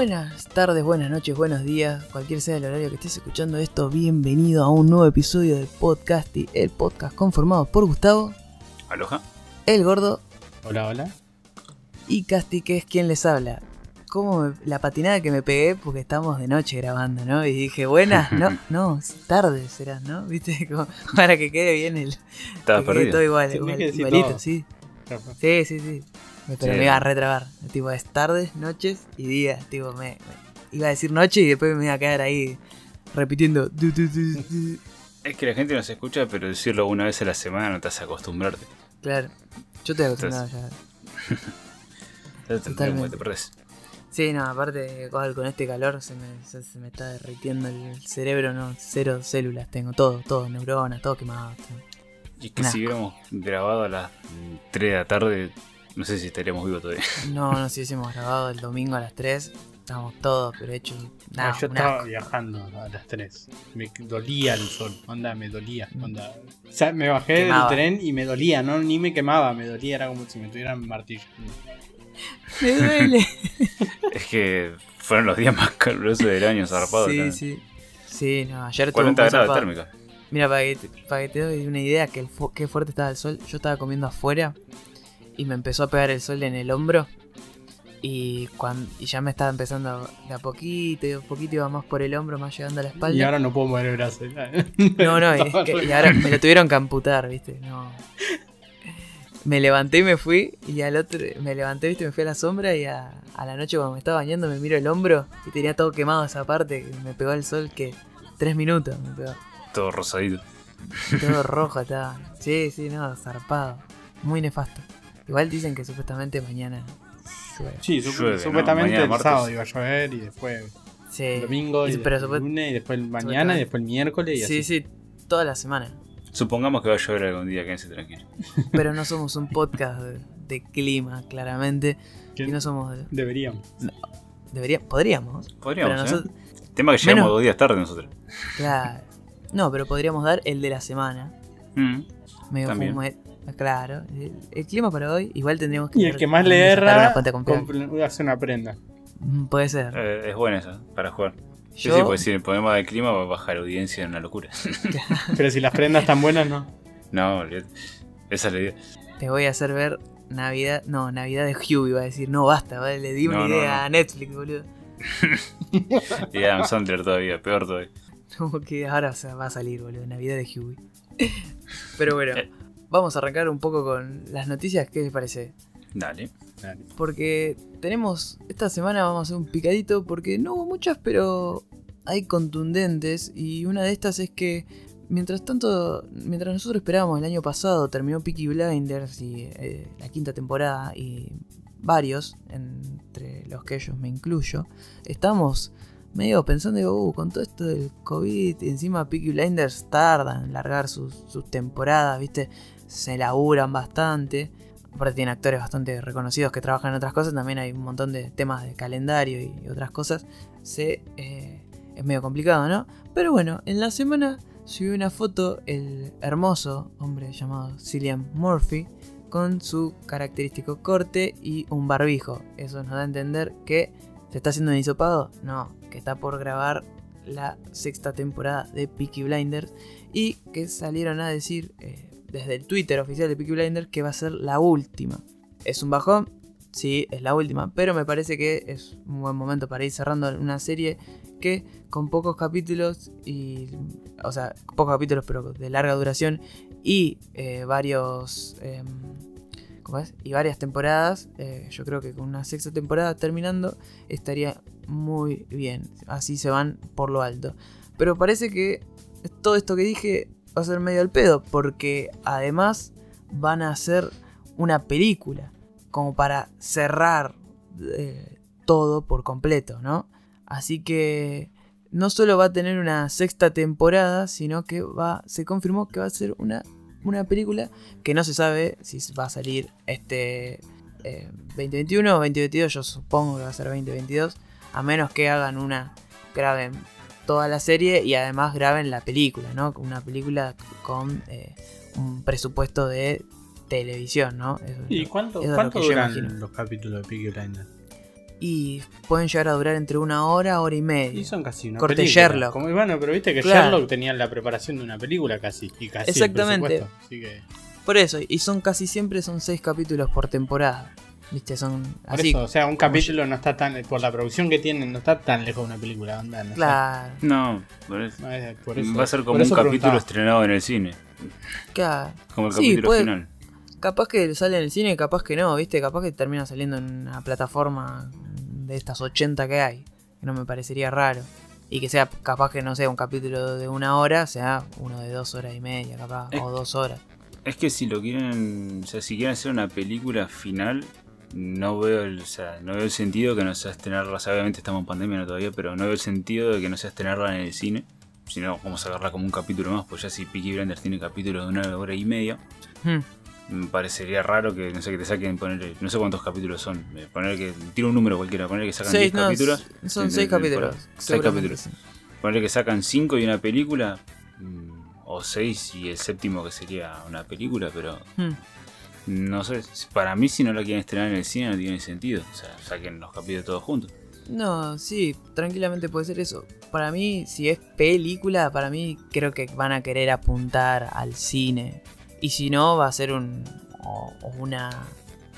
Buenas tardes, buenas noches, buenos días, cualquier sea el horario que estés escuchando esto, bienvenido a un nuevo episodio del podcast y el podcast conformado por Gustavo, Aloha. el gordo Hola, hola. y Casti, que es quien les habla. Como me- la patinada que me pegué porque estamos de noche grabando, ¿no? Y dije, buenas, no, no, tarde será, ¿no? ¿Viste? Como para que quede bien el... Estaba que quede perdido. todo igual, igualito, todo. sí. Sí, sí, sí. Me- Pero Sí. me iba a retrabar. Tipo, es tardes, noches y días. Tipo, me, me- iba a decir noche y después me iba a quedar ahí repitiendo. du, du, du, du. Es que la gente nos escucha, pero decirlo una vez a la semana no te hace acostumbrarte. Claro. Yo estoy acostumbrado ya. Ya te, Totalmente. te perdés. Sí, no, aparte con este calor se me, se, se me está derritiendo el cerebro, no, cero células tengo, todo, todo, neuronas, todo quemado. todo. Y es que si hubiéramos grabado a las 3 de la tarde, no sé si estaríamos vivos todavía. No, no, si hubiésemos grabado el domingo a las 3, estábamos todos, pero hechos. Ah, Nah, yo estaba asco. viajando a las 3. Me dolía el sol. Onda, me dolía. Onda. O sea, me bajé Quemaba. del tren y me dolía, no ni me quemaba, me dolía, era como si me tuvieran martillo. Me duele. es que fueron los días más calurosos del año, zarpado. Sí, sí. Sí, no, ayer estuvo 40 muy grados térmica. Mira, para que, te, para que te doy una idea que el fu- qué fuerte estaba el sol, yo estaba comiendo afuera y me empezó a pegar el sol en el hombro y, cuan- y ya me estaba empezando de a poquito y de a poquito iba más por el hombro, más llegando a la espalda. Y ahora no puedo mover el brazo. No, no, es que- y ahora me lo tuvieron que amputar, ¿viste? No. Me levanté y me fui y al otro, me levanté, ¿viste? Me fui a la sombra y a, a la noche cuando me estaba bañando me miro el hombro y tenía todo quemado esa parte, que me pegó el sol que tres minutos me pegó. Todo rosadito. Todo rojo estaba. Sí, sí, no, zarpado. Muy nefasto. Igual dicen que supuestamente mañana llueve. Sí, sup- Llueve, ¿no? supuestamente Mañana el martes. sábado iba a llover y después Sí. el domingo y Y- pero después el supue- lunes y después el mañana y después el miércoles y Sí, así. sí, toda la semana. Supongamos que va a llover algún día, quédense tranquilos. Pero no somos un podcast de, de clima, claramente. Y no somos. de- Deberíamos. Debería, podríamos. Podríamos, pero ¿eh? nosotros. Tema que llegamos Menos- dos días tarde nosotros. Claro. No, pero podríamos dar el de la semana. Mm. Medio También. fume- Claro. El, el clima para hoy, igual tendríamos que. Y el que más le erra, una hace una prenda. Mm, Puede ser. Eh, es buena esa, para jugar. Sí, Yo sí, pues si el problema del clima va a bajar audiencia en una locura. Pero si las prendas están buenas, no. no. Esa es la idea. te voy a hacer ver Navidad. No, Navidad de Hugh iba a decir. No, basta, ¿vale? le di una No, no, idea no. a Netflix, boludo. Y Adam Sandler todavía, peor todavía. Como que ahora se va a salir, boludo. Navidad de Huey. Pero bueno, Eh. Vamos a arrancar un poco con las noticias. ¿Qué les parece? Dale. Dale. Porque tenemos. Esta semana vamos a hacer un picadito. Porque no hubo muchas, pero hay contundentes. Y una de estas es que. Mientras tanto, mientras nosotros esperábamos el año pasado, terminó Peaky Blinders y eh, la quinta temporada y varios, entre los que ellos me incluyo, estamos medio pensando, digo, uh, con todo esto del COVID, y encima Peaky Blinders tardan en largar sus, sus temporadas, ¿viste? Se laburan bastante. Aparte tienen actores bastante reconocidos que trabajan en otras cosas, también hay un montón de temas de calendario y otras cosas. Se, eh, es medio complicado, ¿no? Pero bueno, en la semana subió una foto el hermoso hombre llamado Cillian Murphy con su característico corte y un barbijo. Eso nos da a entender que se está haciendo un hisopado. No, que está por grabar la sexta temporada de Peaky Blinders y que salieron a decir eh, desde el Twitter oficial de Peaky Blinders que va a ser la última. Es un bajón, sí, es la última, pero me parece que es un buen momento para ir cerrando una serie que con pocos capítulos y o sea, pocos capítulos pero de larga duración y eh, varios em, ¿cómo es? y varias temporadas, eh, yo creo que con una sexta temporada terminando estaría muy bien. Así se van por lo alto. Pero parece que todo esto que dije va a ser medio al pedo, porque además van a hacer una película, como para cerrar eh, todo por completo, ¿no? Así que no solo va a tener una sexta temporada, sino que va, se confirmó que va a ser una, una película que no se sabe si va a salir este eh, 2021 o 2022, yo supongo que va a ser 2022, a menos que hagan una, graben toda la serie y además graben la película, ¿no? Una película con eh, un presupuesto de televisión, ¿no? Eso ¿Y lo- cuánto, eso lo duran los capítulos de Peaky Blinders? y pueden llegar a durar entre una hora, hora y media. Y son casi una Corte película. Sherlock. Como, bueno, pero viste que Claro. Sherlock tenía la preparación de una película casi. Y casi Exactamente. Así que, Por eso, y son casi siempre son seis capítulos por temporada. ¿Viste? Son por así. eso, o sea, un capítulo no está tan. Por la producción que tienen, no está tan lejos de una película. Onda, no por eso- No, es- por eso- va a ser por como un capítulo preguntaba. estrenado en el cine. claro. Como el Sí, capítulo puede- final. Capaz que sale en el cine, capaz que no, ¿viste? Capaz que termina saliendo en una plataforma de estas 80 que hay. Que no me parecería raro. Y que sea capaz que no sea un capítulo de una hora, sea uno de dos horas y media, capaz, o dos horas. Es que si lo quieren, o sea, si quieren hacer una película final, no veo el, o sea, no veo el sentido que no sea estrenarla, o sea, obviamente estamos en pandemia no todavía, pero no veo el sentido de que no sea estrenarla en el cine, sino vamos a agarrarla como un capítulo más, pues ya si Peaky Blinders tiene capítulos de una hora y media, Hmm. me parecería raro que, no sé, que te saquen, poner, no sé cuántos capítulos son, eh, poner que, tiro un número cualquiera, poner que sacan 10 Seis, no, capítulos, son de- seis de- de- capítulos. seis seguramente capítulos. sí. poner que sacan 5 y una película, mm, o 6 y el séptimo que sería una película, pero Hmm. No sé, para mí si no la quieren estrenar en el cine no tiene sentido. O sea, saquen los capítulos todos juntos. No, sí, tranquilamente puede ser eso. Para mí, si es película, para mí creo que van a querer apuntar al cine. Y si no, va a ser un. o, una.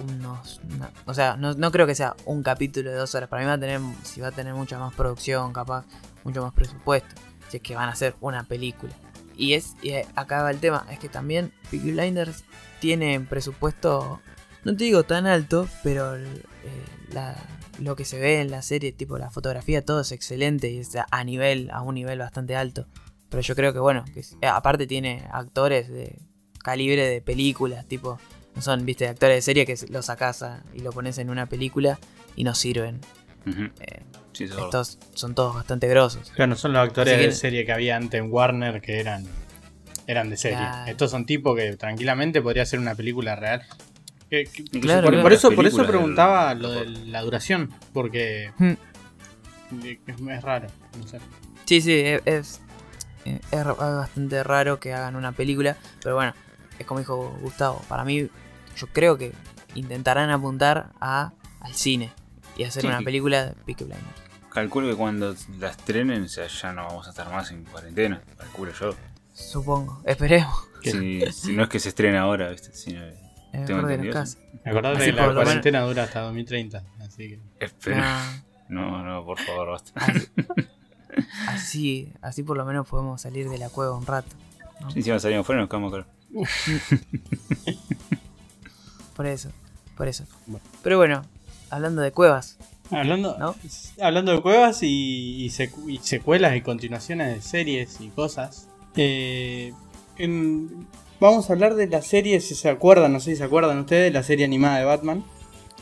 unos. o sea, no, no creo que sea un capítulo de dos horas. Para mí va a tener. Si va a tener mucha más producción, capaz, mucho más presupuesto. Si es que van a hacer una película. Y es. Y acá va el tema. Es que también Peaky Blinders tiene presupuesto. No te digo tan alto, pero el- eh, la- lo que se ve en la serie, tipo la fotografía, todo es excelente y está a nivel, a un nivel bastante alto. Pero yo creo que bueno, que eh, aparte tiene actores de calibre de películas, tipo, no son, viste, actores de serie que lo sacas a- y lo pones en una película y no sirven. Eh, Sí, estos son todos bastante grosos. Claro, no son los actores que- de serie que había antes en Warner que eran, eran de serie. Claro. Estos son tipos que tranquilamente podría ser una película real. Que- que- Incluso Claro, por, claro. por eso, por eso preguntaba del- lo de la duración, porque Hmm. es, es raro. No sé. Sí, sí, es, es, eh, es bastante raro que hagan una película, pero bueno, es como dijo Gustavo, para mí yo creo que intentarán apuntar a, al cine y hacer Sí. una película de Peaky Blinders. Calculo que cuando la estrenen, o sea, ya no vamos a estar más en cuarentena. Calculo yo. Supongo, esperemos. Si, si no es que se estrena ahora, ¿viste? sino- Es Tengo mejor de entendido, casa. Acordate que la cuarentena dura hasta 2030. Así que. Espero. Ah, No, no, por favor, basta. así, así por lo menos podemos salir de la cueva un rato. ¿no? Si encima salimos fuera nos quedamos acá. Por eso, por eso. Bueno. Pero bueno, hablando de cuevas, Hablando, ¿No? hablando de cuevas y, y secu- y secuelas y continuaciones de series y cosas. Eh, en- vamos a hablar de la serie, si se acuerdan, no sé si se acuerdan ustedes, la serie animada de Batman.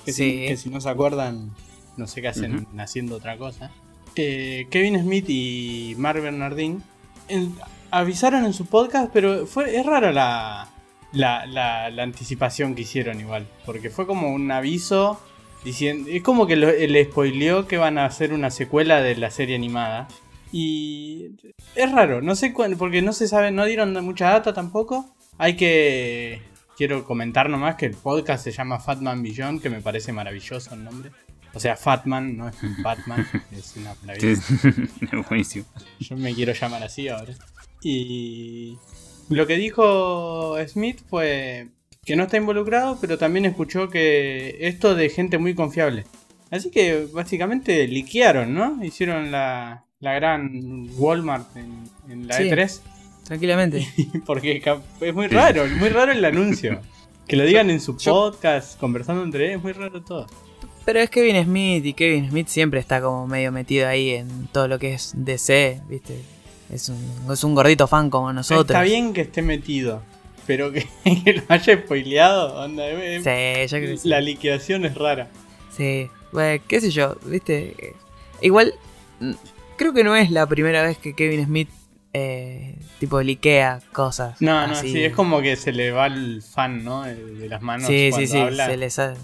Que, Sí. si, que si no se acuerdan, no sé qué hacen haciendo otra cosa. Eh, Kevin Smith y Mark Bernardin en- avisaron en su podcast, pero fue es rara la, la, la- la anticipación que hicieron igual. Porque fue como un aviso diciendo. Es como que lo- le spoileó que van a hacer una secuela de la serie animada. Y es raro, no sé cuándo, porque no se sabe, no dieron mucha data tampoco. Hay que. Quiero comentar nomás que el podcast se llama Fatman Beyond, que me parece maravilloso el nombre. O sea, Fatman, no es un Batman, es una maravilla. Es buenísimo. Yo me quiero llamar así ahora. Y lo que dijo Smith fue que no está involucrado, pero también escuchó que esto de gente muy confiable. Así que básicamente liquearon, ¿no? Hicieron la, la gran Walmart en, en la Sí. E3. tranquilamente. Porque es muy raro, muy raro el anuncio. Que lo digan en su Yo- podcast, conversando entre ellos, es muy raro todo. Pero es Kevin Smith y Kevin Smith siempre está como medio metido ahí en todo lo que es DC, ¿viste? Es un, es un gordito fan como nosotros. Está bien que esté metido, pero que, que lo haya spoileado, onda, Sí, yo creo que sí. La liquidación es rara. Sí, bueno, qué sé yo, ¿viste? Igual, creo que no es la primera vez que Kevin Smith, eh, tipo, liquea cosas. No, no, sí, es como que se le va el fan, ¿no? De, las manos Sí, sí, cuando sí, habla. se le sale.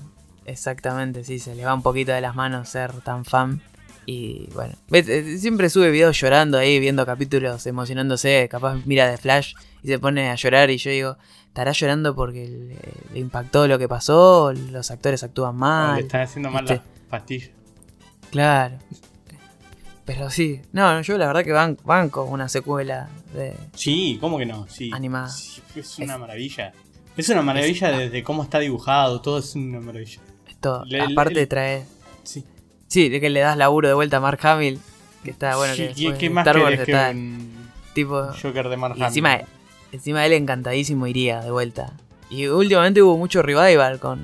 Exactamente, sí, se le va un poquito de las manos ser tan fan. Y bueno, eh, siempre sube videos llorando ahí, viendo capítulos, emocionándose. Capaz mira de Flash y se pone a llorar. Y yo digo, ¿estará llorando porque le, le impactó lo que pasó? ¿Los actores actúan O mal? le están haciendo mal las pastillas. Claro. Pero sí, no, yo la verdad que ban- banco una secuela de... Sí, ¿cómo que no? Sí. Animada. Sí, es una maravilla. Es una maravilla Es- desde cómo está dibujado, todo es una maravilla. Todo. Le- Aparte le- trae... Sí. Sí, de que le das laburo de vuelta a Mark Hamill. Que está bueno Sí, que ¿qué- después ¿Qué de más Star Wars querés que está un tipo... Joker de Mark Y encima, Hamill? encima él encantadísimo iría de vuelta. Y últimamente hubo mucho revival con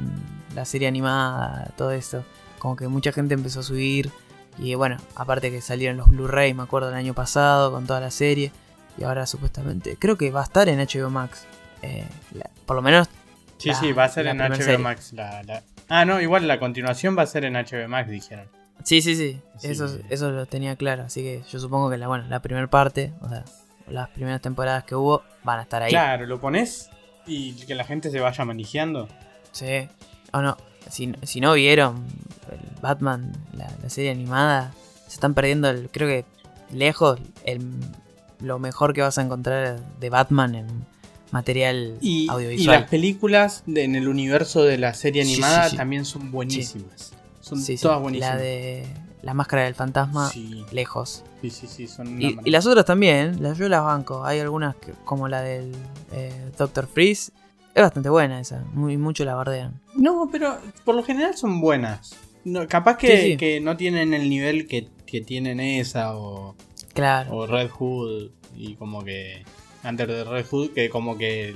la serie animada, todo esto. Como que mucha gente empezó a subir. Y bueno, aparte que salieron los Blu-ray, me acuerdo el año pasado, con toda la serie. Y ahora supuestamente, creo que va a estar en HBO Max. Eh, la- por lo menos, Sí, la- sí, va a ser en HBO serie. Max. La, Ah, no, igual la continuación va a ser en HBO Max, dijeron. sí, sí, sí, Sí. Eso, eso lo tenía claro. Así que yo supongo que la, bueno, la primera parte, o sea, las primeras temporadas que hubo, van a estar ahí. Claro, lo pones y que la gente se vaya manejando. Sí. O no, si, si no vieron el Batman, la, la serie animada, se están perdiendo, el, creo que lejos, el, lo mejor que vas a encontrar de Batman en material Y, y audiovisual. las películas de- en el universo de la serie animada sí, sí. también son buenísimas. Son todas buenísimas. La de la máscara del fantasma, lejos. sí, sí, sí, son Y, y las otras también, las, yo las banco. Hay algunas que- como la del eh, Doctor Freeze. Es bastante buena esa, muy mucho la bardean. No, pero por lo general son buenas. No, capaz que, Sí, sí. que no tienen el nivel que, que tienen esa o, Claro. o Red Hood y como que Under the Red Hood que como que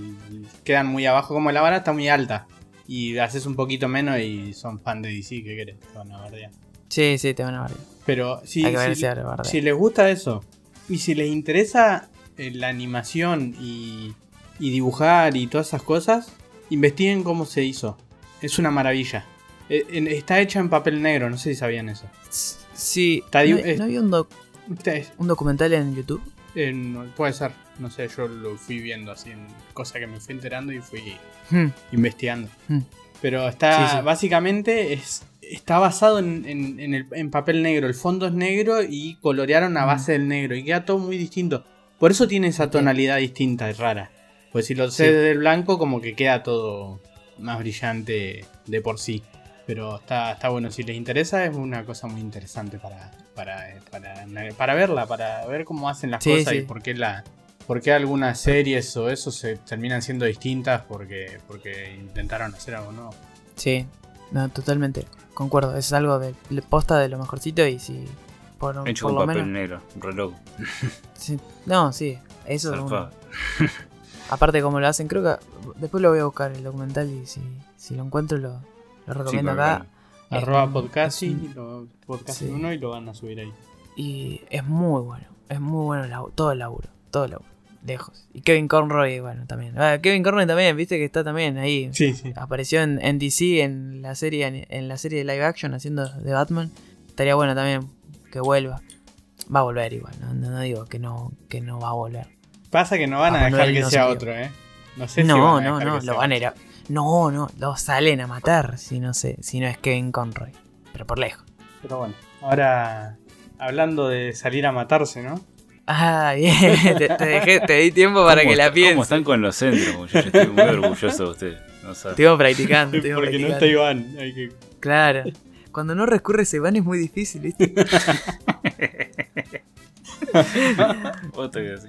quedan muy abajo, como la vara está muy alta. Y haces un poquito menos y son fan de DC, ¿qué querés? Te van a bardear. Sí, sí, te van a bardear. Pero si, Hay que ver si- si les gusta eso y si les interesa eh, la animación y, y dibujar y todas esas cosas, investiguen cómo se hizo. Es una maravilla. En- está hecha en papel negro, no sé si sabían eso. Sí, ¿no, di- es- ¿no había un, doc- Está- es- un documental en YouTube? eh, no- puede ser, no sé, yo lo fui viendo así en cosa que me fui enterando y fui Hmm, investigando. hmm. Pero está, Sí, sí. básicamente, es, está basado en, en- en el- en papel negro. El fondo es negro y colorearon a Mm. base del negro. Y queda todo muy distinto. Por eso tiene esa tonalidad distinta y rara. Pues si lo sé Sí. del blanco, como que queda todo más brillante de por sí. Pero está, está bueno. Si les interesa, es una cosa muy interesante para, para, para, para verla, para ver cómo hacen las Sí, cosas y por qué la. ¿Por qué algunas series o eso se terminan siendo distintas? Porque, porque intentaron hacer algo nuevo. Sí, no, totalmente. Concuerdo, es algo de de posta de lo mejorcito y si por, Hecho por con lo papel menos. negro, reloj. sí, no, sí, eso es. Aparte como lo hacen, creo que después lo voy a buscar el documental y si, si lo encuentro lo, lo recomiendo Sí, acá. Es Arroba un- podcast es un- lo, podcast sí. uno y lo van a subir ahí. Y es muy bueno, es muy bueno el todo el laburo, todo el laburo, lejos. Y Kevin Conroy, bueno, también. Ah, Kevin Conroy también, viste que está también ahí. Sí, sí. Apareció en, en DC en la serie en, en la serie de live action haciendo de Batman. Estaría bueno también que vuelva. Va a volver igual, no, no- no digo que no, que no va a volver. Pasa que no van Ah, a dejar Manuel que no sea se otro, ¿eh? No sé si no, van a no, dejar no, lo van a ir a- No, no, lo salen a matar si no sé, si no es Kevin Conroy. Pero por lejos. Pero bueno, ahora hablando de salir a matarse, ¿no? Ah, bien, te, te dejé, te di tiempo para ¿Cómo que la está- ¿Cómo pienses. están con los centros, muchachos? Estoy muy orgulloso de ustedes. No saben. Estuve practicando, estuve Porque no está Iván. Hay que... Claro. Cuando no recurres a Iván es muy difícil, ¿viste? Otra que así.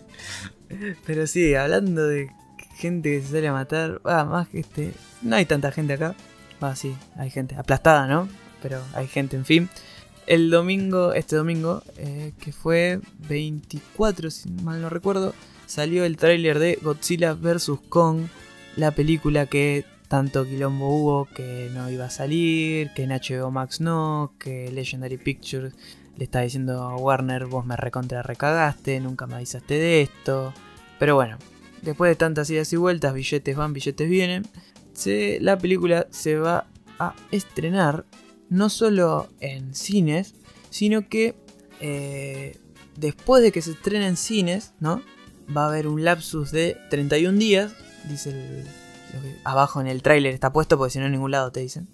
Pero sí, hablando de gente que se sale a matar, ah, más que este, no hay tanta gente acá. Ah, sí, hay gente aplastada, ¿no? Pero hay gente, en fin. El domingo, este domingo, eh, que fue 24, si mal no recuerdo, salió el tráiler de Godzilla vs. Kong, la película que tanto quilombo hubo que no iba a salir, que en HBO Max no, que Legendary Pictures le está diciendo a Warner, vos me recontra recagaste, nunca me avisaste de esto. Pero bueno, después de tantas idas y vueltas, billetes van, billetes vienen, se- la película se va a estrenar no solo en cines, sino que eh, después de que se estrene en cines, ¿no? Va a haber un lapsus de 31 días, dice el, abajo en el tráiler está puesto, porque si no en ningún lado te dicen.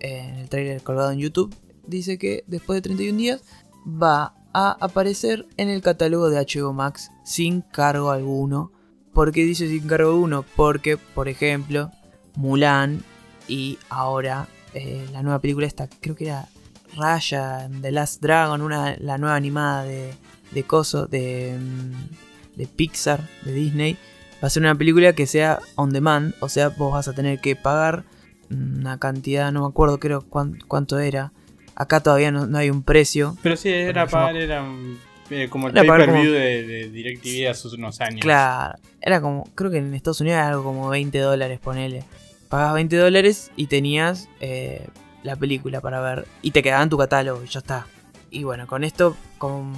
Eh, en el tráiler colgado en YouTube dice que después de 31 días va a aparecer en el catálogo de HBO Max sin cargo alguno. ¿Por qué dice sin cargo alguno? Porque, por ejemplo, Mulan y ahora eh, la nueva película esta, creo que era Raya, The Last Dragon, una, la nueva animada de, de Coso, de, mm, de Pixar, de Disney, va a ser una película que sea on demand, o sea, vos vas a tener que pagar una cantidad, no me acuerdo creo cuán- cuánto era. Acá todavía no, no hay un precio. Pero sí, era pagar, era un- eh, como el Era pagar pay-per-view como- de, de DirecTV hace unos años. Claro, era como, creo que en Estados Unidos era algo como 20 dólares, ponele. Pagabas 20 dólares y tenías eh, la película para ver. Y te quedaba en tu catálogo y ya está. Y bueno, con esto, con,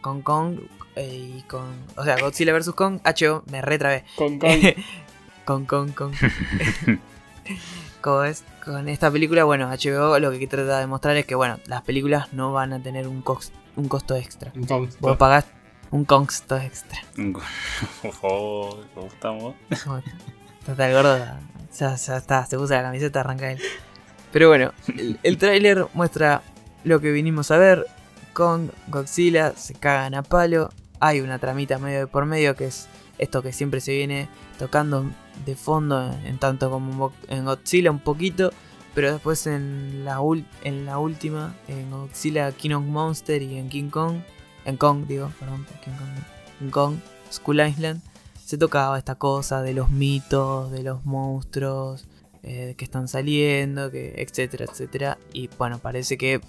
con Kong eh, y con... O sea, Godzilla vs. Kong, HBO, me retrabé. Con, con, con, con, con. ¿Cómo es? Con esta película, bueno, HBO lo que trata de mostrar es que, bueno, las películas no van a tener un, un costo extra. con- Vos pagás un costo extra. Por favor, ¿cómo estamos? Bueno, Total gordo, ya, ya está, se puso la camiseta, arranca él. Pero bueno, el, el tráiler muestra lo que vinimos a ver. Kong, Godzilla, se cagan a palo. Hay una tramita medio de por medio que es esto que siempre se viene tocando de fondo, en tanto como en Godzilla un poquito. Pero después en la, en la última, en Godzilla King of Monster y en King Kong, en Kong digo, perdón, King Kong, en Skull Island, se tocaba esta cosa de los mitos, de los monstruos eh, que están saliendo, que etcétera, etcétera. Y bueno, parece que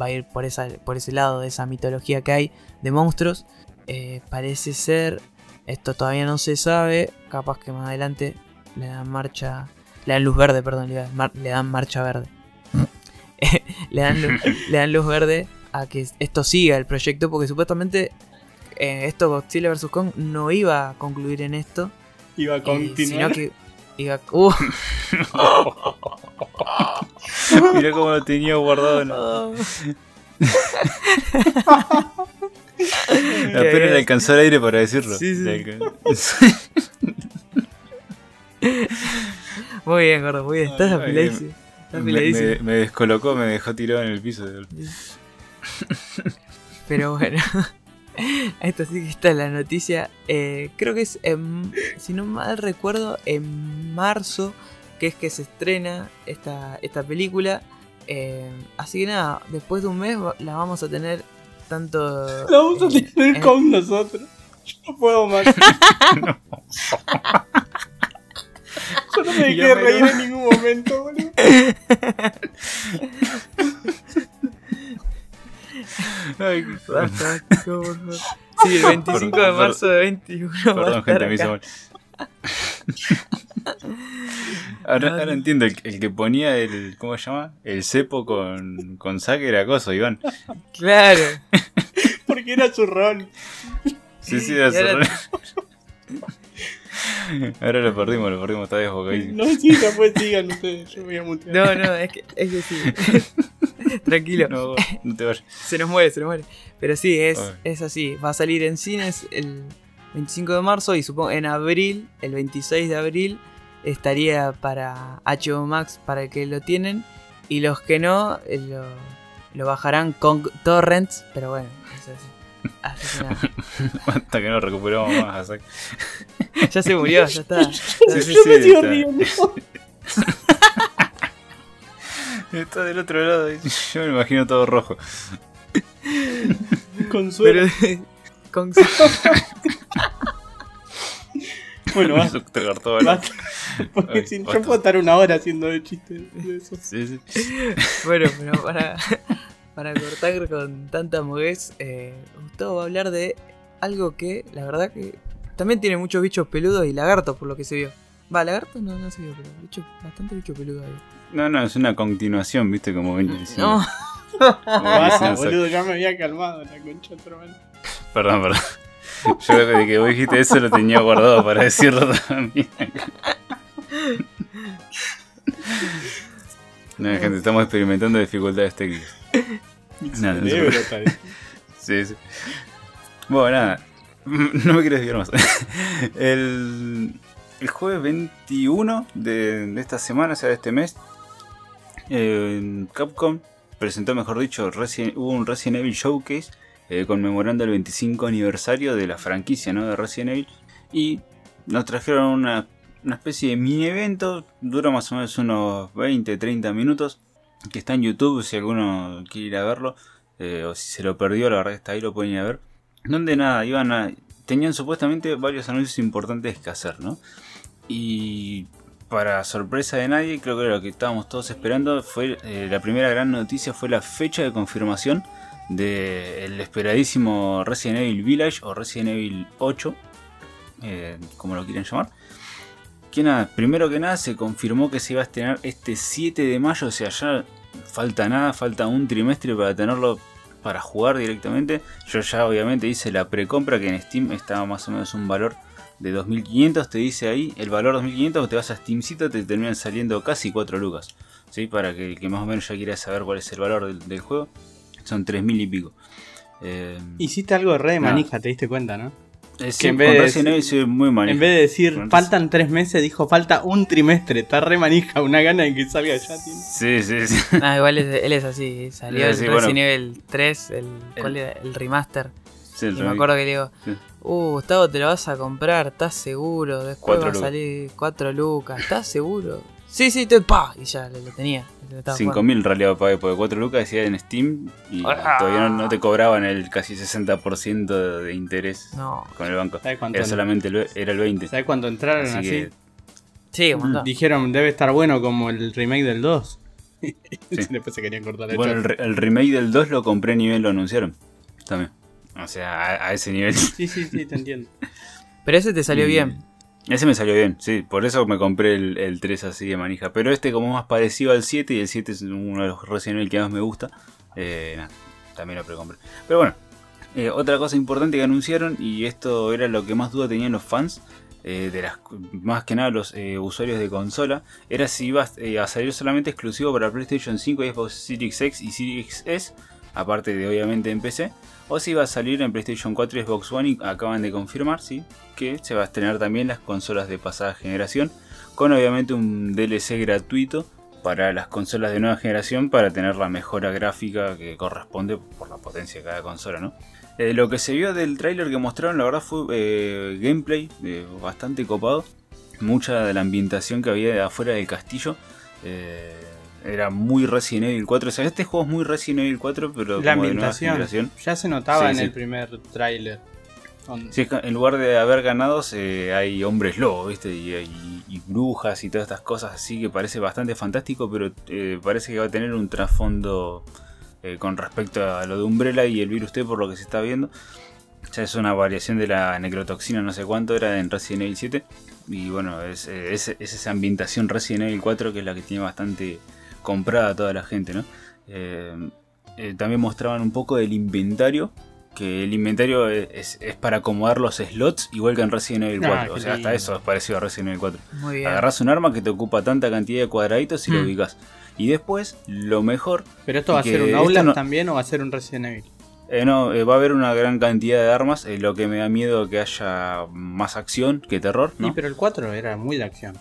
va a ir por, esa, por ese lado de esa mitología que hay de monstruos. Eh, parece ser, esto todavía no se sabe, capaz que más adelante le dan marcha, le dan luz verde, perdón, le dan, mar- le dan marcha verde. le, dan luz, le dan luz verde a que esto siga el proyecto, porque supuestamente eh, esto Godzilla vs. Kong no iba a concluir en esto, iba a eh, continuar. sino que iba uh, Mira cómo lo tenía guardado. ¿no? Apenas le alcanzó el aire para decirlo. Sí, sí. Muy bien, gordo, muy bien, estás afiladísimo. Estás me, me- me descolocó, me dejó tirado en el piso. Pero bueno, esto sí que está la noticia. Eh, creo que es, en- si no mal recuerdo, en marzo, que es que se estrena esta, esta película. Eh, así que nada, después de un mes la vamos a tener tanto... La vamos a eh, tener en- con nosotros. Yo no puedo más. Yo no me dejé de reír en ningún momento, boludo. Ay, Basta, por favor. Sí, el 25 de Perdón, marzo de 21 va a Perdón, estar gente, me hizo mal. Ahora, ahora entiendo, el, el que ponía el. ¿Cómo se llama? El cepo con, con saque era cosa, Iván. Claro. Porque era su rol. Sí, sí, era Y ahora- su- Ahora lo perdimos, lo perdimos, está desbocadísimo. No, sí, después sigan ustedes. Yo me voy a mutear. No, no, es que, es que sí. Tranquilo. No, no te vayas. Se nos muere, se nos muere. Pero sí, es, es así. Va a salir en cines el 25 de marzo y supongo en abril, el 26 de abril, estaría para HBO Max para que lo tienen. Y los que no, eh, lo, lo bajarán con torrents. Pero bueno, es así. Hasta que no recuperamos más. Ya se murió, ya está. Sí, Yo sí, me sigo está. riendo. Está del otro lado. Yo me imagino todo rojo. Consuelo. Pero con Bueno, te cortó, ¿vale? Porque Ay, si, yo puedo estar una hora haciendo chistes de eso. Sí, sí. Bueno, pero para, para cortar con tanta moguez, eh, Gustavo va a hablar de algo que, la verdad que también tiene muchos bichos peludos y lagartos, por lo que se vio. Va, lagartos no, no se vio, pero bicho, bastante bicho peludo ahí. No, no, es una continuación, viste, como venía diciendo. No, Como boludo, ya me había calmado la concha de hermano. Perdón, perdón. Yo desde que vos dijiste eso lo tenía guardado para decirlo también. No, gente, estamos experimentando dificultades técnicas. Mi No, se. Sí, sí. Bueno, nada. No me quiero desviar más. El, el jueves 21 de, de esta semana, o sea, de este mes, eh, Capcom presentó, mejor dicho, Resident- hubo un Resident Evil Showcase eh, conmemorando el 25 aniversario de la franquicia ¿no? de Resident Evil. Y nos trajeron una, una especie de mini evento, dura más o menos unos 20-30 minutos. que está en YouTube, si alguno quiere ir a verlo, eh, o si se lo perdió, la verdad está ahí, lo pueden ir a ver. Donde nada, iban a, tenían supuestamente varios anuncios importantes que hacer, ¿no? Y para sorpresa de nadie, creo que lo que estábamos todos esperando fue eh, la primera gran noticia fue la fecha de confirmación del esperadísimo Resident Evil Village o Resident Evil 8, eh, como lo quieren llamar. Que nada, primero que nada se confirmó que se iba a estrenar este 7 de mayo, o sea, ya falta nada, falta un trimestre para tenerlo para jugar directamente. Yo ya obviamente hice la precompra que en Steam estaba más o menos un valor de 2500, te dice ahí el valor 2500, te vas a Steamcito, te terminan saliendo casi 4 lucas. ¿sí? Para que, que más o menos ya quiera saber cuál es el valor del juego, son 3000 y pico. Eh, Hiciste algo de re manija, te diste cuenta, ¿no? es que en vez de soy muy manija. En vez de decir faltan tres meses, dijo falta un trimestre. Está re manija, una gana de que salga ya. Sí, sí, sí. Ah, igual es- él es así. Salió Es el Resident bueno. Evil 3, el, ¿cuál era? el remaster. Sí, el Y me acuerdo que le digo, Sí. uh, Gustavo, te lo vas a comprar, ¿estás seguro? Después Cuatro va a salir 4 lucas, ¿estás seguro? Sí, sí, te pa. Y ya lo, lo tenía. lo estaba 5000 en realidad pagué porque 4 lucas decía en Steam y Ah. todavía no, no te cobraban el casi 60% de interés. No. con el banco. ¿Sabes cuánto, Era solamente el, era el 20. ¿sabes cuánto entraron Así así? que Sí, un montón. Dijeron, debe estar bueno como el remake del 2. Después se querían cortar el bueno, el, el remake del 2 lo compré ni bien lo anunciaron. También. O sea, a, a ese nivel. Sí, sí, sí, te entiendo. Pero ese te salió Y- bien. Ese me salió bien, sí, por eso me compré el, el 3 así de manija. Pero este como más parecido al 7 y el 7 es uno de los Resident Evil que más me gusta. Eh, también lo precompré. Pero bueno, eh, otra cosa importante que anunciaron y esto era lo que más duda tenían los fans. eh, de las más que nada los usuarios de consola era si iba a salir solamente exclusivo para PlayStation 5 y Xbox Series X y Series S aparte de obviamente en PC o si va a salir en PlayStation 4 y Xbox One y acaban de confirmar sí que se va a estrenar también las consolas de pasada generación con obviamente un DLC gratuito para las consolas de nueva generación para tener la mejora gráfica que corresponde por la potencia de cada consola, ¿no? Eh, lo que se vio del tráiler que mostraron, la verdad fue eh, gameplay eh, bastante copado. Mucha de la ambientación que había de afuera del castillo era muy Resident Evil 4. O sea, este juego es muy Resident Evil 4, pero La como ambientación ya se notaba Sí, en sí. el primer tráiler. Sí, en lugar de haber ganados, eh, hay hombres lobos, ¿viste? Y, y- y brujas y todas estas cosas así que parece bastante fantástico, pero eh, parece que va a tener un trasfondo eh, con respecto a lo de Umbrella y el virus T, por lo que se está viendo. Ya es una variación de la necrotoxina, no sé cuánto era en Resident Evil 7. Y bueno, es, eh, es- es esa ambientación Resident Evil 4 que es la que tiene bastante comprada a toda la gente, ¿no? Eh, eh, también mostraban un poco del inventario. Que el inventario es, es para acomodar los slots, igual que en Resident Evil Ah, 4. o qué sea, hasta eso es parecido a Resident Evil 4. Muy bien. Agarras un arma que te ocupa tanta cantidad de cuadraditos y lo Mm. ubicas. Y después, lo mejor, Pero esto va a ser un Outlast no- también o va a ser un Resident Evil. eh, no, eh, va a haber una gran cantidad de armas. eh, lo que me da miedo que haya más acción que terror, ¿no? Sí, pero el 4 era muy de acción.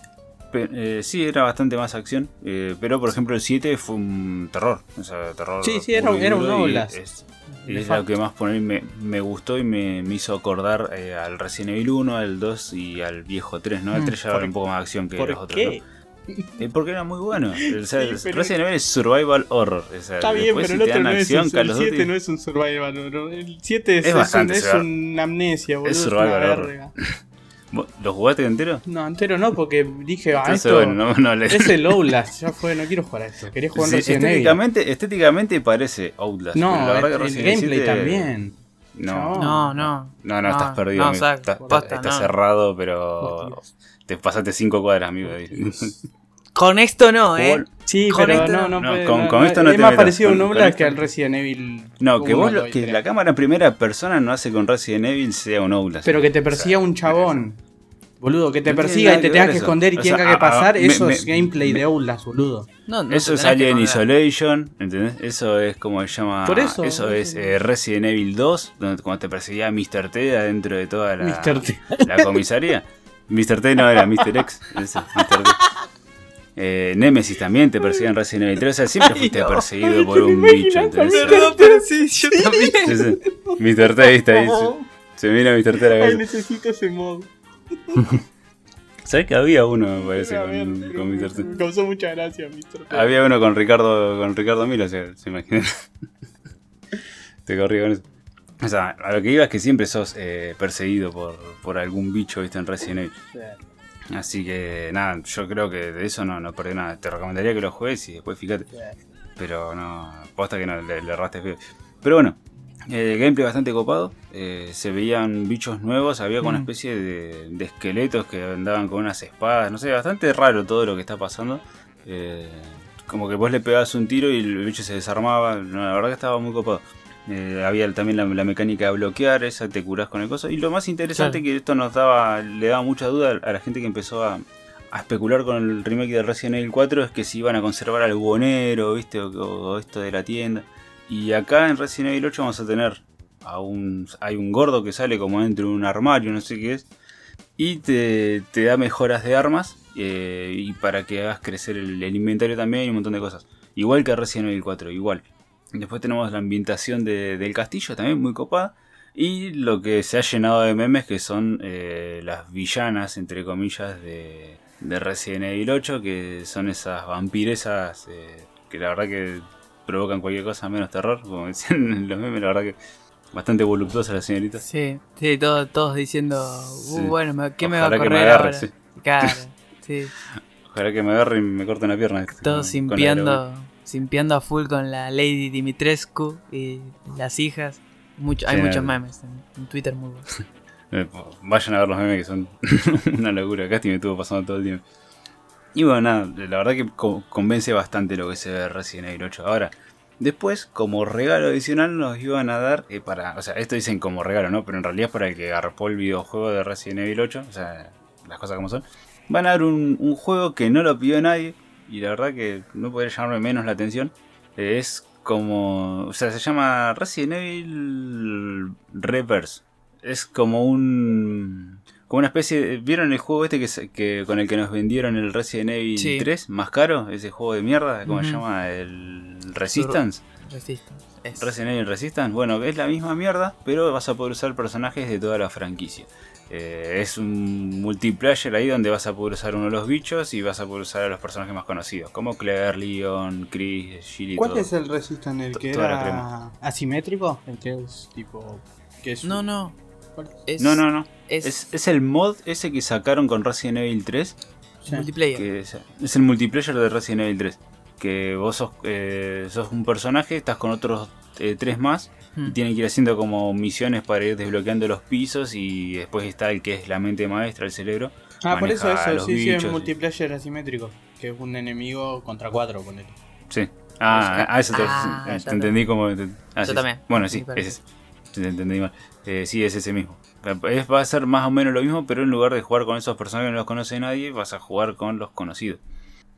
Eh, sí, era bastante más acción. eh, pero por ejemplo, el 7 fue un terror. O sea, terror. Sí, sí, era- era un Outlast. Es, y es lo que más por ahí me, me gustó y me, me hizo acordar eh, al Resident Evil 1, al 2 y al viejo 3. ¿no? El Mm, 3 ya ¿por- era un poco más acción que ¿Por los otros. qué? ¿no? Eh, porque era muy bueno. O sea, Sí, pero- Resident Evil es survival horror. O sea, Está bien, pero si el otro no es acción, un, Call el of 7 Duty- no es un survival, no, el 7 es, Es es, un- es amnesia, boludo. Es Es, survival horror. verga. ¿Vos- ¿Lo jugaste entero? No, entero no, porque dije, ah, Entonces, esto bueno, no, no le- es el Outlast, ya fue, no quiero jugar a esto, quería jugar Sí, Resident Evil. estéticamente, estéticamente parece Outlast. No, pero la verdad que el, el Resident Evil gameplay 7 también. No, No, no. no, no, estás perdido. No, Está- posta, está no. cerrado, pero Dios. te pasaste 5 cuadras, amigo. Con esto no, eh. Sí, Con pero esto no, no. puede- con- no, con no, esto no es te más metas, parecido a un Outlast que al Resident Evil. No, que 1, vos lo- 2 y que 3. la cámara en primera persona no hace con Resident Evil sea un Outlast. Pero que te persiga O sea, un chabón. Boludo, que te No persiga y te tengas que eso. esconder y O sea, tenga a- que pasar, a- eso me- es gameplay me- de Outlast, boludo. No, no Eso es Alien. Isolation, ¿entendés? Eso es como se llama. Por eso, Eso por es eh, Resident Evil 2, donde cuando te perseguía Mr. T adentro de toda la, Mr. T. la comisaría. Mr. T no era Mr. X, ese, Mr. T. Eh, Nemesis también te perseguía en Resident Evil 3, o sea, siempre fuiste no. perseguido por un bicho. pero sí, yo también. Mr. T, ahí está ahí. Se, se mira Mr. T a la Ay, cabeza. necesito ese mod. ¿Sabes que había uno, me parece, con, con Mr. Me causó mucha gracia, Mr. T. Había uno con Ricardo con Ricardo Milo, o sea, se imaginan. Te corrí con eso. O sea, a lo que iba es que siempre sos eh, perseguido por, por algún bicho, viste, en Resident Evil. Sí, Así que nada, yo creo que de eso no, no perdí nada. Te recomendaría que lo juegues y después fíjate. sí. Pero no, posta que no, le, le erraste feo. Pero bueno, eh, gameplay bastante copado. eh, se veían bichos nuevos, había como una Mm. especie de, de esqueletos que andaban con unas espadas. No sé, bastante raro todo lo que está pasando. eh, como que vos le pegabas un tiro y el bicho se desarmaba. No, la verdad que estaba muy copado. Eh, había también la, la mecánica de bloquear, esa te curás con el coso. Y lo más interesante Claro. que esto nos daba, le daba mucha duda a la gente que empezó a, a especular con el remake de Resident Evil 4 es que si iban a conservar al buhonero, ¿viste? O, o esto de la tienda. Y acá en Resident Evil 8 vamos a tener un. Hay un gordo que sale como dentro de un armario, no sé qué es. Y te, te da mejoras de armas. eh, y para que hagas crecer el, inventario también y un montón de cosas. Igual que Resident Evil 4, igual. Después tenemos la ambientación de- del castillo, también muy copada. Y lo que se ha llenado de memes que son eh, las villanas, entre comillas, de, de Resident Evil 8, que son esas vampiresas eh, que la verdad que provocan cualquier cosa menos terror, como decían los memes, la verdad que bastante voluptuosa la señorita. Sí, sí, todo- todos diciendo, uh, Sí. bueno, ¿qué me va a Ojalá que correr me agarre, ahora? sí. Claro, sí. Ojalá que me agarre y me corte una pierna. este, Todos simpiando, simpiando a full con la Lady Dimitrescu y las hijas. Mucho, hay muchos memes en, en Twitter muy buenos. Eh, Vayan a ver los memes que son una locura. Casti me estuvo pasando todo el tiempo. Y bueno, nada, la verdad que co- convence bastante lo que se ve de Resident Evil 8. Ahora, después, como regalo adicional, nos iban a dar eh, para. O sea, esto dicen como regalo, ¿no? Pero en realidad es para el que agarpó el videojuego de Resident Evil 8. O sea, las cosas como son. Van a dar un, un juego que no lo pidió nadie. Y la verdad que no podría llamarme menos la atención. Eh, es como. O sea, se llama Resident Evil Reverse. Es como un. Como una especie de- ¿Vieron el juego este que, se- que con el que nos vendieron el Resident Evil Sí. 3? Más caro, ese juego de mierda, ¿cómo se llama? El Resistance. Resistance. es. Resident Evil Resistance. Bueno, es la misma mierda, pero vas a poder usar personajes de toda la franquicia. Eh, es un multiplayer ahí donde vas a poder usar uno de los bichos y vas a poder usar a los personajes más conocidos, como Claire, Leon, Chris, Jill y ¿Cuál todo. es el Resistance? ¿El que era asimétrico? El que es tipo. Que es No, no. No, no, no. Es, Es, es el mod ese que sacaron con Resident Evil 3. Sí. multiplayer. Que es, es el multiplayer de Resident Evil 3. Que vos sos, eh, sos un personaje, estás con otros eh, tres más. Hmm. Y tienen que ir haciendo como misiones para ir desbloqueando los pisos. Y después está el que es la mente maestra, el cerebro. Ah, por eso eso, los sí, sí, es bichos y- multiplayer asimétrico. Que es un enemigo contra cuatro, ponele. Sí. Ah, a eso te, Ah, te entendí como. te- ah, Yo sí, también. Bueno, sí, parece. es Te entendí mal. Eh, es ese mismo. Es- va a ser más o menos lo mismo, pero en lugar de jugar con esos personajes que no los conoce nadie, vas a jugar con los conocidos.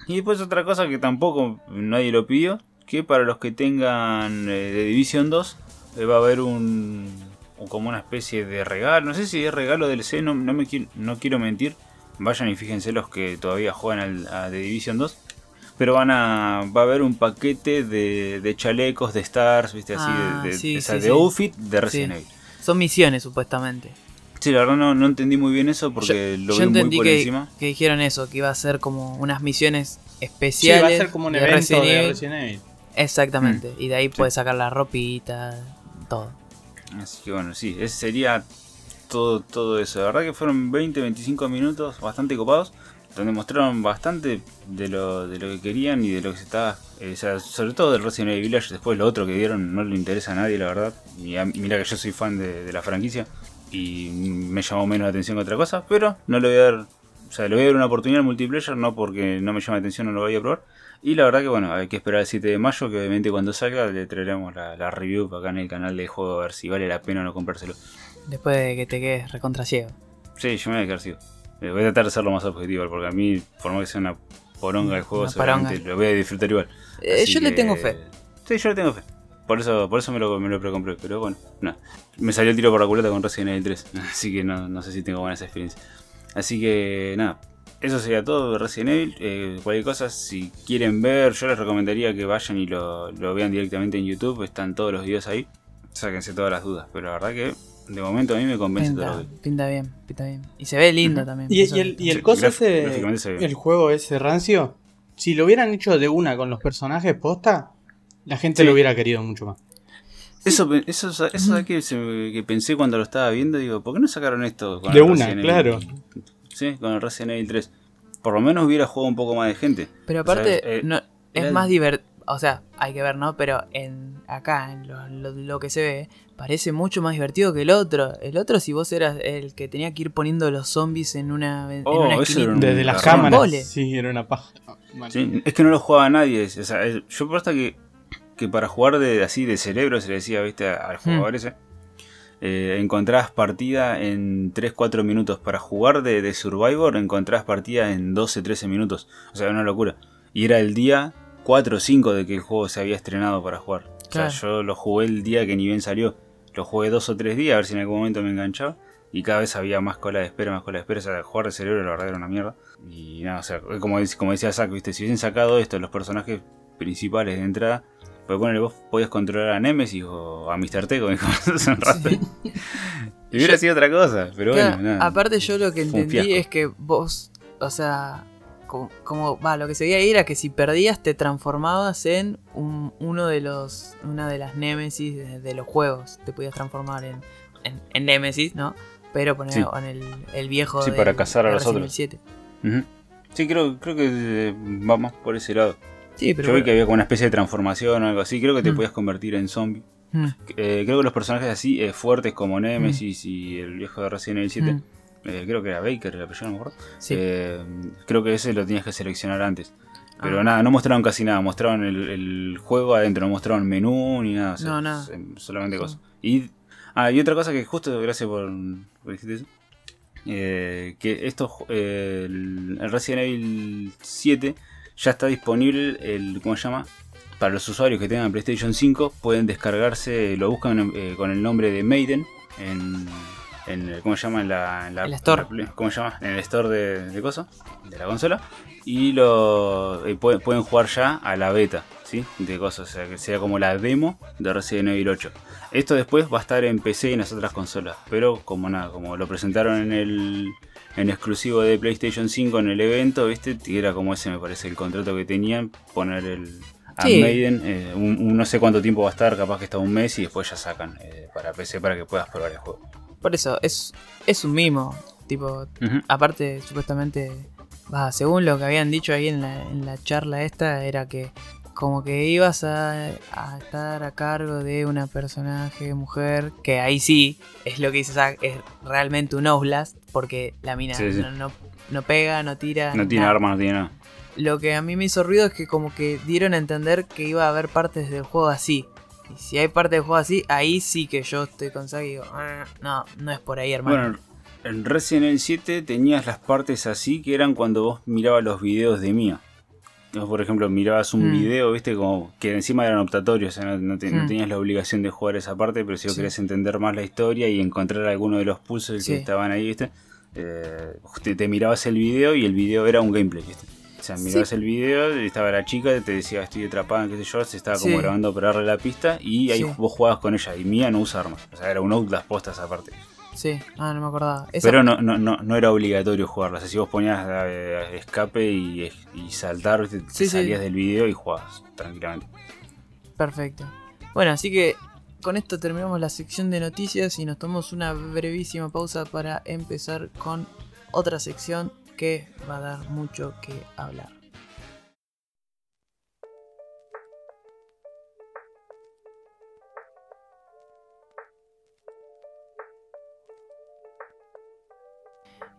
Y después otra cosa que tampoco nadie lo pidió, que para los que tengan eh, de Division 2, eh, va a haber un, como una especie de regalo. No sé si es regalo del C, no, no, me quiero, no quiero mentir. Vayan y fíjense los que todavía juegan al, a The Division 2. Pero van a. Va a haber un paquete de, de chalecos, de stars, viste, así, Ah, de, de, sí, o sea, sí, de sí. outfit de Resident Sí. Evil. Son misiones, supuestamente. Sí, la verdad no, no entendí muy bien eso porque lo Yo veo muy por que, encima. que dijeron eso, que iba a ser como unas misiones Sí, especiales. va a ser como un de evento Resident de Evil. Resident Evil. Exactamente. Y de ahí Mm. Sí. puedes sacar la ropita, todo. Así que bueno, sí, ese sería todo, todo eso. La verdad que fueron 20, 25 minutos bastante copados. Donde mostraron bastante de lo, de lo que querían y de lo que se estaba. eh, o sea, sobre todo del Resident Evil Village. Después lo otro que dieron no le interesa a nadie, la verdad. Y a- mira que yo soy fan de, de la franquicia. Y me llamó menos la atención que otra cosa. Pero no le voy a dar. O sea, le voy a dar una oportunidad al multiplayer. No porque no me llama la atención, no lo voy a probar. Y la verdad que bueno, hay que esperar el 7 de mayo. Que obviamente cuando salga le traeremos la, la review acá en el canal de juego. A ver si vale la pena o no comprárselo. Después de que te quedes recontra ciego. Sí, yo me voy a quedar ciego. Eh, Voy a tratar de ser lo más objetivo, porque a mí, por más que sea una poronga el juego, Una seguramente poronga. lo voy a disfrutar igual. Eh, yo le tengo fe. Sí, yo le tengo fe. Por eso, por eso me lo, me lo precompré. Pero bueno, nada. Me salió el tiro por la culata con Resident Evil 3. Así que no, no sé si tengo buenas experiencias. Así que nada. Eso sería todo de Resident Evil. Eh, cualquier cosa, si quieren ver, yo les recomendaría que vayan y lo, lo vean directamente en YouTube. Están todos los videos ahí. Sáquense todas las dudas. Pero la verdad que de momento a mí me convence todo lo Pinta, que. pinta bien, pinta bien. Y se ve lindo también. Y, eso- y el, y el Sí, coso graf- ese, el juego ese rancio, si lo hubieran hecho de una con los personajes posta, la gente Sí. lo hubiera querido mucho más. Eso, pe- eso, eso ¿sabes que, se me- que pensé cuando lo estaba viendo, digo, ¿por qué no sacaron esto con De el una, Resident claro. Evil? Sí, con el Resident Evil 3. Por lo menos hubiera jugado un poco más de gente. Pero O sea, aparte, eh, no, es más divertido. O sea, hay que ver, ¿no? Pero en acá, en lo, lo- lo que se ve, parece mucho más divertido que el otro. El otro, si vos eras el que tenía que ir poniendo los zombies en una, en Oh, una eso esquinita. era un Desde las cámaras. Sí, era una paja. Bueno. Sí, es que no lo jugaba nadie. O sea, es- yo por hasta que, que para jugar de así de cerebro se le decía, viste, a- al jugador ese. eh, encontrabas partida en 3-4 minutos. Para jugar de, de Survivor encontrabas partida en 12-13 minutos. O sea, una locura. Y era el día 4 o 5 de que el juego se había estrenado para jugar. O sea, yo lo jugué el día que ni bien salió. Lo jugué dos o tres días a ver si en algún momento me enganchaba. Y cada vez había más cola de espera, más cola de espera. O sea, jugar de cerebro la verdad era una mierda. Y nada, o sea, como, como decía Zack, ¿viste? si hubiesen sacado esto, los personajes principales de entrada, pues bueno, vos podías controlar a Nemesis o a Mr. T, como dijimos hace un rato. Y hubiera Yo- sido otra cosa, pero Claro, bueno, nada. aparte yo lo que entendí es que vos, o sea, como, lo que se veía ahí era que si perdías te transformabas en un- uno de los, una de las némesis de, de los juegos. Te podías transformar en, en, en némesis, ¿no? Pero poner Sí. en el, el viejo Sí, del- para cazar a de los otros. Evil 7. Ujú. Sí, creo, creo que eh, va más por ese lado. Sí, pero Yo vi bueno. que había como una especie de transformación o algo así. Creo que te Mm. podías convertir en zombie. Mm, Eh, creo que los personajes así eh, fuertes como Nemesis y el viejo de Resident Evil 7, mm, eh, creo que era Baker el apellido, no me acuerdo. sí. Eh, creo que ese lo tenías que seleccionar antes. Pero Ah. nada, no mostraron casi nada. Mostraron el, el juego adentro, no mostraron menú ni nada. o sea, No, nada. s- Solamente cosas. Y, ah, y otra cosa que justo, gracias por, por decirte eso. eh, que esto, eh, el, el Resident Evil 7 ya está disponible, el, ¿cómo se llama? Para los usuarios que tengan PlayStation 5 pueden descargarse, lo buscan eh, con el nombre de Maiden en, en ¿cómo se llama? En la, en la- El store. en la Play- ¿Cómo se llama? En el store de, de de la consola. Y lo eh, pueden, pueden jugar ya a la beta, ¿sí? De cosas, o sea, que sea como la demo de Resident Evil 8. Esto después va a estar en PC y en las otras consolas, pero como nada, como lo presentaron en el en exclusivo de PlayStation 5 en el evento, ¿viste? Y era como ese me parece el contrato que tenían, poner el a Sí. Maiden, eh, un, un no sé cuánto tiempo va a estar, capaz que está un mes y después ya sacan eh, para PC para que puedas probar el juego. Por eso, es, es un mimo. Tipo, aparte, supuestamente, va, según lo que habían dicho ahí en la, en la charla esta, era que como que ibas a, a estar a cargo de una personaje mujer, que ahí sí, es lo que dice Zack, es realmente un Outlast, porque la mina Sí, sí. No, no, no pega, no tira. No tiene nada. armas, no tiene nada. Lo que a mí me hizo ruido es que como que dieron a entender que iba a haber partes del juego así. Y si hay partes del juego así, ahí sí que yo estoy con Zack y digo, "Ah, no, no es por ahí, hermano. Bueno, en Resident Evil 7 tenías las partes así que eran cuando vos mirabas los videos de Mia. Vos, por ejemplo, mirabas un Mm. video, viste, como que encima eran optatorios, o sea, no, no te- no Mm. tenías la obligación de jugar esa parte, pero si vos Sí. querés entender más la historia y encontrar alguno de los puzzles Sí. que estaban ahí, viste, eh, te, te mirabas el video y el video era un gameplay, viste. O sea, mirabas el video estaba la chica, te decía estoy atrapada, qué sé yo, se estaba como Sí. grabando para darle la pista y ahí Sí. vos jugabas con ella. Y Mia no usa armas, o sea, era un Outlast postas aparte. Sí, ah, no me acordaba. Esa- Pero no, no, no, no era obligatorio jugarla. O sea, si vos ponías eh, escape y, y saltar, te salías del video y jugabas tranquilamente. Perfecto. Bueno, así que con esto terminamos la sección de noticias y nos tomamos una brevísima pausa para empezar con otra sección que va a dar mucho que hablar.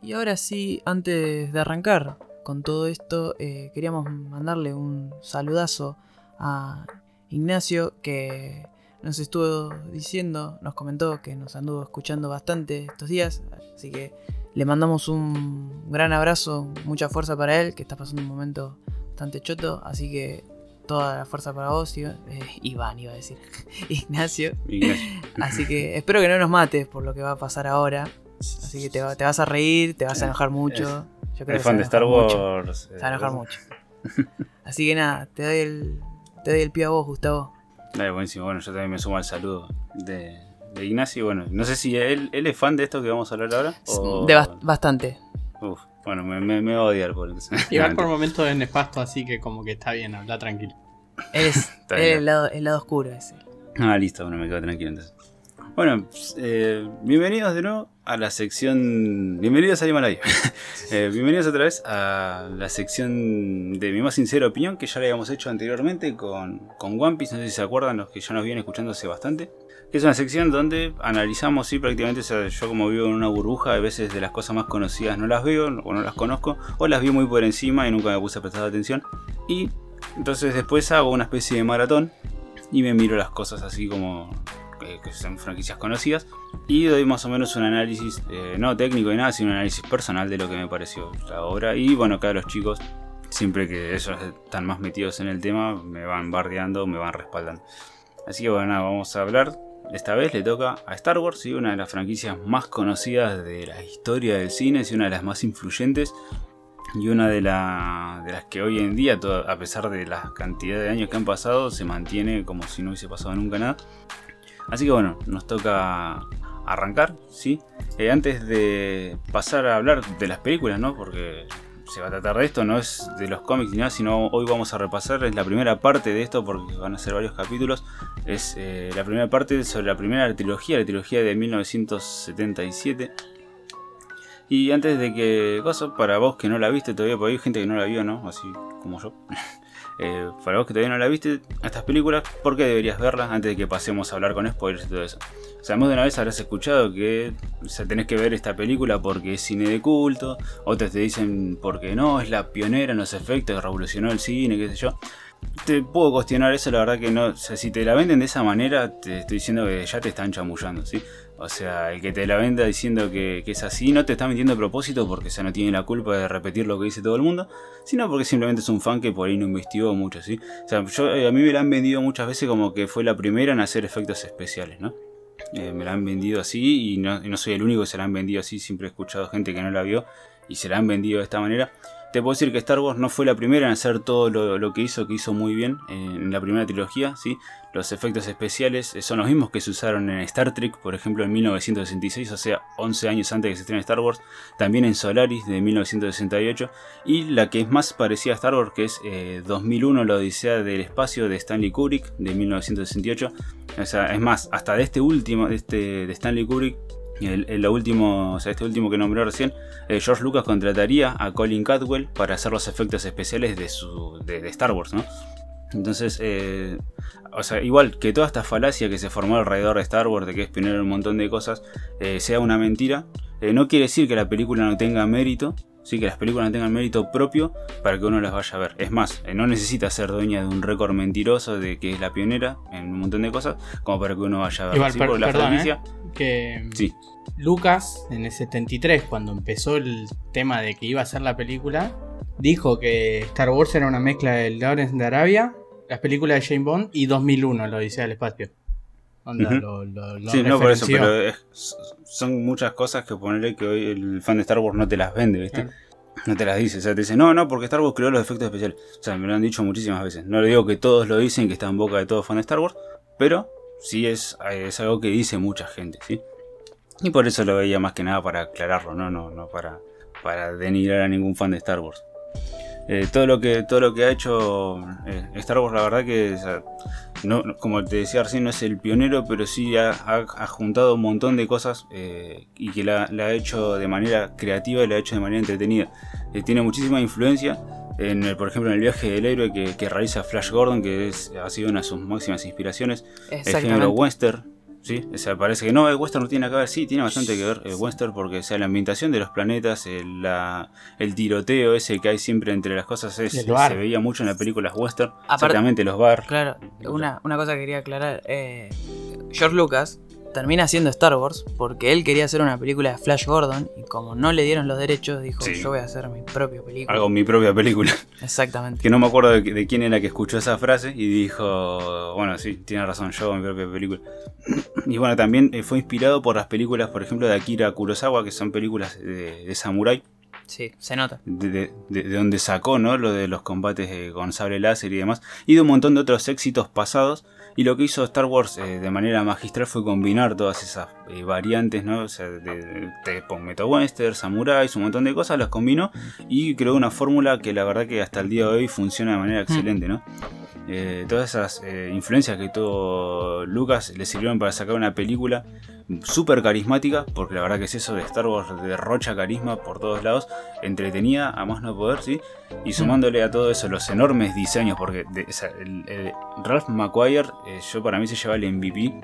Y ahora sí, antes de arrancar con todo esto, eh, queríamos mandarle un saludazo a Ignacio que nos estuvo diciendo, nos comentó que nos anduvo escuchando bastante estos días, así que le mandamos un gran abrazo, mucha fuerza para él, que está pasando un momento bastante choto, así que toda la fuerza para vos, Iván, eh, Iván iba a decir, Ignacio, Ignacio. así que espero que no nos mates por lo que va a pasar ahora, así que te, va- te vas a reír, te vas a enojar mucho, yo creo El que fan de Star enojar mucho. Wars. Se va a enojar eh, mucho. Así que nada, te doy el, te doy el pie a vos, Gustavo. Dale, buenísimo. Bueno, yo también me sumo al saludo de, de Ignacio. Bueno, no sé si él, él es fan de esto que vamos a hablar ahora. O... De bas- bastante. Uf, bueno, me, me, me va a odiar por eso. Igual por momentos es nefasto, así que como que está bien, habla tranquilo. Es, el, lado, el lado oscuro ese. Ah, listo, bueno, me quedo tranquilo entonces. Bueno, eh, bienvenidos de nuevo a la sección. Bienvenidos al Himalaya. Eh, bienvenidos otra vez a la sección de mi más sincera opinión, que ya la habíamos hecho anteriormente con, con One Piece. No sé si se acuerdan los que ya nos vienen escuchando hace bastante. Es una sección donde analizamos, sí, prácticamente. Yo, como vivo en una burbuja, a veces de las cosas más conocidas no las veo o no las conozco, o las vi muy por encima y nunca me puse a prestar atención. Y entonces después hago una especie de maratón y me miro las cosas así como eh, que son franquicias conocidas y doy más o menos un análisis eh, no técnico ni nada, sino un análisis personal de lo que me pareció la obra y bueno, acá los chicos siempre que ellos están más metidos en el tema me van bardeando, me van respaldando. Así que bueno, nada, vamos a hablar. Esta vez le toca a Star Wars, ¿sí? una de las franquicias más conocidas de la historia del cine, y una de las más influyentes y una de, la- de las que hoy en día, a pesar de la cantidad de años que han pasado, se mantiene como si no hubiese pasado nunca nada. Así que bueno, nos toca arrancar, ¿sí? Eh, antes de pasar a hablar de las películas, ¿no? Porque se va a tratar de esto, no es de los cómics ni nada, sino hoy vamos a repasar, es la primera parte de esto, porque van a ser varios capítulos. Es eh, la primera parte sobre la primera trilogía, la trilogía de 1977. Y antes de que, cosa, para vos que no la viste todavía, porque hay gente que no la vio, ¿no? Así como yo. Eh, para vos que todavía no la viste, estas películas, ¿por qué deberías verlas antes de que pasemos a hablar con spoilers y todo eso? O sea, más de una vez habrás escuchado que o tenés que ver esta película porque es cine de culto, otras te dicen porque no, es la pionera en los efectos, revolucionó el cine, qué sé yo. Te puedo cuestionar eso, la verdad que no. Si te la venden de esa manera, te estoy diciendo que ya te están chamullando, ¿sí? O sea, el que te la venda diciendo que, es así, no te está mintiendo a propósito porque ya no tiene la culpa de repetir lo que dice todo el mundo, sino porque simplemente es un fan que por ahí no investigó mucho, ¿sí? O sea, yo, eh, a mí me la han vendido muchas veces como que fue la primera en hacer efectos especiales, ¿no? Eh, me la han vendido así y no, y no soy el único que se la han vendido así, siempre he escuchado gente que no la vio y se la han vendido de esta manera. Te puedo decir que Star Wars no fue la primera en hacer todo lo, lo que hizo, que hizo muy bien eh, en la primera trilogía, ¿sí? Los efectos especiales eh, son los mismos que se usaron en Star Trek, por ejemplo, en 1966, o sea, 11 años antes de que se estrene Star Wars, también en Solaris de 1968, y la que es más parecida a Star Wars, que es eh, 2001, la Odisea del Espacio de Stanley Kubrick de 1968. O sea, es más, hasta de este último, de, este, de Stanley Kubrick, el, último, o sea, este último que nombré recién, eh, George Lucas contrataría a Colin Catwell para hacer los efectos especiales de, su, de Star Wars, ¿no? Entonces, eh, o sea, igual que toda esta falacia que se formó alrededor de Star Wars, de que es pionero en un montón de cosas, eh, sea una mentira, eh, no quiere decir que la película no tenga mérito, sí, que las películas no tengan mérito propio para que uno las vaya a ver. Es más, eh, no necesita ser dueña de un récord mentiroso de que es la pionera en un montón de cosas, como para que uno vaya a ver. Igual, ¿sí? per- la perdón, franquicia- Que Sí. Lucas, en el 73, cuando empezó el tema de que iba a hacer la película, dijo que Star Wars era una mezcla de Lawrence de Arabia, las películas de James Bond y 2001, la Odisea del Espacio. Onda, lo, lo- lo Sí, no por eso, pero es- son muchas cosas que ponerle que hoy el fan de Star Wars no te las vende, ¿viste? No te las dice, o sea, te dice, no, no, porque Star Wars creó los efectos especiales. O sea, me lo han dicho muchísimas veces. No le digo que todos lo dicen, que está en boca de todo fan de Star Wars, pero sí es, es algo que dice mucha gente, ¿sí? Y por eso lo veía más que nada para aclararlo, no, no, no para, para denigrar a ningún fan de Star Wars. Eh, todo lo que todo lo que ha hecho eh, Star Wars la verdad que o sea, no, como te decía recién no es el pionero pero sí ha, ha- ha juntado un montón de cosas eh, y que la, la ha hecho de manera creativa y la ha hecho de manera entretenida. Tiene muchísima influencia en el, por ejemplo en el viaje del héroe que, que realiza Flash Gordon que es, ha sido una de sus máximas inspiraciones. El género western Sí, o sea, parece que no, el western no tiene nada que ver, sí, tiene bastante que ver el western porque o sea, la ambientación de los planetas, el, la- el tiroteo ese que hay siempre entre las cosas es- se veía mucho en las películas western, Aparte- exactamente los bar. Claro, una, una cosa que quería aclarar. eh, George Lucas termina haciendo Star Wars porque él quería hacer una película de Flash Gordon y como no le dieron los derechos dijo Sí. yo voy a hacer mi propia película. Hago mi propia película. Exactamente. Que no me acuerdo de, de quién era que escuchó esa frase y dijo, bueno, sí, tiene razón, yo hago mi propia película. Y bueno, también eh, fue inspirado por las películas, por ejemplo, de Akira Kurosawa, que son películas de, de samurái. Sí, se nota. de, de- de- de donde sacó ¿no? lo de los combates eh, con sable láser y demás, y de un montón de otros éxitos pasados Y lo que hizo Star Wars eh, de manera magistral fue combinar todas esas eh, variantes, ¿no? O sea, de, de, de Metal Western, Samuráis, un montón de cosas, las combinó y creó una fórmula que la verdad que hasta el día de hoy funciona de manera excelente, ¿no? Eh, todas esas eh, influencias que tuvo Lucas le sirvieron para sacar una película súper carismática, porque la verdad que es eso de Star Wars derrocha carisma por todos lados, entretenida a más no poder, ¿sí? Y sumándole a todo eso los enormes diseños, porque de, o sea, el, el Ralph McQuire, eh, yo para mí se lleva el MVP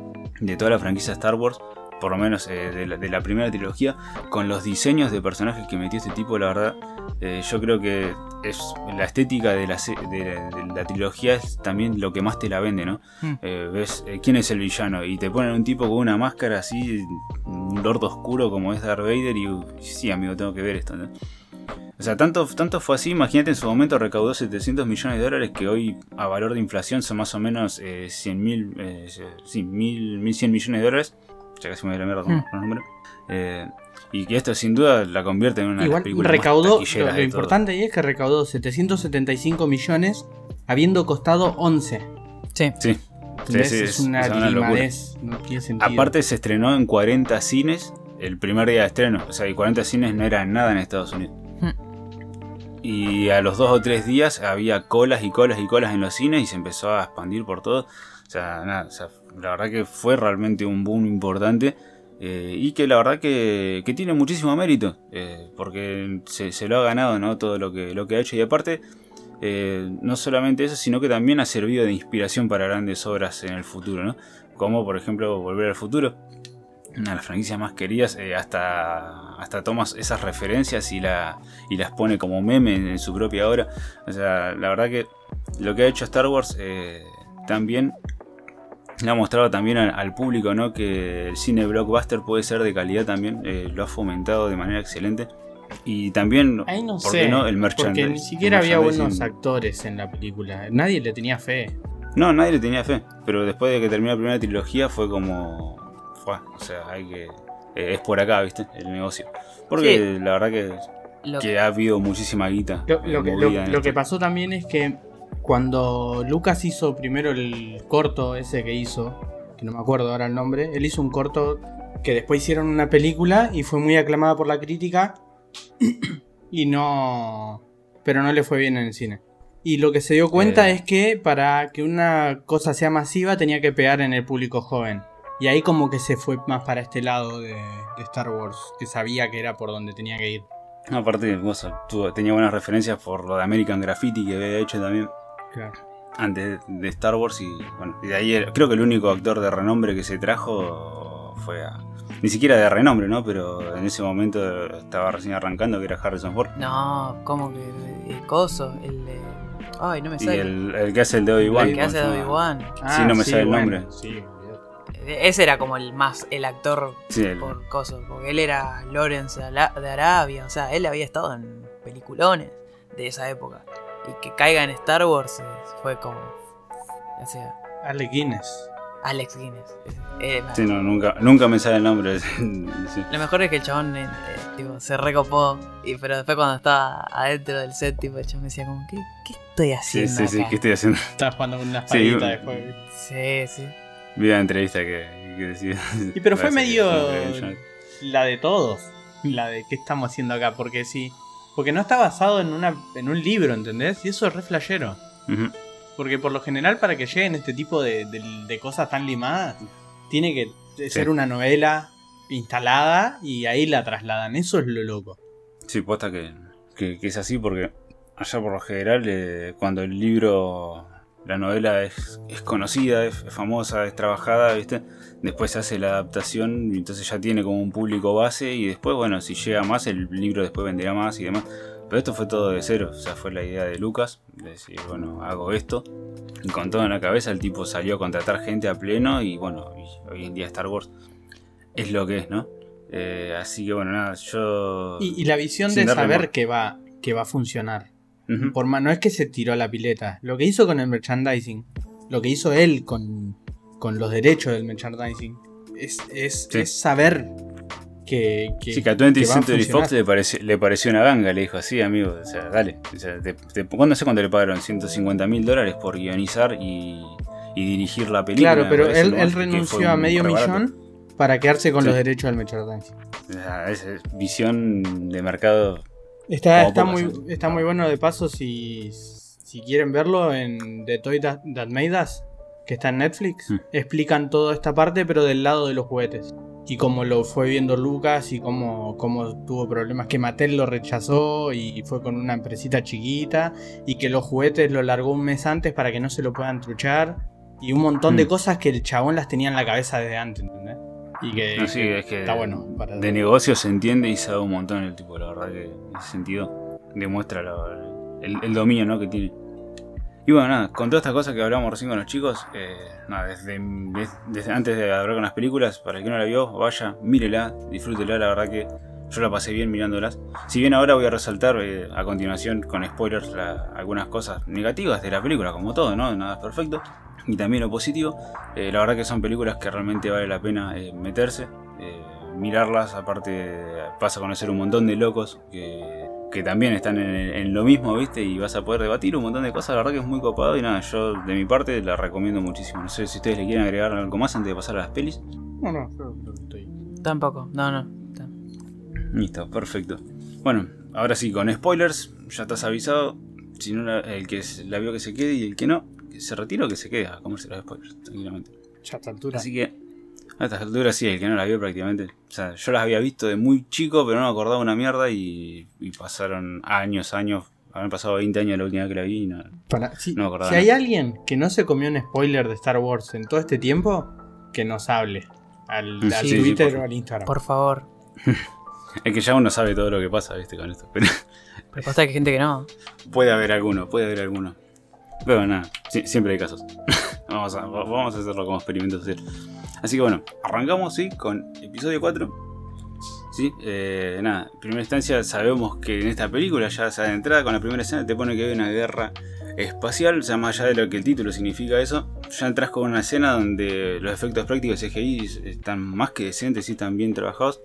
de toda la franquicia Star Wars, por lo menos eh, de, la, de, la, primera trilogía, con los diseños de personajes que metió este tipo, la verdad, eh, yo creo que es la estética de la, de, de la, trilogía es también lo que más te la vende, ¿no? Mm. Eh, ves quién es el villano y te ponen un tipo con una máscara así, un lord oscuro como es Darth Vader y uh, sí, amigo, tengo que ver esto, ¿no? O sea, tanto, tanto fue así, imagínate en su momento recaudó 700 millones de dólares que hoy a valor de inflación son más o menos eh, 100 mil, eh, sí, mil, 1100 millones de dólares ya casi me doy la mierda con, mm. los números. Y que esto sin duda la convierte en una Igual, de las películas recaudó, más lo, lo importante ahí es que recaudó 775 millones habiendo costado 11. Sí. Sí. Sí, sí, es, una, una limadez, no tiene sentido. Aparte se estrenó en 40 cines el primer día de estreno. O sea, y 40 cines no era nada en Estados Unidos. Hmm. Y a los dos o tres días había colas y colas y colas en los cines y se empezó a expandir por todo. O sea, nada, o sea, la verdad que fue realmente un boom importante. Eh, y que la verdad que, que tiene muchísimo mérito. Eh, porque se, lo ha ganado, ¿no? Todo lo que, lo que ha hecho. Y aparte, eh, no solamente eso, sino que también ha servido de inspiración para grandes obras en el futuro, ¿no? Como por ejemplo Volver al Futuro. Una de las franquicias más queridas, hasta, hasta toma esas referencias y, la, y las pone como meme en, en, su propia obra. O sea, la verdad que lo que ha hecho Star Wars también le ha mostrado también al, al, público ¿no? que el cine blockbuster puede ser de calidad también, eh, lo ha fomentado de manera excelente. Y también, Ahí no ¿por sé, qué no? El merchandising. Porque ni siquiera había buenos actores en la película. Nadie le tenía fe. No, nadie le tenía fe. Pero después de que terminó la primera trilogía fue como. Fue, o sea, hay que. Eh, es por acá, ¿viste? El negocio. Porque sí. la verdad que, lo, que ha habido muchísima guita. Lo, lo, que, lo, lo que pasó también es que cuando Lucas hizo primero el corto ese que hizo, que no me acuerdo ahora el nombre, él hizo un corto que después hicieron una película y fue muy aclamada por la crítica y no... pero no le fue bien en el cine. Y lo que se dio cuenta eh. es que para que una cosa sea masiva tenía que pegar en el público joven. Y ahí como que se fue más para este lado de, de Star Wars, que sabía que era por donde tenía que ir. Aparte, tenía buenas referencias por lo de American Graffiti que había hecho también. Claro. Antes de Star Wars y bueno, y de ahí creo que el único actor de renombre que se trajo fue a, ni siquiera de renombre, ¿no? Pero en ese momento estaba recién arrancando que era Harrison Ford. No, como que el coso, el de... Ay, no me sale. Y el, el que hace el de Obi-Wan. El que hace de Obi-Wan. Ah, sí, no me sí, sale el bueno, nombre. Sí. Ese era como el más, el actor sí, el... por coso, porque él era Lawrence de Arabia, o sea, él había estado en peliculones de esa época. Y que caiga en Star Wars fue como. O sea. Alex Guinness. Alex Guinness. Eh, sí, no, nunca, nunca me sale el nombre. sí. Lo mejor es que el chabón eh, tipo, se recopó. Y, pero después cuando estaba adentro del set, tipo, el chabón me decía como, ¿qué, qué estoy haciendo? Sí, sí, acá? sí, ¿qué estoy haciendo? Estaba jugando con una espadita Sí, después. Sí, sí. Vi la entrevista que, que decía. Y pero fue medio la de todos. La de qué estamos haciendo acá. Porque sí. Porque no está basado en, una, en un libro, ¿entendés? Y eso es re flashero. Porque por lo general, para que lleguen este tipo de, de- de cosas tan limadas, tiene que ser una novela instalada y ahí la trasladan. Eso es lo loco. Sí, posta que, que, que es así porque allá por lo general, eh, cuando el libro, la novela es, es conocida, es, es famosa, es trabajada, ¿viste? Después se hace la adaptación y entonces ya tiene como un público base y después, bueno, si llega más, el libro después venderá más y demás. Pero esto fue todo de cero, o sea, fue la idea de Lucas, de decir, bueno, hago esto. Y con todo en la cabeza, el tipo salió a contratar gente a pleno y bueno, y hoy en día Star Wars es lo que es, ¿no? Eh, así que bueno, nada, yo... Y, y la visión de saber que va, que va a funcionar. Por más, no es que se tiró a la pileta. Lo que hizo con el merchandising, lo que hizo él con, con los derechos del merchandising, es, es, Sí. es saber que, que, Sí, que a 20th que va a Century funcionar. Fox le pareció, le pareció una ganga, le dijo así, amigo, o sea, dale. O sea, te, te- ¿cuándo sé cuánto le pagaron? 150 mil dólares por guionizar y, y dirigir la película. Claro, pero él, renunció a medio millón para quedarse con Sí. los derechos del merchandising. O sea, es, es visión de mercado. Está, está, muy, está muy bueno de paso si, si quieren verlo en The Toy That, That Made Us, que está en Netflix. Mm. Explican toda esta parte, pero del lado de los juguetes. Y cómo lo fue viendo Lucas y cómo, cómo tuvo problemas que Mattel lo rechazó y fue con una empresita chiquita y que los juguetes lo largó un mes antes para que no se lo puedan truchar y un montón de Mm. cosas que el chabón las tenía en la cabeza desde antes, ¿entendés? Y que, No, sí, es que está bueno. Para De negocio se entiende y sabe un montón el tipo, la verdad que en ese sentido demuestra el, el dominio ¿no? que tiene. Y bueno, nada, con todas estas cosas que hablamos recién con los chicos, eh, nada, desde, des- desde antes de hablar con las películas, para el que no la vio, vaya, mírela, disfrútela, la verdad que yo la pasé bien mirándolas. Si bien ahora voy a resaltar eh, a continuación con spoilers la- algunas cosas negativas de la película, como todo, ¿no? Nada es perfecto. Y también lo positivo, eh, la verdad que son películas que realmente vale la pena eh, meterse, eh, mirarlas, aparte vas a conocer un montón de locos que, que también están en, en lo mismo, ¿viste? Y vas a poder debatir un montón de cosas, la verdad que es muy copado y nada, yo de mi parte la recomiendo muchísimo. No sé si ustedes le quieren agregar algo más antes de pasar a las pelis. No, no, yo estoy. Tampoco, no, no. Listo, perfecto. Bueno, ahora sí, con spoilers, ya estás avisado. Si no, el que la vio que se quede y el que no, se retire o que se quede a comerse los spoilers, tranquilamente. Ya a esta altura. Así que, a estas alturas sí, el que no la vio prácticamente. O sea, yo las había visto de muy chico, pero no me acordaba una mierda y, y pasaron años, años. Habrán pasado 20 años la última vez que la vi y. Para- si, No me acordaba si hay nada. alguien que no se comió un spoiler de Star Wars en todo este tiempo, que nos hable. Al, Sí, al sí, Twitter o al Instagram. Por favor. Es que ya uno sabe todo lo que pasa, viste, con esto. Pero Pero pasa que hay gente que no. puede haber alguno, puede haber alguno. Pero nada, siempre hay casos. vamos, a, vamos a hacerlo como experimento social. Así que bueno, arrancamos sí con episodio 4. Sí, eh, nada, primera instancia sabemos que en esta película ya se entrada con la primera escena te pone que hay una guerra espacial, o sea, más allá de lo que el título significa eso, ya entras con una escena donde los efectos prácticos CGI están más que decentes y están bien trabajados.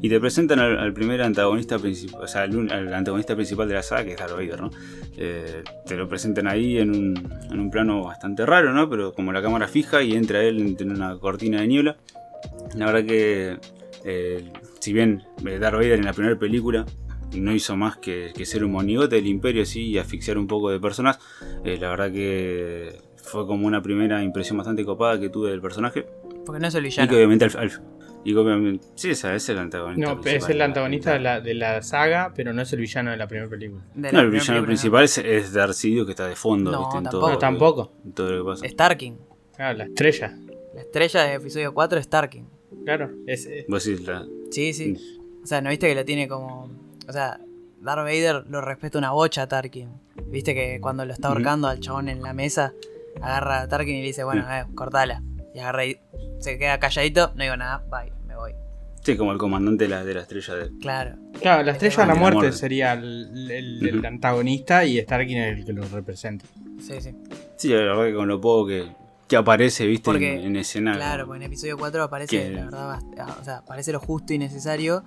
Y te presentan al, al primer antagonista principal, o sea, al, al antagonista principal de la saga, que es Darth Vader, ¿no? Eh, te lo presentan ahí en un, en un plano bastante raro, ¿no? Pero como la cámara fija y entra él entre una cortina de niebla. La verdad que, eh, si bien eh, Darth Vader en la primera película no hizo más que, que ser un monigote del imperio así y asfixiar un poco de personas, eh, la verdad que fue como una primera impresión bastante copada que tuve del personaje. Porque no es el Y villano. que obviamente al, al- y obviamente, sí, esa es el antagonista. No, es el la antagonista de la, de la saga, pero no es el villano de la primera película. La No, el villano película, principal es, es Darth Sidious que está de fondo, No, ¿viste? En tampoco. todo, No, tampoco. en todo lo que pasa. no. Starking. Claro, la estrella. La estrella de episodio 4 es Starking. Claro, es, es- Vos decís la. Sí, sí. O sea, ¿no viste que lo tiene como. O sea, Darth Vader lo respeta una bocha a Tarkin. Viste que cuando lo está ahorcando al chabón en la mesa, agarra a Tarkin y le dice, bueno, Sí. eh, cortala. Y agarra y se queda calladito, no digo nada, bye, me voy. Sí, como el comandante de la, de la estrella de. Claro. claro, la estrella de la De la muerte muerte. sería el, el- el Ujú. antagonista y Starkin es el que lo representa. Sí, sí. Sí, la verdad que con lo poco que, que aparece, ¿viste? Porque, en, en escena. Claro, porque en episodio 4 aparece, Que- la verdad, bast- o sea, parece lo justo y necesario,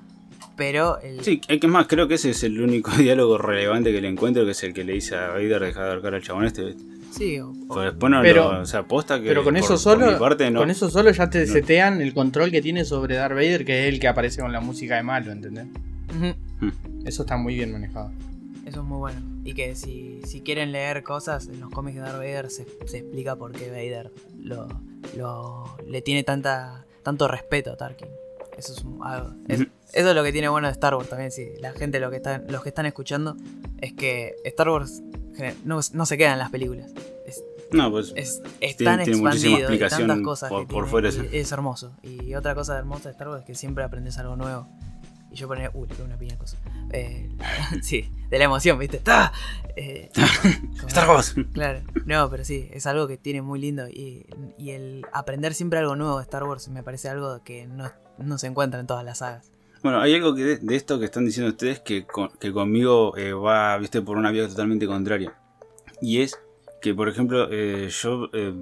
pero el... Sí, es que más, creo que ese es el único diálogo relevante que le encuentro, que es el que le dice a Vader dejar de ahorcar al chabón este, ¿viste? Sí, o- después no Pero- lo. O sea, posta que. Pero con por- eso por solo, mi parte, no. con eso solo ya te No. setean el control que tiene sobre Darth Vader, que es el que aparece con la música de malo, ¿entendés? Ujú. Mm. Eso está muy bien manejado. Eso es muy bueno. Y que si, si quieren leer cosas, en los cómics de Darth Vader se, se explica por qué Vader lo, lo- le tiene tanta, tanto respeto a Tarkin. Eso es, un- algo- es- Ujú. eso es lo que tiene bueno de Star Wars también. Si la gente, lo que están, los que están escuchando, es que Star Wars no, no se queda en las películas. Es, No, pues. es, es Tiene- tan tiene expandido y tantas cosas por- que por fuera, es hermoso. Y otra cosa hermosa de Star Wars es que siempre aprendes algo nuevo. Y yo ponía, uy, le pego una piña cosa. Eh, sí, de la emoción, ¿viste? ¡Ah! Eh, Star Wars. Claro, no, pero sí, es algo que tiene muy lindo. Y, y el aprender siempre algo nuevo de Star Wars me parece algo que no, no se encuentra en todas las sagas. Bueno, hay algo que de, esto que están diciendo ustedes que, con- que conmigo eh, va, viste, por una vía totalmente contraria. Y es que, por ejemplo, eh, yo... eh,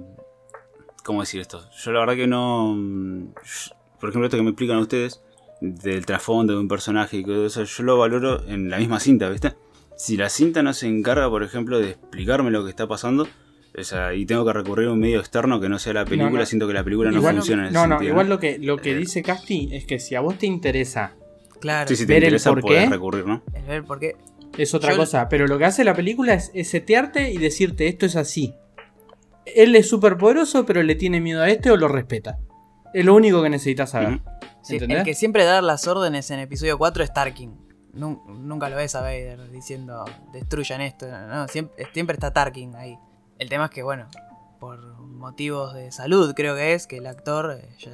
¿Cómo decir esto? Yo la verdad que no... mm, por ejemplo, esto que me explican ustedes, del trasfondo de un personaje y todo eso, yo lo valoro en la misma cinta, ¿viste? Si la cinta no se encarga, por ejemplo, de explicarme lo que está pasando, y tengo que recurrir a un medio externo que no sea la película, No, no. siento que la película no funciona en ese No, no, sentido, igual lo que, lo que Eh. dice Casti es que si a vos te interesa Claro, Sí, si te ver el interesa por puedes qué. recurrir, ¿no? el ver por qué. es otra Yo- cosa, pero lo que hace la película es, es setearte y decirte esto es así. Él es súper poderoso, pero le tiene miedo a este o lo respeta. Es lo único que necesitas saber. El que siempre da las órdenes en episodio 4 es Tarkin. Nun- nunca lo ves a Vader diciendo destruyan esto. No, siempre, siempre está Tarkin ahí. El tema es que, bueno, por motivos de salud creo que es, que el actor eh, ya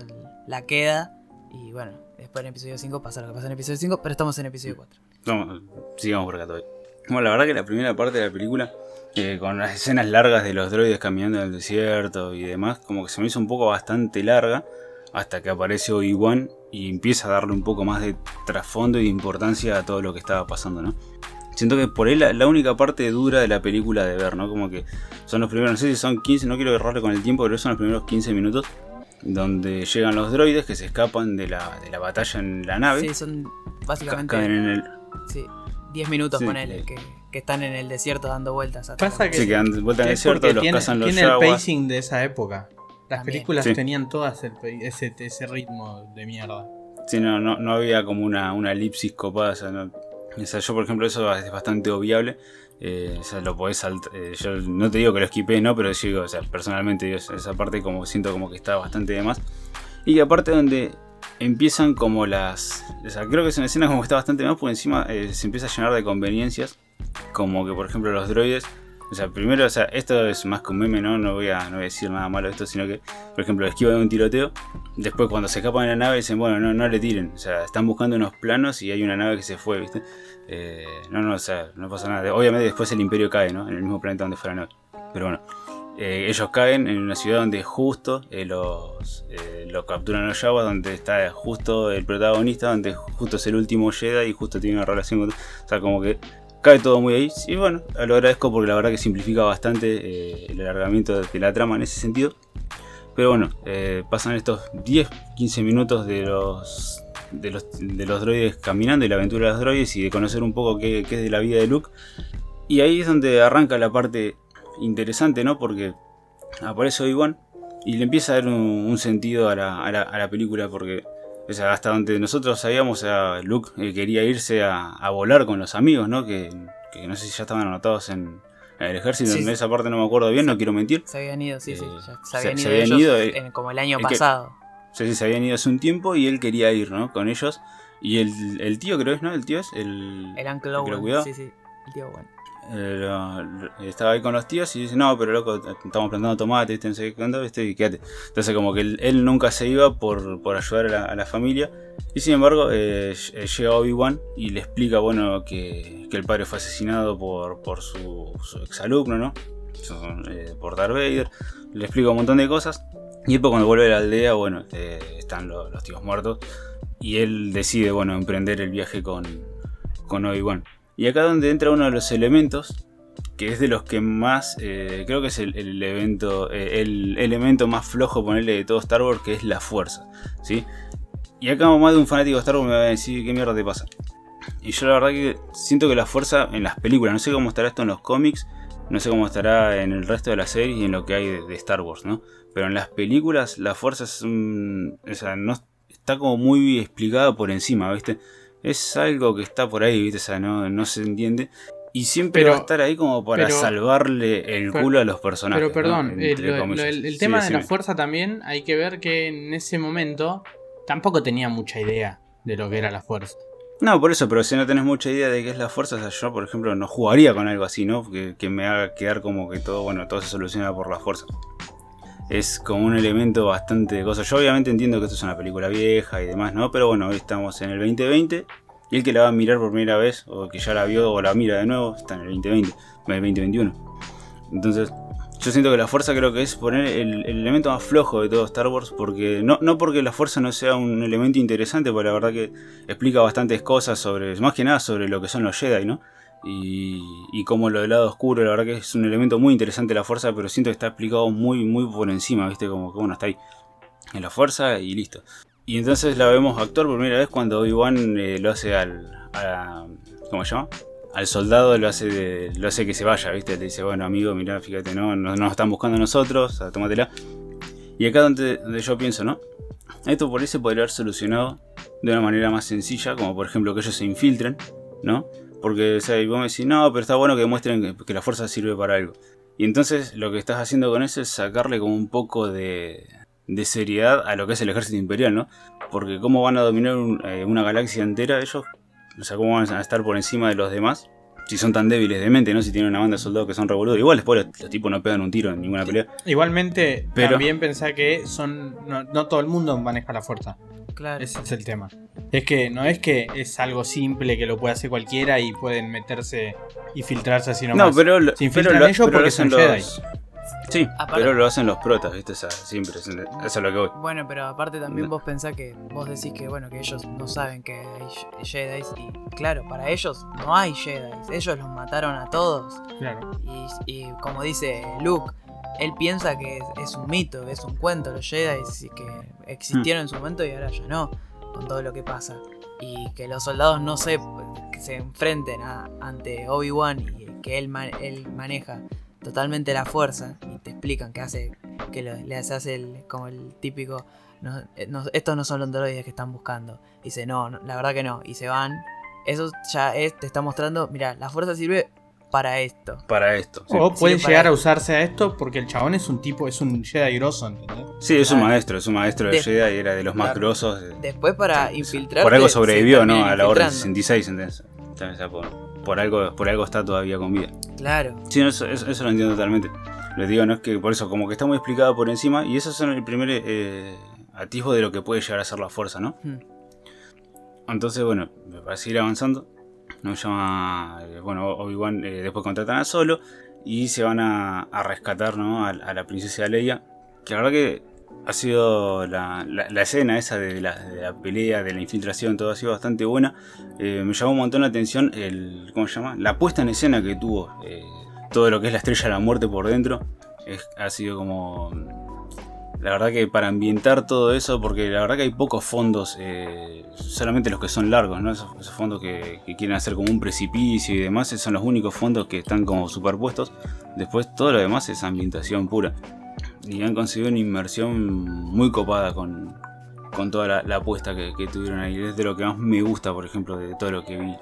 la queda. Y bueno, después en episodio 5 pasa lo que pasa en episodio 5, pero estamos en episodio 4. Vamos, sigamos por acá todavía. Bueno, la verdad que la primera parte de la película, eh, con las escenas largas de los droides caminando en el desierto y demás, como que se me hizo un poco bastante larga, hasta que aparece Obi-Wan y empieza a darle un poco más de trasfondo y de importancia a todo lo que estaba pasando, ¿no? Siento que por ahí la, la única parte dura de la película de ver, ¿no? Como que son los primeros, no sé si son 15, no quiero errarle con el tiempo, pero son los primeros 15 minutos donde llegan los droides que se escapan de la, de la batalla en la nave. Sí, son ca- básicamente caen en el, sí, 10 minutos Sí, con él, que, que están en el desierto dando vueltas. hasta Pasa que- Sí, que dan vuelta en el Es desierto, los tiene, cazan los tiene el pacing de esa época. Las También. películas Sí. tenían todas el ese, ese ritmo de mierda. Sí, no, no, no había como una, una elipsis copada. O sea, no- o yo, por ejemplo, eso es bastante obviable. Eh, lo podés saltar. yo no te digo que lo esquipé, no, pero yo digo, o sea, personalmente, yo esa parte como siento como que está bastante de más. Y aparte, donde empiezan como las. O sea, creo que es una escena como que está bastante más, porque encima eh, se empieza a llenar de conveniencias. Como que, por ejemplo, los droides. O sea, primero, o sea, esto es más que un meme, ¿no? No voy a, no decir nada malo de esto, sino que, por ejemplo, esquivan de un tiroteo. Después cuando se escapan de la nave dicen, bueno, no, no le tiren. O sea, están buscando unos planos y hay una nave que se fue, ¿viste? Eh, no, no, o sea, no pasa nada. Obviamente después el imperio cae, ¿no? En el mismo planeta donde fue la nave. Pero bueno, eh, ellos caen en una ciudad donde justo eh, los, capturan los Yaguas, donde está justo el protagonista, donde justo es el último Jedi y justo tiene una relación con... O sea, como que cae todo muy ahí. Y bueno, lo agradezco porque la verdad que simplifica bastante eh, el alargamiento de la trama en ese sentido. Pero bueno, eh, pasan estos 10, 15 minutos de los, de los de los droides caminando y la aventura de los droides y de conocer un poco qué, qué es de la vida de Luke. Y ahí es donde arranca la parte interesante, ¿no? Porque aparece Obi-Wan y le empieza a dar un, un sentido a la, a la- a la película porque o sea, hasta donde nosotros sabíamos, o sea, Luke eh, quería irse a, a volar con los amigos, ¿no? Que, que no sé si ya estaban anotados en, en el ejército, Sí, en sí. esa parte no me acuerdo bien, no quiero mentir. Se habían ido, sí, sí. Eh, ya se habían se ido, habían ellos ido, eh, en- como el año que- pasado. O sea, sí, se habían ido hace un tiempo y él quería ir, ¿no? Con ellos. Y el, el tío creo es, ¿no? El tío es el... El Uncle que Owen, sí, sí. El tío Owen. Eh, estaba ahí con los tíos y dice, no, pero loco, estamos plantando tomate, ¿viste? no sé qué ¿viste? y quédate. Entonces como que él, nunca se iba por, por ayudar a la, familia. Y sin embargo, eh, ll- llega Obi-Wan y le explica, bueno, que, que el padre fue asesinado por, por su, su exalumno, ¿no? Eh, por Darth Vader. Le explica un montón de cosas. Y después cuando vuelve a la aldea, bueno, eh, están los, los tíos muertos. Y él decide, bueno, emprender el viaje con, con Obi-Wan. Y acá donde entra uno de los elementos, que es de los que más, eh, creo que es el, evento, eh, el elemento más flojo, ponerle de todo Star Wars, que es la fuerza, ¿sí? Y acá más de un fanático de Star Wars me va a decir, ¿qué mierda te pasa? Y yo la verdad que siento que la fuerza en las películas, no sé cómo estará esto en los cómics, no sé cómo estará en el resto de las series y en lo que hay de, Star Wars, ¿no? Pero en las películas la fuerza es un... No, está como muy explicada por encima, ¿viste? Es algo que está por ahí, ¿viste? O sea, no, no se entiende. Y siempre Pero- va a estar ahí como para pero- salvarle el pero- culo a los personajes. Pero perdón, ¿no? eh, lo- lo- el, el Sí, tema de la fuerza también hay que ver que en ese momento tampoco tenía mucha idea de lo que era la fuerza. No, por eso, pero si no tenés mucha idea de qué es la fuerza, o sea, yo, por ejemplo, no jugaría con algo así, ¿no? Que, que me haga quedar como que todo, bueno, todo se soluciona por la fuerza. Es como un elemento bastante de cosas. Yo obviamente entiendo que esto es una película vieja y demás, ¿no? Pero bueno, hoy estamos en el 2020 y el que la va a mirar por primera vez, o que ya la vio o la mira de nuevo, está en el 2020, en el 2021. Entonces, yo siento que la fuerza creo que es poner el, el elemento más flojo de todo Star Wars, porque no, no porque la fuerza no sea un elemento interesante, porque la verdad que explica bastantes cosas sobre, más que nada sobre lo que son los Jedi, ¿no? Y, y como lo del lado oscuro, la verdad que es un elemento muy interesante la fuerza, pero siento que está explicado muy, muy por encima, ¿viste? Como que bueno, está ahí en la fuerza y listo. Y entonces la vemos actuar por primera vez cuando Obi-Wan eh, lo hace al. A, ¿Cómo se llama? al soldado lo hace, de- lo hace que se vaya, ¿viste? Le dice, bueno, amigo, mirá, fíjate, no, no nos están buscando a nosotros, sea, tómatela. Y acá donde, donde yo pienso, ¿no? Esto por ahí se podría haber solucionado de una manera más sencilla, como por ejemplo que ellos se infiltren, ¿no? Porque, o sea, y vos me decís, no, pero está bueno que muestren que, la fuerza sirve para algo. Y entonces lo que estás haciendo con eso es sacarle como un poco de, de seriedad a lo que es el ejército imperial, ¿no? Porque cómo van a dominar eh, una galaxia entera ellos, o sea, cómo van a estar por encima de los demás. Si son tan débiles de mente, ¿no? Si tienen una banda de soldados que son revoludos. Igual después los, los tipos no pegan un tiro en ninguna pelea. Igualmente, Pero- también pensá que son. No, no todo el mundo maneja la fuerza. Claro. Ese es el tema. Es que no es que es algo simple que lo puede hacer cualquiera y pueden meterse y filtrarse así nomás. No, pero, lo- Se infiltran pero lo- ellos pero lo porque hacen son los- Sí, Aparte- pero lo hacen los protas, ¿viste? O sea, siempre, eso es lo que voy. Bueno, pero aparte también No. vos pensás que vos decís que bueno que ellos no saben que hay Jedi y claro, para ellos no hay Jedi, ellos los mataron a todos Claro. y, y como dice Luke, él piensa que es, es un mito, que es un cuento los Jedi y que existieron en su momento y ahora ya no, con todo lo que pasa y que los soldados no se que se enfrenten a- ante Obi-Wan y que él, él maneja totalmente la fuerza y te explican que hace que lo- le hace el, como el típico no, eh, no- estos no son los androides que están buscando dice no, no, la verdad que no y se van eso ya es, te está mostrando mira la fuerza sirve para esto Para esto. Sí, O Sí, puede para- llegar a usarse a esto porque el chabón es un tipo, es un Jedi grosso, ¿entendés? Sí, es un maestro, es un maestro de De- Jedi y era de los más Claro. grosos. de- después para Sí, infiltrar Por algo sobrevivió, ¿no? A la Orden 66, ¿entendés? O sea, por, algo, por algo está todavía con vida. claro Sí, eso, eso- eso lo entiendo totalmente. Les digo, no es que por eso, como que está muy explicado por encima, y esos son el primer eh, atisbo de lo que puede llegar a ser la fuerza, ¿no? Hmm. Entonces, bueno, para seguir avanzando, nos llama, eh, bueno, Obi-Wan eh, después contratan a Solo y se van a, a rescatar, ¿no? A, a la princesa Leia, que la verdad que ha sido la, escena esa de la, pelea, de la infiltración, todo ha sido bastante buena. Eh, me llamó un montón la atención el, ¿cómo se llama? La puesta en escena que tuvo, eh, todo lo que es la estrella de la muerte por dentro, ha sido como... La verdad que para ambientar todo eso, porque la verdad que hay pocos fondos, eh, solamente los que son largos. Esos, fondos que, quieren hacer como un precipicio y demás, son los únicos fondos que están como superpuestos. Después todo lo demás es ambientación pura. Y han conseguido una inmersión muy copada con, con toda la, apuesta que, tuvieron ahí. Es de lo que más me gusta, por ejemplo, de todo lo que vi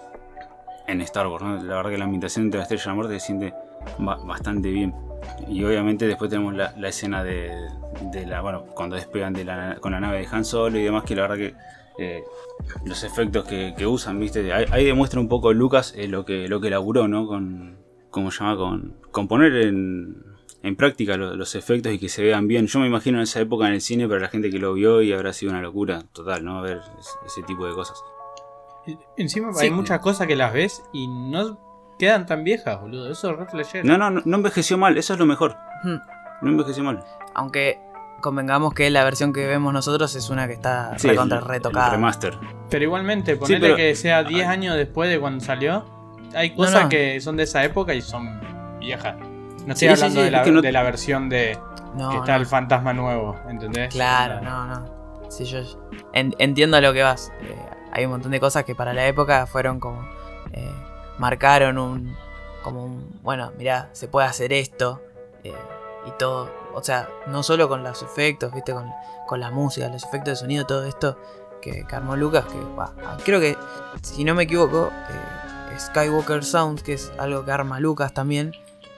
en Star Wars. ¿no? La verdad que la ambientación de la Estrella de la Muerte se siente ba- bastante bien. Y obviamente después tenemos la, escena de, de la, bueno, cuando despegan de la, con la nave de Han Solo y demás, que la verdad que eh, los efectos que, usan, viste, ahí, ahí demuestra un poco Lucas eh, lo que lo que laburó, ¿no? Con, ¿cómo se llama? Con, con poner en, en práctica lo- los efectos y que se vean bien. Yo me imagino en esa época en el cine, para la gente que lo vio y habrá sido una locura total, ¿no? Ver ese, ese tipo de cosas. Encima Sí. hay muchas cosas que las ves y no quedan tan viejas, boludo. Eso es re. No, no, no, no envejeció mal, eso es lo mejor. Hmm. No envejeció mal. aunque convengamos que la versión que vemos nosotros es una que está Sí, recontra el- el retocada remaster. Pero igualmente, ponele pero- que sea 10 Ay. años después de cuando salió. Hay cosas no. que son de esa época y son viejas. No estoy Sí, hablando sí, de, la, es que no- de la versión de no, que está no. el fantasma nuevo, ¿entendés? Claro, no, no. Sí, yo en- entiendo a lo que vas. Eh, hay un montón de cosas que para la época fueron como. eh, marcaron un. Como un. Bueno, mirá, se puede hacer esto. eh, y todo. O sea, no solo con los efectos, viste, con, con la música, los efectos de sonido, todo esto que, que armó Lucas. Que bah, creo que, si no me equivoco, eh, Skywalker Sounds, que es algo que arma Lucas también.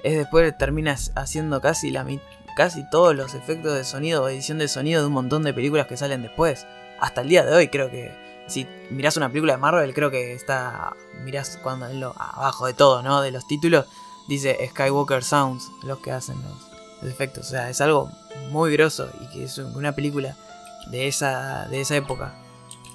Es después termina haciendo casi la casi todos los efectos de sonido o edición de sonido de un montón de películas que salen después. Hasta el día de hoy creo que si mirás una película de Marvel creo que está mirás cuando lo abajo de todo, ¿no? De los títulos dice Skywalker Sounds los que hacen los, los efectos, o sea, es algo muy grosso y que es una película de esa de esa época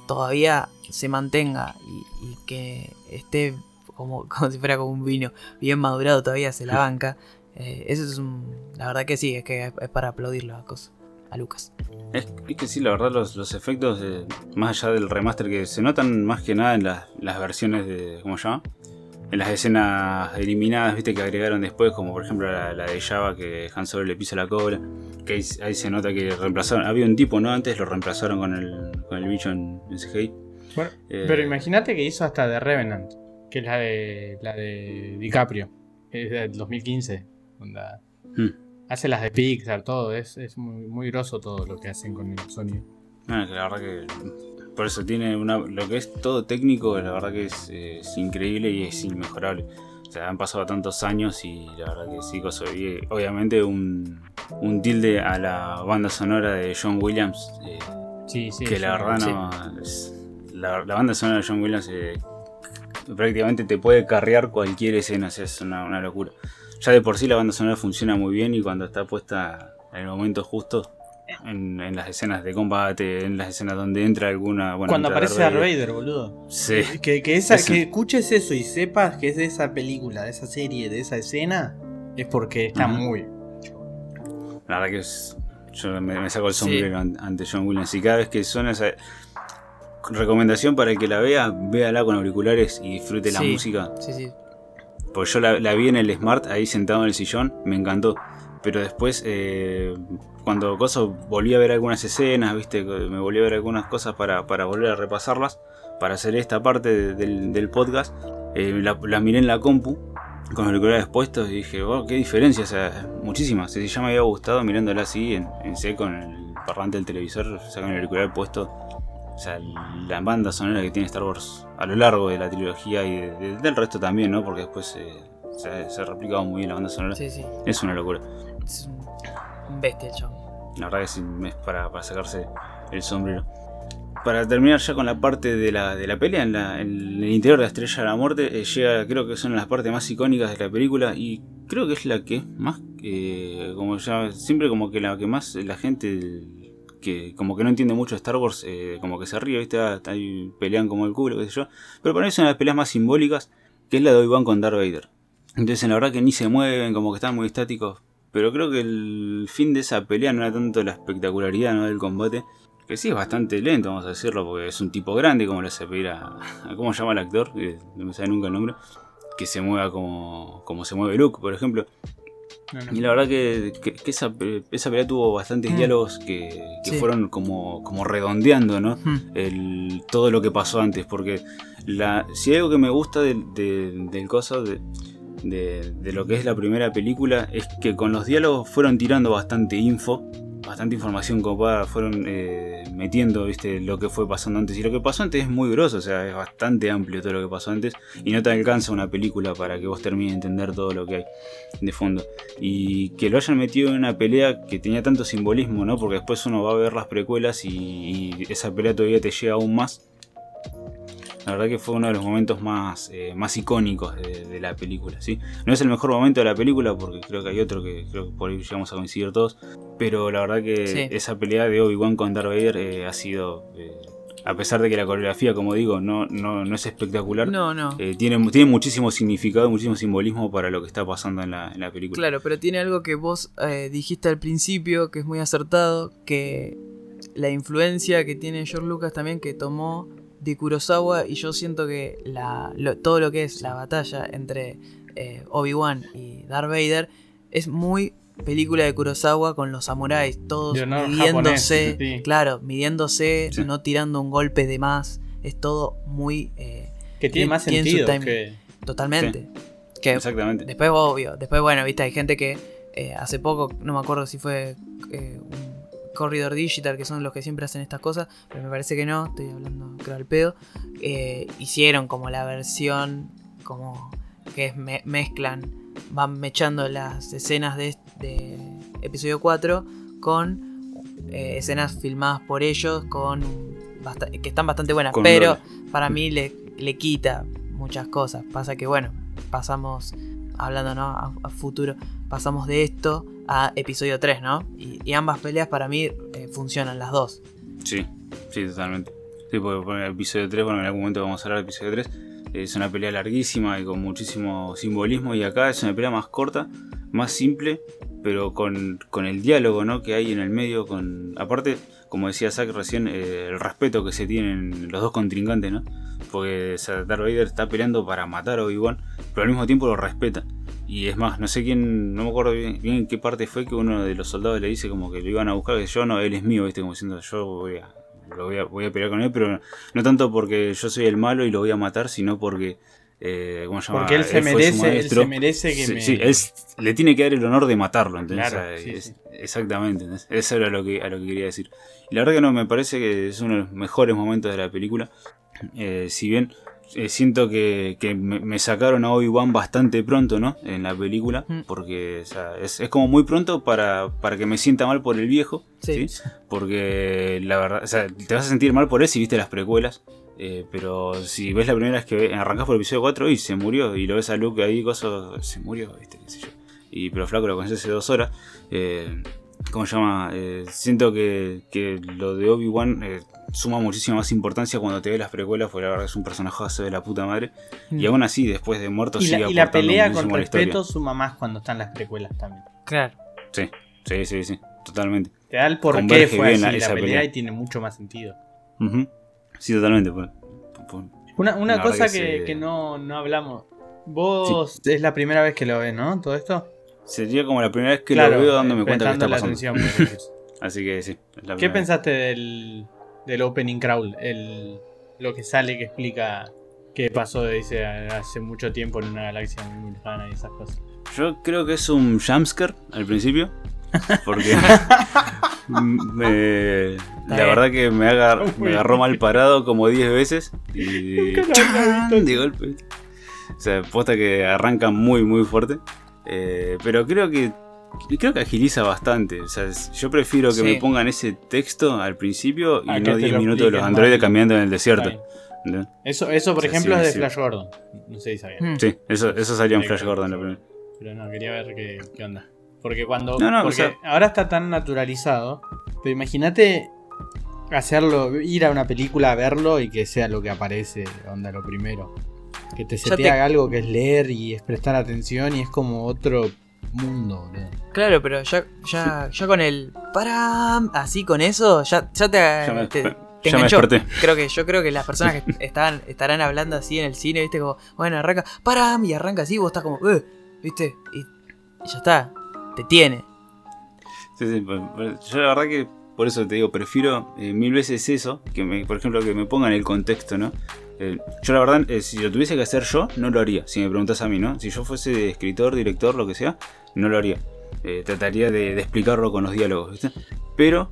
todavía se mantenga y, y que esté como, como si fuera como un vino bien madurado todavía se la banca. Eh, eso es un. La verdad que sí, es que es, es para aplaudirlo a, cosas, a Lucas. Es, es que sí, la verdad, los, los efectos, más allá del remaster, que se notan más que nada en las, las versiones de. ¿Cómo se llama? En las escenas eliminadas, viste, que agregaron después, como por ejemplo la, la de Java, que Han Solo le pisa la cobra. Que ahí, ahí se nota que reemplazaron. Había un tipo, ¿no? Antes lo reemplazaron con el, con el bicho en, en CGI. Bueno, Eh, pero imagínate que hizo hasta The Revenant. Que es la de, la de DiCaprio, es del 2015. Onda. Hmm. Hace las de Pixar, todo, es, es muy, muy groso todo lo que hacen con el sonido. Que la verdad que. Por eso tiene una. Lo que es todo técnico, la verdad que es, es increíble y es inmejorable. O sea, han pasado tantos años y la verdad que sí, cosa, y, obviamente un, un tilde a la banda sonora de John Williams. eh, Sí, sí. que la verdad no. es- la, la banda sonora de John Williams eh, prácticamente te puede carrear cualquier escena, o sea, es una, una locura. Ya de por sí la banda sonora funciona muy bien y cuando está puesta en el momento justo, en, en las escenas de combate, en las escenas donde entra alguna. Bueno, Cuando entra aparece Darth Vader, boludo. Sí, Que, que, esa, Eso. que escuches eso y sepas que es de esa película, de esa serie, de esa escena, es porque está Ajá. muy. la verdad que es. Yo me, me saco el sombrero an- ante John Williams y cada vez que suena esa. Recomendación para el que la vea, véala con auriculares y disfrute la música. Sí, sí. Pues yo la, la vi en el Smart, ahí sentado en el sillón, me encantó. Pero después, eh, cuando Coso volví a ver algunas escenas, viste, me volví a ver algunas cosas para, para volver a repasarlas, para hacer esta parte de- del, del podcast, eh, la, la miré en la compu, con los auriculares puestos, y dije, wow, qué diferencia, o sea, muchísimas. Si ya me había gustado mirándola así, en, en C, con el parlante del televisor, o sea, con el auricular puesto. O sea, la banda sonora que tiene Star Wars a lo largo de la trilogía y de- de- del resto también, ¿no? Porque después eh, se, se ha replicado muy bien la banda sonora. Sí, sí. Es una locura. Es un, bestia chabón. La verdad que sí, es para, para sacarse el sombrero. Para terminar ya con la parte de la, de la pelea, en, la- en el interior de la Estrella de la Muerte, eh, llega, creo que son las partes más icónicas de la película y creo que es la que más, eh, como ya, siempre como que la que más la gente que como que no entiende mucho Star Wars, eh, como que se ríe, ¿viste? Ah, ahí pelean como el culo, qué sé yo. Pero para mí es una de las peleas más simbólicas, que es la de Obi-Wan con Darth Vader. Entonces, la verdad que ni se mueven, como que están muy estáticos. Pero creo que el fin de esa pelea no era tanto la espectacularidad ¿no? del combate, que sí es bastante lento, vamos a decirlo, porque es un tipo grande, como le hace pedir a. ¿Cómo llama el actor? Que no me sale nunca el nombre. Que se mueva como, como se mueve Luke, por ejemplo. Y la verdad que, que- que esa, esa pelea tuvo bastantes Mm. diálogos que, que Sí. fueron como, como redondeando, ¿no? Hmm. el, todo lo que pasó antes. Porque la, si hay algo que me gusta del, de- del coso, de, de- de lo que es la primera película, es que con los diálogos fueron tirando bastante info, bastante información copada, fueron eh, metiendo ¿viste? lo que fue pasando antes. Y lo que pasó antes es muy grosso, o sea, es bastante amplio todo lo que pasó antes. Y no te alcanza una película para que vos termines de entender todo lo que hay de fondo. Y que lo hayan metido en una pelea que tenía tanto simbolismo, ¿no? Porque después uno va a ver las precuelas y, y esa pelea todavía te llega aún más. La verdad que fue uno de los momentos más, eh, más icónicos de, de la película, ¿sí? No es el mejor momento de la película porque creo que hay otro que creo que por ahí llegamos a coincidir todos. Pero la verdad que Sí. esa pelea de Obi-Wan con Darth Vader eh, ha sido... eh, a pesar de que la coreografía, como digo, no, no, no es espectacular, No, no. eh, tiene, tiene muchísimo significado, muchísimo simbolismo para lo que está pasando en la, en la película. Claro, pero tiene algo que vos eh, dijiste al principio, que es muy acertado, que la influencia que tiene George Lucas también, que tomó de Kurosawa, y yo siento que la, lo- todo lo que es la batalla entre eh, Obi-Wan y Darth Vader es muy película de Kurosawa con los samuráis, todos midiéndose, japonés, sí. claro, midiéndose, Sí. no tirando un golpe de más, es todo muy... eh, Que tiene más sentido que. totalmente. Que Exactamente. Después, obvio, después, bueno, viste, hay gente que eh, hace poco, no me acuerdo si fue eh, un Corridor Digital, que son los que siempre hacen estas cosas, pero me parece que no, estoy hablando, creo, al pedo. eh, hicieron como la versión, como que es me- mezclan, van mechando las escenas de, de episodio 4 con eh, escenas filmadas por ellos, con que están bastante buenas, Con pero doble. para mí le, le quita muchas cosas. Pasa que, bueno, pasamos, hablando ¿no? a, futuro, pasamos de esto a episodio 3, ¿no? Y, y ambas peleas para mí eh, funcionan las dos. Sí, sí, totalmente. Sí, porque por el episodio 3, bueno, en algún momento vamos a hablar del episodio 3. Es una pelea larguísima y con muchísimo simbolismo. Y acá es una pelea más corta, más simple, pero con, con el diálogo ¿no? que hay en el medio. con Aparte, como decía Zack recién, eh, el respeto que se tienen los dos contrincantes, ¿no? Porque Darth Vader está peleando para matar a Obi-Wan, pero al mismo tiempo lo respeta. Y es más, no sé quién, no me acuerdo bien, bien en qué parte fue que uno de los soldados le dice como que lo iban a buscar, que yo no, él es mío, ¿viste? Como diciendo, yo voy a, lo voy a, voy a pelear con él, pero no tanto porque yo soy el malo y lo voy a matar, sino porque eh, ¿cómo se llama? Porque él se, merece, él se merece que Sí, me... sí, él le tiene que dar el honor de matarlo, ¿entendés? Claro, sí, es-. Exactamente, ¿entendés? Eso era lo que, a lo que quería decir. Y la verdad que no, me parece que es uno de los mejores momentos de la película. Eh, si bien eh, siento que, que me, sacaron a Obi-Wan bastante pronto, ¿no? En la película, Mm. porque o sea, es, es como muy pronto para, para que me sienta mal por el viejo, Sí. ¿sí? Porque la verdad, o sea, te vas a sentir mal por él si viste las precuelas. eh, pero si ves la primera vez que arrancás por el episodio 4 y se murió, y lo ves a Luke ahí, cosa, se murió, ¿viste? ¿Qué sé yo? Y, pero Flaco lo conocí hace dos horas. eh, ¿Cómo se llama? Eh, siento que, que lo de Obi-Wan eh, suma muchísima más importancia cuando te ves las precuelas, porque la verdad es un personaje de la puta madre. Y aún así, después de muerto, Mm. Y la, sigue y la pelea con la respeto suma más cuando están las precuelas también. Claro. Sí, sí, sí, sí, totalmente. Te da el por qué Converge fue así la- la, esa pelea, pelea. y tiene mucho más sentido. Sí, totalmente. por- por- Una, una La cosa verdad que, que se- que no, no hablamos. Vos es la primera vez que lo ves, ¿no? Todo esto. Sería como la primera vez que Claro, lo veo dándome cuenta que está pasando. atención. Así que sí. ¿Qué pensaste del, del opening crawl? El, lo que sale que explica qué pasó dice hace mucho tiempo en una galaxia muy lejana y esas cosas. Yo creo que es un jumpscare al principio. Porque me- la verdad que me, agar- me agarró mal parado como 10 veces. Y de golpe. O sea, posta que arranca muy muy fuerte. Eh, pero creo que creo que agiliza bastante. O sea, yo prefiero que Sí. me pongan ese texto al principio y no te 10 lo minutos de los androides cambiando en el desierto. Eso, eso por O sea, ejemplo, sí, es de sí. Flash Gordon. No sé si sabían. Mm. Sí, eso, eso salió en Flash Gordon la sí. primera. Pero no, quería ver qué, qué onda. Porque cuando. No, no, o porque sea- ahora está tan naturalizado. Pero imagínate hacerlo, ir a una película a verlo y que sea lo que aparece, onda, lo primero. Que te se Ya te, algo que es leer y es prestar atención y es como otro mundo, boludo. Claro, pero ya, ya, ya con el param, así con eso, ya, ya te, Ya me, te, ya te me enganchó. desperté. Creo que yo creo que las personas que estaban, estarán hablando así en el cine, viste, como, bueno, arranca, param, y arranca así, vos estás como, eh, viste, y, y ya está, te tiene. Sí, sí, pues, pues, yo la verdad que por eso te digo, prefiero eh, mil veces eso, que me, por ejemplo, que me pongan el contexto, ¿no? Eh, yo la verdad, eh, si lo tuviese que hacer yo, no lo haría, si me preguntas a mí, ¿no? Si yo fuese escritor, director, lo que sea, no lo haría. Eh, trataría de, de explicarlo con los diálogos, ¿viste? Pero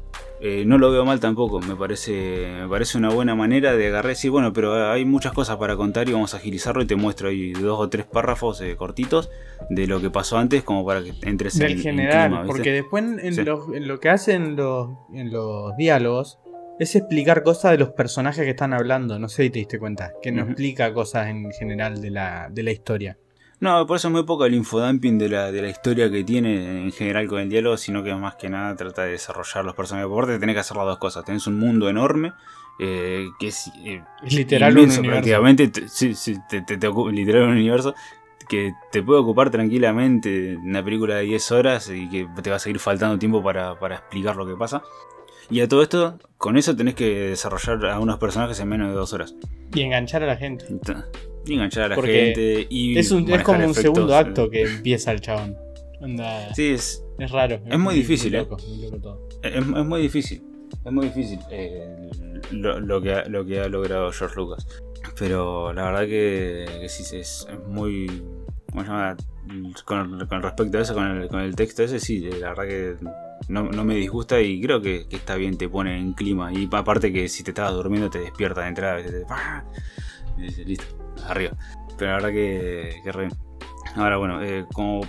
no lo veo mal tampoco, me parece, me parece una buena manera de agarrar y decir, bueno, pero hay muchas cosas para contar y vamos a agilizarlo y te muestro ahí dos o tres párrafos cortitos de lo que pasó antes como para que entres en, Del en general, clima, ¿viste? porque después en, en Sí. los- en lo que hacen los, en los diálogos es explicar cosas de los personajes que están hablando. No sé si te diste cuenta, que no explica cosas en general de la, de la historia. No, por eso es muy poco el infodumping de la, de la historia que tiene en general con el diálogo, sino que más que nada trata de desarrollar los personajes. Por parte tenés que hacer las dos cosas. Tenés un mundo enorme, eh, que es, eh, Es literal un universo. prácticamente. Te- sí, sí, te, te- te ocu- literal un universo que te puede ocupar tranquilamente una película de 10 horas y que te va a seguir faltando tiempo para, para explicar lo que pasa. Y a todo esto, con eso tenés que desarrollar a unos personajes en menos de dos horas. Y enganchar a la gente. Y enganchar a la Porque gente y Es, un, es como un segundo eh. acto que empieza el chabón. Sí, es, es raro. es muy difícil, ¿eh? loco, muy loco todo. Es, es muy difícil. Es muy difícil eh, lo, lo que ha, lo que ha logrado George Lucas. Pero la verdad que, que sí es, es muy. ¿Cómo se llama? Con, con respecto a eso, con el, con el texto ese, sí, la verdad que no, no me disgusta y creo que, está bien, te pone en clima. Y aparte que si te estabas durmiendo te despierta de entrada. Te, te- y listo, arriba. Pero la verdad que, que. Ahora bueno, eh, como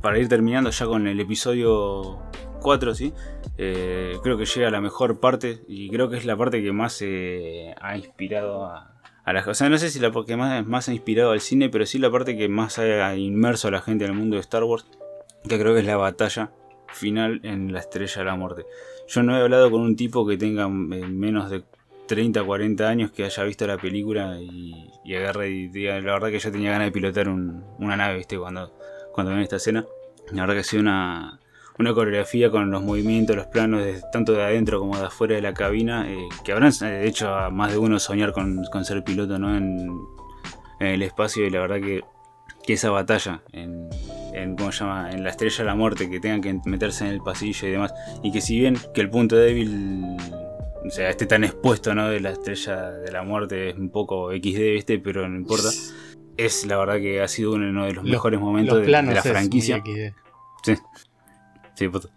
para ir terminando ya con el episodio 4, ¿sí? Eh, creo que llega la mejor parte y creo que es la parte que más eh, ha inspirado a, a la O sea, no sé si la que más, más ha inspirado al cine, pero sí la parte que más ha inmerso a la gente en el mundo de Star Wars, que creo que es la batalla final en la Estrella de la Muerte. Yo no he hablado con un tipo que tenga eh, menos de 30, 40 años que haya visto la película y, agarre y diga, la verdad que yo tenía ganas de pilotar un- una nave, ¿viste? Cuando, cuando ven esta escena. La verdad que ha sido una, una coreografía con los movimientos, los planos, de- tanto de adentro como de afuera de la cabina, eh, que habrán eh, hecho a más de uno soñar con, con ser piloto ¿no? en, en el espacio y la verdad que, que esa batalla en, en, ¿cómo se llama? en la estrella de la muerte, que tengan que meterse en el pasillo y demás, y que si bien que el punto débil o sea, esté tan expuesto ¿no? de la estrella de la muerte es un poco XD, ¿viste? pero no importa. es la verdad que ha sido uno de los, Los- mejores momentos Los de, la franquicia. Sí. Sí, puto.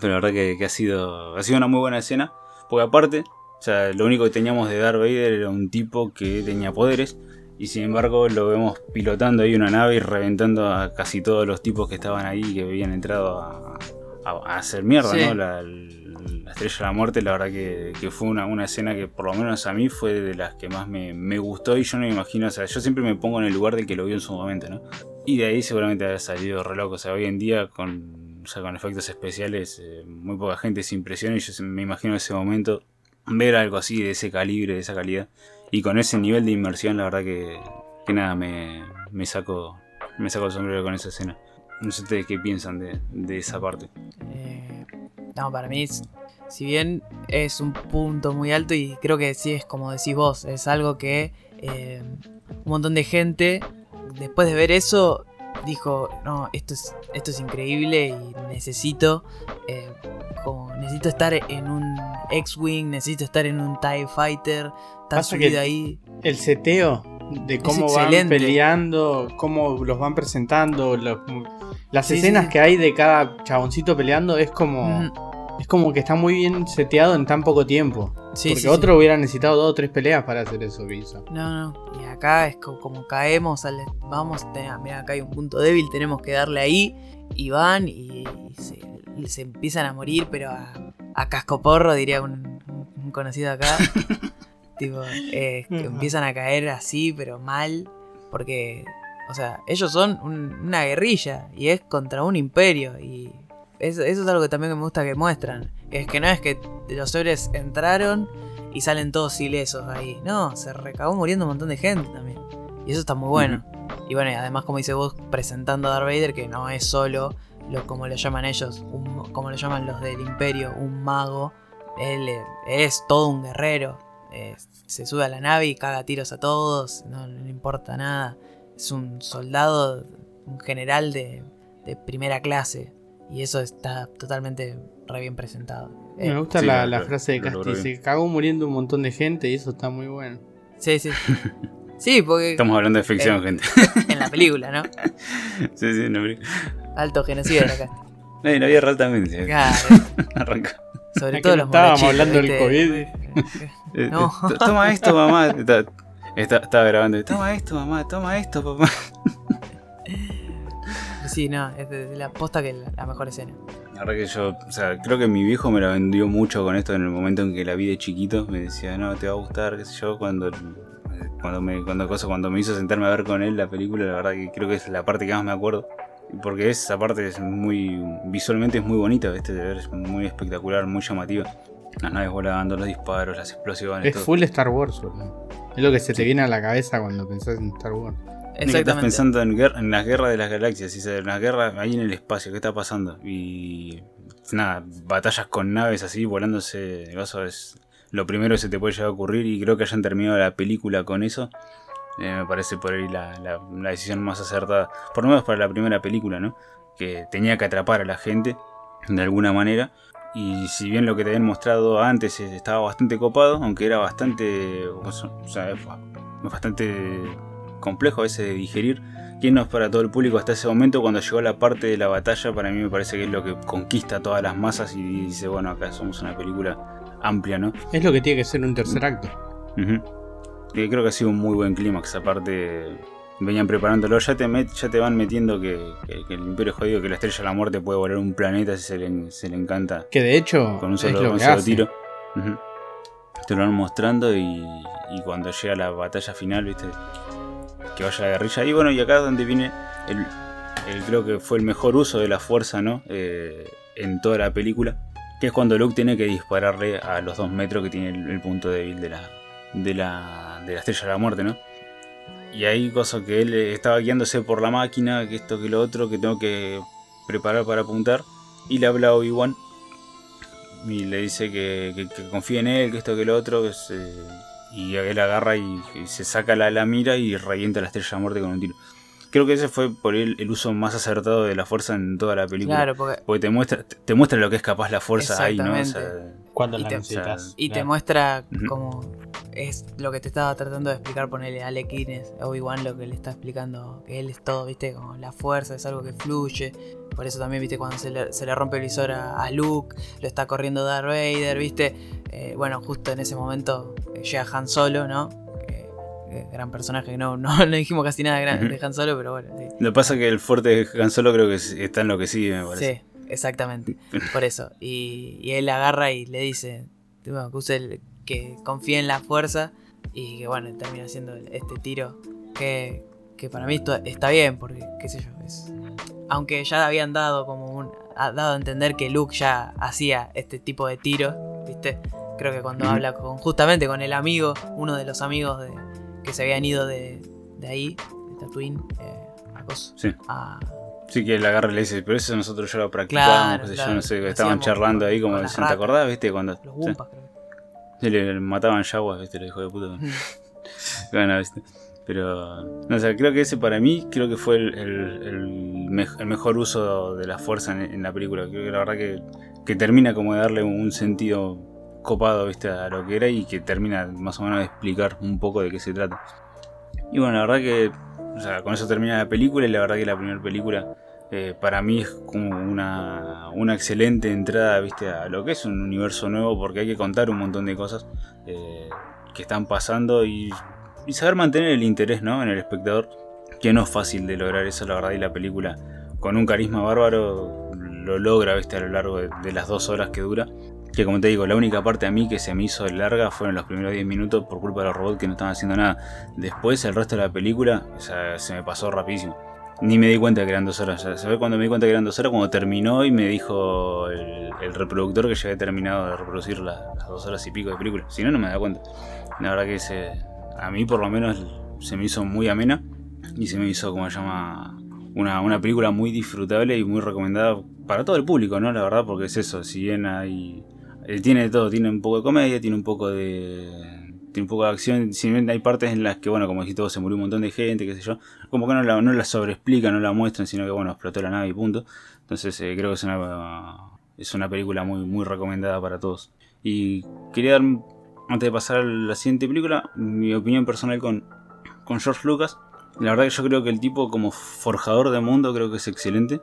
Pero la verdad que, que ha sido. Ha sido una muy buena escena. Porque aparte, o sea, lo único que teníamos de Darth Vader era un tipo que tenía poderes. Y sin embargo lo vemos pilotando ahí una nave y reventando a casi todos los tipos que estaban ahí y que habían entrado a, a- a hacer mierda, Sí. ¿no? La, la estrella de la muerte, la verdad que, que fue una, una escena que por lo menos a mí fue de las que más me, me gustó y yo no me imagino, o sea, yo siempre me pongo en el lugar del que lo vio en su momento, ¿no? Y de ahí seguramente haber salido re loco. O sea, hoy en día con, o sea, con efectos especiales, eh, muy poca gente se impresiona. Y yo me imagino ese momento ver algo así de ese calibre, de esa calidad. Y con ese nivel de inmersión, la verdad que, que nada, me, me saco me saco el sombrero con esa escena. No sé ustedes qué piensan de, de esa parte. Eh, no, para mí, si bien es un punto muy alto y creo que sí es como decís vos, es algo que eh, un montón de gente, después de ver eso, dijo, no, esto es, esto es increíble y necesito, eh, como, necesito estar en un X-Wing, necesito estar en un TIE Fighter, estar subido ahí. El seteo de cómo van peleando, cómo los van presentando, los- las Sí, escenas sí. que hay de cada chaboncito peleando es como Mm, es como que está muy bien seteado en tan poco tiempo. sí, Porque otro hubiera necesitado dos o tres peleas para hacer eso que hizo. No, no. Y acá es co- como, caemos, al- vamos, mira, acá hay un punto débil, tenemos que darle ahí. Y van y, se, se empiezan a morir, pero a, a cascoporro, diría un, un conocido acá. tipo, eh, que empiezan a caer así, pero mal. Porque, o sea, ellos son un- una guerrilla y es contra un imperio. Y eso, eso es algo que también me gusta que muestran. Es que no es que los héroes entraron y salen todos ilesos ahí. No, se recabó muriendo un montón de gente también. Y eso está muy bueno. Y bueno, además, como dice vos, presentando a Darth Vader, que no es solo, lo, como lo llaman ellos, un- como lo llaman los del Imperio, un mago. Él, eh, él es todo un guerrero. Eh, se sube a la nave y caga tiros a todos, no, no le importa nada. Es un soldado, un general de, de primera clase. Y eso está totalmente re bien presentado. Eh, Me gusta sí, la, la frase de lo logró Casti, bien. se cagó muriendo un montón de gente y eso está muy bueno. sí, sí. Sí, porque Estamos hablando de ficción, Eh. gente. en la película, ¿no? sí, sí, no, pero- Alto genocidio de acá. no, y la vida real también. sí. Claro, Arranca. sobre Es todo los estábamos hablando del ¿viste? Eh, No. eh, to- Toma esto, mamá. Está- está- Estaba grabando. Toma esto, mamá. Toma esto, papá. Sí, no, es de, la posta que la, la mejor escena. La verdad que yo, o sea, creo que mi viejo me la vendió mucho con esto en el momento en que la vi de chiquito. Me decía, no, te va a gustar, qué sé yo. Cuando, cuando, me, cuando, cosa, cuando me hizo sentarme a ver con él la película, la verdad que creo que es la parte que más me acuerdo. Porque esa parte es muy, visualmente es muy bonita, ¿viste? De ver, es muy espectacular, muy llamativa. Las naves volando, los disparos, las explosiones, Es todo. full Star Wars, boludo. Es lo que se te viene a la cabeza cuando pensás en Star Wars. Que estás Exactamente. pensando en, guer- en las guerras de las galaxias, y en las guerras ahí en el espacio, ¿qué está pasando? Y nada, batallas con naves así, volándose, eso es lo primero que se te puede llegar a ocurrir y creo que hayan terminado la película con eso. Eh, me parece por ahí la, la- la decisión más acertada, por lo menos para la primera película, ¿no? Que tenía que atrapar a la gente de alguna manera. Y si bien lo que te habían mostrado antes eh, estaba bastante copado, aunque era bastante. O sea, bastante complejo a veces de digerir. Que no es para todo el público hasta ese momento. Cuando llegó la parte de la batalla, para mí me parece que es lo que conquista a todas las masas y dice: Bueno, acá somos una película amplia, ¿no? Es lo que tiene que ser un tercer acto. Ujú. Y creo que ha sido un muy buen clímax. Aparte, venían preparándolo. Ya te, met- ya te van metiendo que, que- que el Imperio es jodido, que la estrella de la muerte puede volar un planeta si se le, se le encanta Que de hecho con un es solo, lo con un que hace. tiro. Te lo van mostrando y, y cuando llega la batalla final, viste, que vaya la guerrilla. Y bueno, y acá es donde viene el, el- creo que fue el mejor uso de la fuerza, ¿no? Eh, en toda la película. Que es cuando Luke tiene que dispararle a los dos metros que tiene el, el punto débil de la, de la, de la estrella de la muerte, ¿no? Y ahí cosa que él eh, estaba guiándose por la máquina, que esto, que lo otro, que tengo que preparar para apuntar. Y le habla a Obi-Wan y le dice que, que, que confíe en él, que esto, que lo otro. que se- y él agarra y, y se saca la, la mira y revienta la estrella de la muerte con un tiro. Creo que ese fue por él el uso más acertado de la fuerza en toda la película. Claro, porque Porque te muestra, te muestra lo que es capaz la fuerza ahí, ¿no? O sea. Cuando Y la te- necesitas. Y te muestra Ujú. como es lo que te estaba tratando de explicar, ponerle a Alec Guinness, Obi-Wan lo que le está explicando, que él es todo, viste, como la fuerza es algo que fluye. Por eso también, viste, cuando se le, se le rompe el visor a, a Luke, lo está corriendo Darth Vader, viste. Eh, bueno, justo en ese momento eh, llega Han Solo, ¿no? Gran personaje, que no, no, no dijimos casi nada de, gran- Ujú. de Han Solo, pero bueno, sí. Lo que pasa es que el fuerte de Han Solo creo que es- está en lo que sigue, me parece. Exactamente. Por eso. Y, y él agarra y le dice bueno, que, use el- que confíe en la fuerza y que bueno, termina haciendo este tiro que, que para mí esto está bien, porque qué sé yo, es... Aunque ya habían dado como un... ha dado a entender que Luke ya hacía este tipo de tiros, ¿viste? Creo que cuando Ujú. habla con justamente con el amigo, uno de los amigos de, que se habían ido de, de ahí, de Tatooine, eh, a coso, Sí. a- Sí que él agarra y le dice, pero eso nosotros ya lo practicábamos, Claro, sé yo, no sé, estaban charlando ahí como dicen, ¿te acordás, viste? Cuando los. Wumpas, creo. Sí, le, le mataban yaguas, viste, los hijos de puta. Bueno, viste. Pero, no, o sea, creo que ese para mí, creo que fue el, el- el mej- el mejor uso de la fuerza en, en la película. Creo que la verdad que, que termina como de darle un sentido copado, viste, a lo que era y que termina más o menos de explicar un poco de qué se trata. Y bueno, la verdad que, o sea, con eso termina la película y la verdad que la primera película eh, para mí es como una, una excelente entrada, viste, a lo que es un universo nuevo porque hay que contar un montón de cosas eh, que están pasando y, saber mantener el interés, ¿no? En el espectador, que no es fácil de lograr eso, la verdad, y la película con un carisma bárbaro lo logra, viste, a lo largo de las dos horas que dura. Que como te digo, la única parte a mí que se me hizo larga fueron los primeros 10 minutos por culpa de los robots que no estaban haciendo nada. Después, el resto de la película, o sea, se me pasó rapidísimo. Ni me di cuenta que eran dos horas. ¿Sabes cuando me di cuenta que eran dos horas? Cuando terminó y me dijo el, el reproductor que ya había terminado de reproducir la- las dos horas y pico de película. Si no, no me da cuenta. La verdad que se, a mí por lo menos se me hizo muy amena y se me hizo, como se llama, una, una película muy disfrutable y muy recomendada para todo el público, ¿no? La verdad, porque es eso, si bien hay... eh, tiene de todo, tiene un poco de comedia, tiene un poco de... Tiene un poco de acción, si bien hay partes en las que, bueno, como dijiste vos, se murió un montón de gente, qué sé yo, como que no la, no la sobreexplican, no la muestran, sino que, bueno, explotó la nave y punto. Entonces eh, creo que es una, es una película muy, muy recomendada para todos. Y quería dar, antes de pasar a la siguiente película, mi opinión personal con, con George Lucas. La verdad que yo creo que el tipo como forjador de mundo creo que es excelente.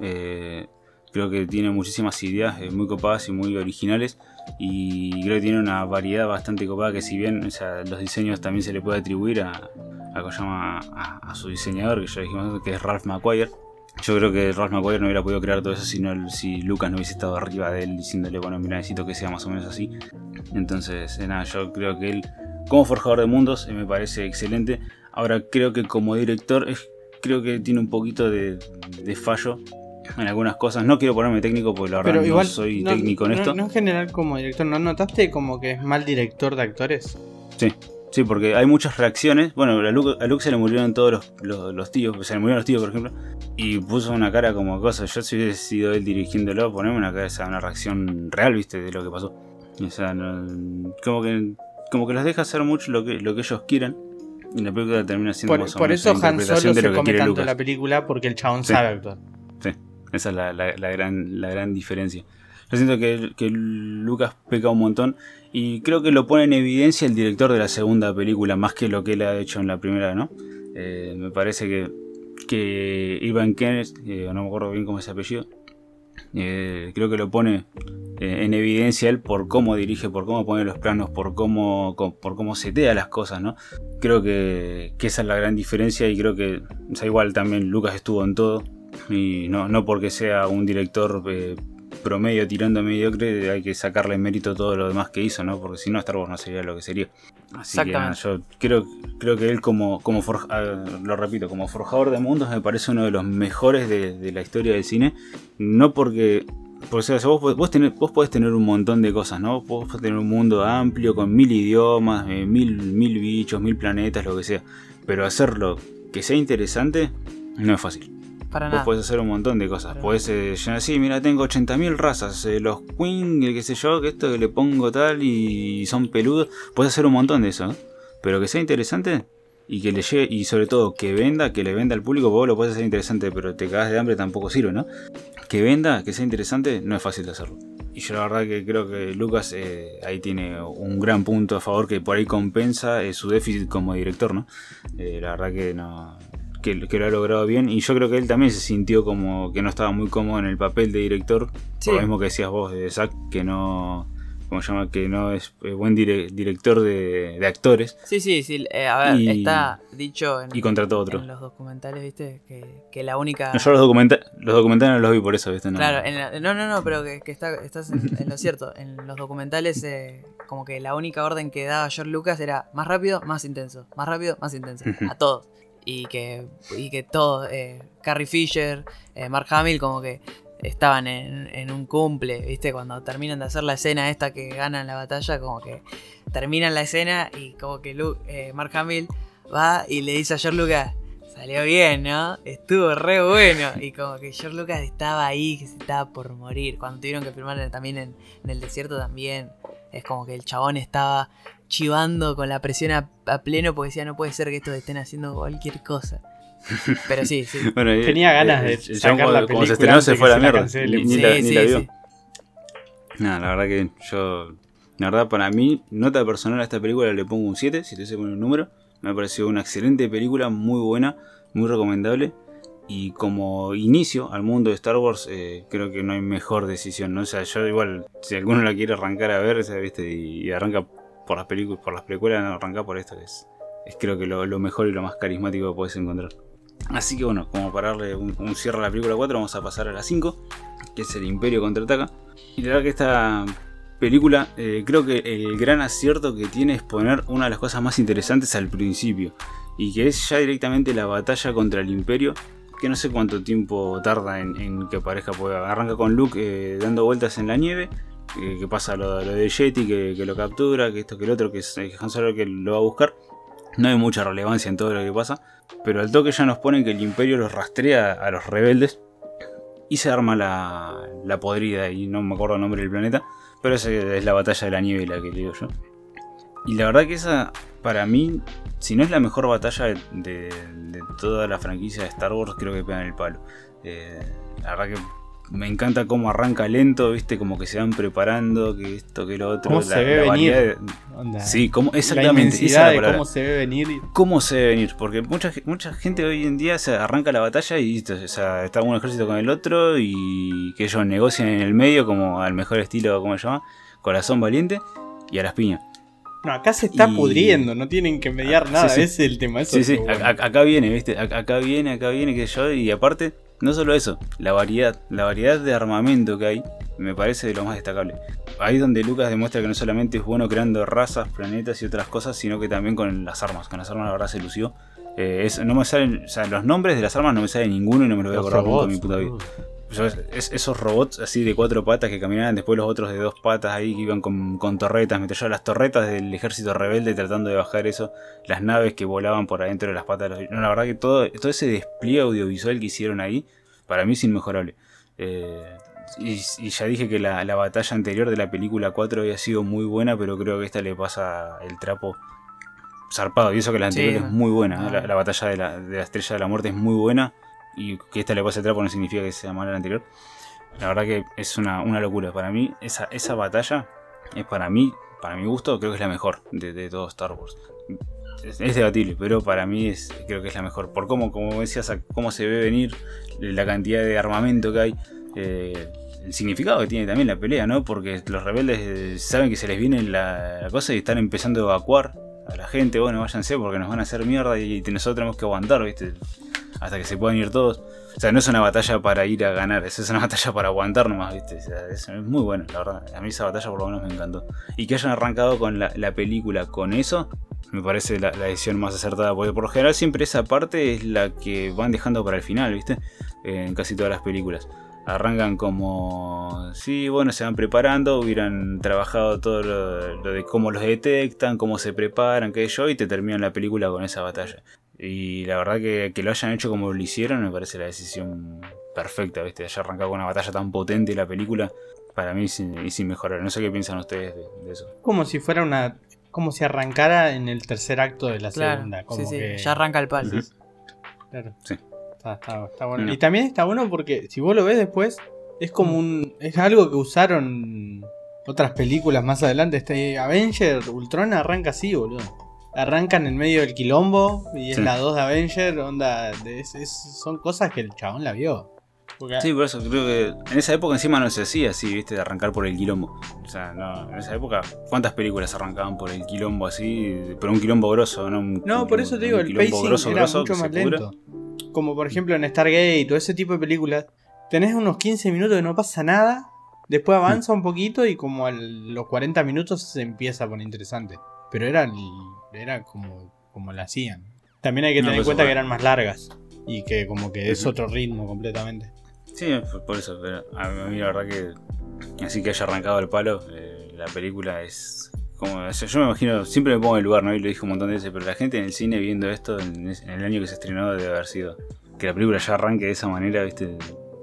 Eh, creo que tiene muchísimas ideas eh, muy copadas y muy originales. Y creo que tiene una variedad bastante copada que si bien los diseños también se le puede atribuir a, a, ¿cómo se llama? a, su diseñador, que ya dijimos que es Ralph McQuire. Yo creo que Ralph McQuire no hubiera podido crear todo eso si, no- si Lucas no hubiese estado arriba de él diciéndole, bueno, mira, necesito que sea más o menos así. Entonces, eh, nada, yo creo que él, como forjador de mundos, eh, me parece excelente. Ahora, creo que como director, creo que tiene un poquito de fallo en algunas cosas. No quiero ponerme técnico porque la verdad Pero igual no soy no- técnico en no- esto. No en general como director, ¿no notaste como que es mal director de actores? Sí, sí, porque hay muchas reacciones. Bueno, a Luke, a Luke se le murieron todos los, los- los tíos, se le murieron los tíos, por ejemplo, y puso una cara como cosa. Yo, si hubiese sido él dirigiéndolo, ponerme una cara, o sea, una reacción real, viste, de lo que pasó. O sea, no- como que como que los deja hacer mucho lo que, lo que ellos quieran. Y la película termina siendo Por, más o por menos eso Han Solo se come tanto Lucas. la película porque el chabón Sí. sabe actuar. Esa es la, gran, la gran diferencia. Yo siento que, que Lucas peca un montón y creo que lo pone en evidencia el director de la segunda película más que lo que él ha hecho en la primera, ¿no? Eh, me parece que, que Ivan Kenneth, eh, no me acuerdo bien cómo es ese apellido, eh, creo que lo pone en evidencia él por cómo dirige, por cómo pone los planos, por cómo, por cómo setea las cosas, ¿no? Creo que, que esa es la gran diferencia y creo que, o sea, igual también Lucas estuvo en todo y no, no porque sea un director eh, promedio tirando a mediocre hay que sacarle mérito a todo lo demás que hizo, ¿no? Porque si no Star Wars no sería lo que sería. Así que nada, yo creo, creo que él como, como forja- lo repito, como forjador de mundos me parece uno de los mejores de, de la historia del cine. No porque porque o sea, vos, vos, tenés- vos podés tener un montón de cosas, ¿no? Vos podés tener un mundo amplio con mil idiomas, eh, mil, mil bichos, mil planetas, lo que sea. Pero hacerlo que sea interesante no es fácil. Para Vos podés hacer un montón de cosas. Claro. Podés eh, llenar así, mira, tengo 80.000 razas. eh, los Queen, el que sé yo, que esto que le pongo tal y son peludos. Podés hacer un montón de eso. ¿no? Pero que sea interesante y que le llegue, y sobre todo que venda, que le venda al público, vos lo podés hacer interesante, pero te cagás de hambre tampoco sirve, ¿no? Que venda, que sea interesante, no es fácil de hacerlo. Y yo la verdad que creo que Lucas eh, ahí tiene un gran punto a favor que por ahí compensa eh, su déficit como director, ¿no? Eh, la verdad que no. Que, lo ha logrado bien y yo creo que él también se sintió como que no estaba muy cómodo en el papel de director, por lo mismo que decías vos de Zack, que no, como se llama, que no es buen director de, actores. Sí, sí, sí. Eh, a ver, está dicho en, y contrató otro. en los documentales, ¿viste? Que, la única. yo los, los documentales no los vi por eso, ¿viste? No, claro, no, no, no, pero que, está, estás en, lo cierto. En los documentales, eh, como que la única orden que daba George Lucas era más rápido, más intenso. Más rápido, más intenso. A todos. Y que, y que todos, Carrie Fisher, Mark Hamill, como que estaban en, un cumple, ¿viste? Cuando terminan de hacer la escena esta que ganan la batalla, como que terminan la escena y como que eh, Mark Hamill va y le dice a George Lucas, salió bien, ¿no? Estuvo re bueno. Y como que George Lucas estaba ahí, que se estaba por morir. Cuando tuvieron que filmar también en, el desierto también, es como que el chabón estaba chivando con la presión a, a pleno porque decía, no puede ser que estos estén haciendo cualquier cosa. Pero sí, sí. Tenía ganas de sacar la Como se estrenó se fue a la mierda. Ni, la, ni la vio. Nada, la verdad que yo... La verdad, para mí, nota personal a esta película le pongo un 7, si te se pone un número. Me ha parecido una excelente película, muy buena, muy recomendable. Y como inicio al mundo de Star Wars, eh, creo que no hay mejor decisión. ¿no? O sea, yo igual, si alguno la quiere arrancar a ver, ¿viste? Y, arranca por las películas, por las películas, no, por esto, que es, es creo que lo, lo mejor y lo más carismático que puedes encontrar. Así que bueno, como para darle un, cierre a la película 4, vamos a pasar a la 5, que es el Imperio contraataca. Y la verdad que esta película, eh, creo que el gran acierto que tiene es poner una de las cosas más interesantes al principio. Y que es ya directamente la batalla contra el Imperio. Que no sé cuánto tiempo tarda en, que aparezca. Pues arranca con Luke eh, dando vueltas en la nieve. Eh, que pasa lo, de Jetty que, lo captura. Que esto que el otro, que es Han Solo que lo va a buscar. No hay mucha relevancia en todo lo que pasa. Pero al toque ya nos ponen que el imperio los rastrea a los rebeldes. Y se arma la, la podrida. Y no me acuerdo el nombre del planeta. Pero esa es la batalla de la nieve la que digo yo. Y la verdad que esa, para mí, si no es la mejor batalla de, toda la franquicia de Star Wars, creo que pegan el palo. Eh, la verdad que me encanta cómo arranca lento, viste, como que se van preparando, que esto, que lo otro. ¿Cómo se ve venir? Sí, como, exactamente. La de cómo se ve venir. Cómo se ve venir, porque mucha, mucha gente hoy en día se arranca la batalla y o sea, está un ejército con el otro y que ellos negocian en el medio como al mejor estilo, ¿cómo se llama? Corazón valiente y a las piñas. No, acá se está pudriendo, no tienen que mediar ah, nada, ese es el tema. sí, sí, acá viene, ¿viste? Acá viene, acá viene, que yo, y aparte, no solo eso, la variedad, la variedad de armamento que hay me parece de lo más destacable. Ahí donde Lucas demuestra que no solamente es bueno creando razas, planetas y otras cosas, sino que también con las armas. Con las armas la verdad se lució. Eh, no me salen, o sea, los nombres de las armas no me salen ninguno y no me lo voy a acordar nunca en mi puta vida esos robots así de cuatro patas que caminaban, después los otros de dos patas ahí que iban con, con torretas, me las torretas del ejército rebelde tratando de bajar eso, las naves que volaban por adentro de las patas. De los... No, la verdad que todo, todo ese despliegue audiovisual que hicieron ahí, para mí es inmejorable. Eh, y, ya dije que la, batalla anterior de la película 4 había sido muy buena, pero creo que esta le pasa el trapo zarpado. Y eso que la anterior es muy buena. Ah. La, batalla de la, de la estrella de la muerte es muy buena y que esta le pase trapo no significa que sea mala la anterior. La verdad que es una, locura. Para mí, esa, esa batalla es para mí, para mi gusto, creo que es la mejor de, de todo Star Wars. Es, debatible, pero para mí es, creo que es la mejor. Por cómo, como decías, cómo se ve venir, la cantidad de armamento que hay, eh, el significado que tiene también la pelea, ¿no? Porque los rebeldes eh, saben que se les viene la, la cosa y están empezando a evacuar a la gente. Bueno, váyanse porque nos van a hacer mierda y nosotros tenemos que aguantar, ¿viste? Hasta que se puedan ir todos. O sea, no es una batalla para ir a ganar, es una batalla para aguantar nomás, ¿viste? es, muy bueno, la verdad. A mí esa batalla por lo menos me encantó. Y que hayan arrancado con la, película con eso, me parece la, decisión más acertada, porque por lo general siempre esa parte es la que van dejando para el final, ¿viste? en casi todas las películas. Arrancan como, sí, bueno, se van preparando, hubieran trabajado todo lo, lo de cómo los detectan, cómo se preparan, qué yo, y te terminan la película con esa batalla. Y la verdad que, que, lo hayan hecho como lo hicieron me parece la decisión perfecta, ¿viste? Haya arrancado con una batalla tan potente la película, para mí es, sin mejorar. No sé qué piensan ustedes de, eso. Como si fuera una. Como si arrancara en el tercer acto de la segunda. Como sí, sí. Ya arranca el palo. Claro. Sí. Está, bueno. Y también está bueno porque si vos lo ves después, Es como un. Es algo que usaron otras películas más adelante. Este Avenger Ultron arranca así, boludo. Arrancan en medio del quilombo y es Sí. la 2 de Avenger, onda. de- es- es- son cosas que el chabón la vio. Porque- Sí, por eso creo que en esa época encima no se hacía así, viste, de arrancar por el quilombo. O sea, no, en esa época, ¿cuántas películas arrancaban por el quilombo así? Pero un quilombo grosso, ¿no? Un, No, por eso te digo, el pacing grosso, era grosso mucho más lento. Como por ejemplo en Stargate o ese tipo de películas. Tenés unos 15 minutos que no pasa nada. Después avanza un poquito y como a los 40 minutos se empieza a poner interesante. Pero era, el- era como, como la hacían. También hay que No, tener en pues, cuenta que eran más largas. Y que como que es otro ritmo completamente. Sí, por- eso, pero a mí la verdad que así que haya arrancado el palo, eh, la película es como, o sea, yo me imagino, siempre me pongo en el lugar, ¿no? Y lo dije un montón de veces, pero la gente en el cine viendo esto en, el año que se estrenó debe haber sido, que la película ya arranque de esa manera, viste,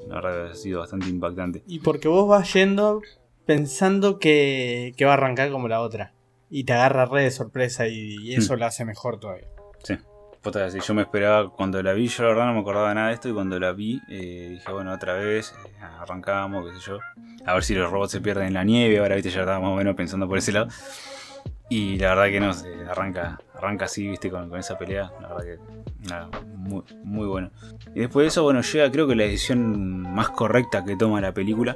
la verdad haber sido bastante impactante. Y porque vos vas yendo pensando que, que va a arrancar como la otra. Y te agarra re de sorpresa y, y eso la hace mejor todavía. Sí. Posta que sí, yo me esperaba, cuando la vi, yo la verdad no me acordaba nada de esto, y cuando la vi, eh, dije, bueno, otra vez, eh, arrancamos, qué sé yo, a ver si los robots se pierden en la nieve, ahora viste, ya estaba más o menos pensando por ese lado. Y la verdad que no, se arranca, arranca así, viste, con, con esa pelea, la verdad que, nada, muy, muy bueno. Y después de eso, bueno, llega creo que la decisión más correcta que toma la película,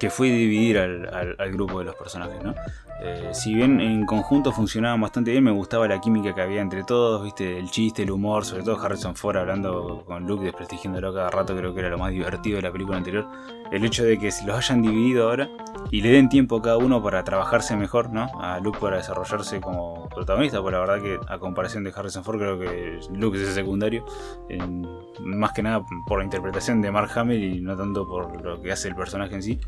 que fue dividir al, al- al grupo de los personajes, ¿no? Eh, si bien en conjunto funcionaban bastante bien, me gustaba la química que había entre todos, viste, el chiste, el humor, sobre todo Harrison Ford hablando con Luke, desprestigiándolo cada rato, creo que era lo más divertido de la película anterior. El hecho de que si los hayan dividido ahora y le den tiempo a cada uno para trabajarse mejor, ¿no? A Luke para desarrollarse como protagonista, pues la verdad que a comparación de Harrison Ford creo que Luke es el secundario, más que nada por la interpretación de Mark Hamill y no tanto por lo que hace el personaje en sí.